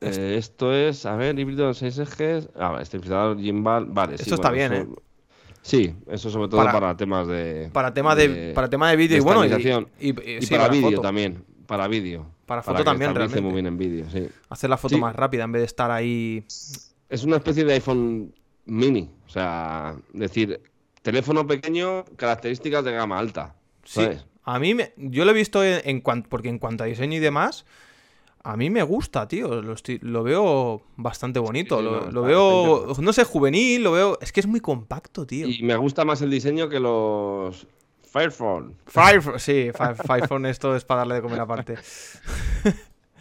Eh, esto es, a ver, híbrido de 6 ejes. Ah, vale, estabilizador gimbal, vale. sí, Esto está bueno, bien, eso- Sí, eso sobre todo Para- para, temas de. Para tema de, para tema de vídeo de y bueno, y, estabilización. y- y- Y sí, para vídeo también. Para vídeo. Para foto también, realmente. muy bien en vídeo, sí. Hacer la foto Sí. más rápida en vez de estar ahí. Es una especie de iPhone mini. O sea, decir, teléfono pequeño, características de gama alta. Sí, a mí me, yo lo he visto en, en cuanto porque en cuanto a diseño y demás, a mí me gusta, tío. Lo, estoy- lo veo bastante bonito. Sí, sí, lo no, lo veo, está no sé, juvenil. Lo veo. Es que es muy compacto, tío. Y me gusta más el diseño que los Firephone. Fire, sí, Fire, Firephone, esto es para darle de comer aparte.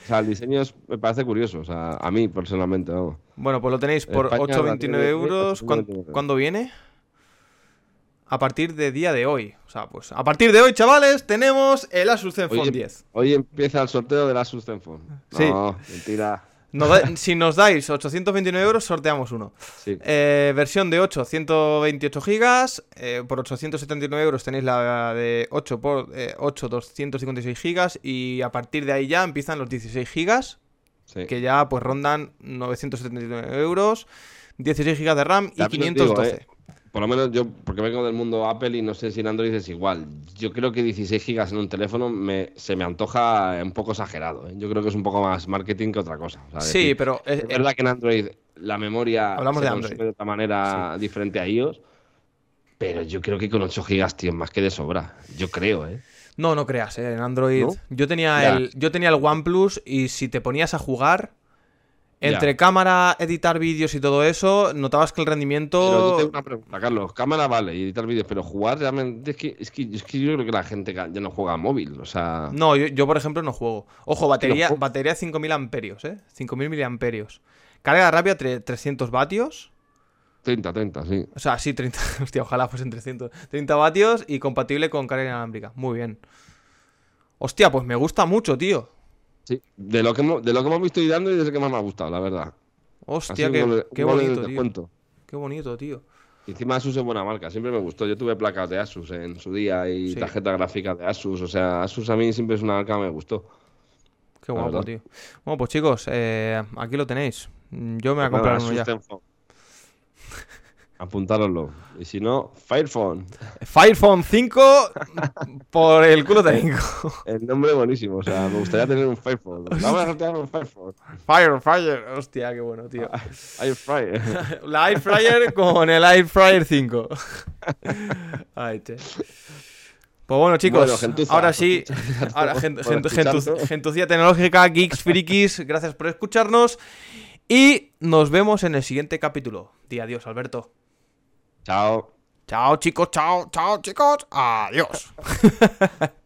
O sea, el diseño es- me parece curioso. O sea, a mí personalmente, vamos. Bueno, pues lo tenéis por España, 8,29 la- euros. ¿Cuán- 8,29. ¿Cuándo viene? A partir de día de hoy. O sea, pues a partir de hoy, chavales, tenemos el Asus Zenfone Hoy, 10. hoy empieza el sorteo del Asus Zenfone. Sí. No, mentira. Nos da- si nos dais 829 euros, sorteamos uno. Sí. Eh, versión de 8, 128 gigas. eh, por 879 euros tenéis la de 8 por eh, 8, 256 gigas. Y a partir de ahí ya empiezan los 16 gigas. sí. Que ya pues rondan 979 euros. 16 gigas de RAM y También os digo, 512. eh, por lo menos yo, porque vengo del mundo Apple y no sé si en Android es igual. Yo creo que 16 gigas en un teléfono me, se me antoja un poco exagerado. ¿eh? Yo creo que es un poco más marketing que otra cosa. Sí, pero es verdad que en Android la memoria Hablamos se de Android. de otra manera diferente a iOS. Pero yo creo que con 8 gigas, tío, es más que de sobra. Yo creo, ¿eh? No, no creas, eh, en Android. ¿No? Yo tenía Ya. el. Yo tenía el OnePlus y si te ponías a jugar. Ya. Entre cámara, editar vídeos y todo eso, notabas que el Pero yo rendimiento. tengo una pregunta, Carlos. Cámara vale editar vídeos, pero jugar realmente es que, es que, es que yo creo que la gente ya no juega a móvil. O sea, No, yo, yo, por ejemplo no juego. Ojo, batería, juego. batería 5000 amperios, ¿eh? 5000 miliamperios. Carga rápida tre- 300 vatios. 30, 30, sí. O sea, sí, 30. Hostia, ojalá fuesen 300. 30 vatios y compatible con carga inalámbrica. Muy bien. Hostia, pues me gusta mucho, tío. Sí, de lo que hemos, de lo que hemos visto y dando y es el que más me ha gustado, la verdad. Hostia, qué, un gol- qué un gol de bonito, tío. Qué bonito, tío. Y encima Asus es buena marca, siempre me gustó. Yo tuve placas de Asus en su día y Sí. tarjetas gráficas de Asus. O sea, Asus a mí siempre es una marca que me gustó. Qué guapo, tío. Bueno, pues chicos, eh, aquí lo tenéis. Yo me voy a Pues comprar uno ya. Apuntároslo. Y si no, Firephone. Firephone 5 por el culo técnico. El nombre buenísimo. O sea, me gustaría tener un Firephone. Vamos a sortear un Firephone. Fire, fire. Hostia, qué bueno, tío. Air Fryer. La Air Fryer con el Air Fryer 5. Ay, che. Pues bueno, chicos, Bueno, gentuza. ahora sí, ahora, por gen- escuchar gentu- gentu- todo. gentucía tecnológica, geeks, frikis, gracias por escucharnos y nos vemos en el siguiente capítulo. Di adiós, Alberto. Chao. Chao chicos, chao, chao chicos, adiós.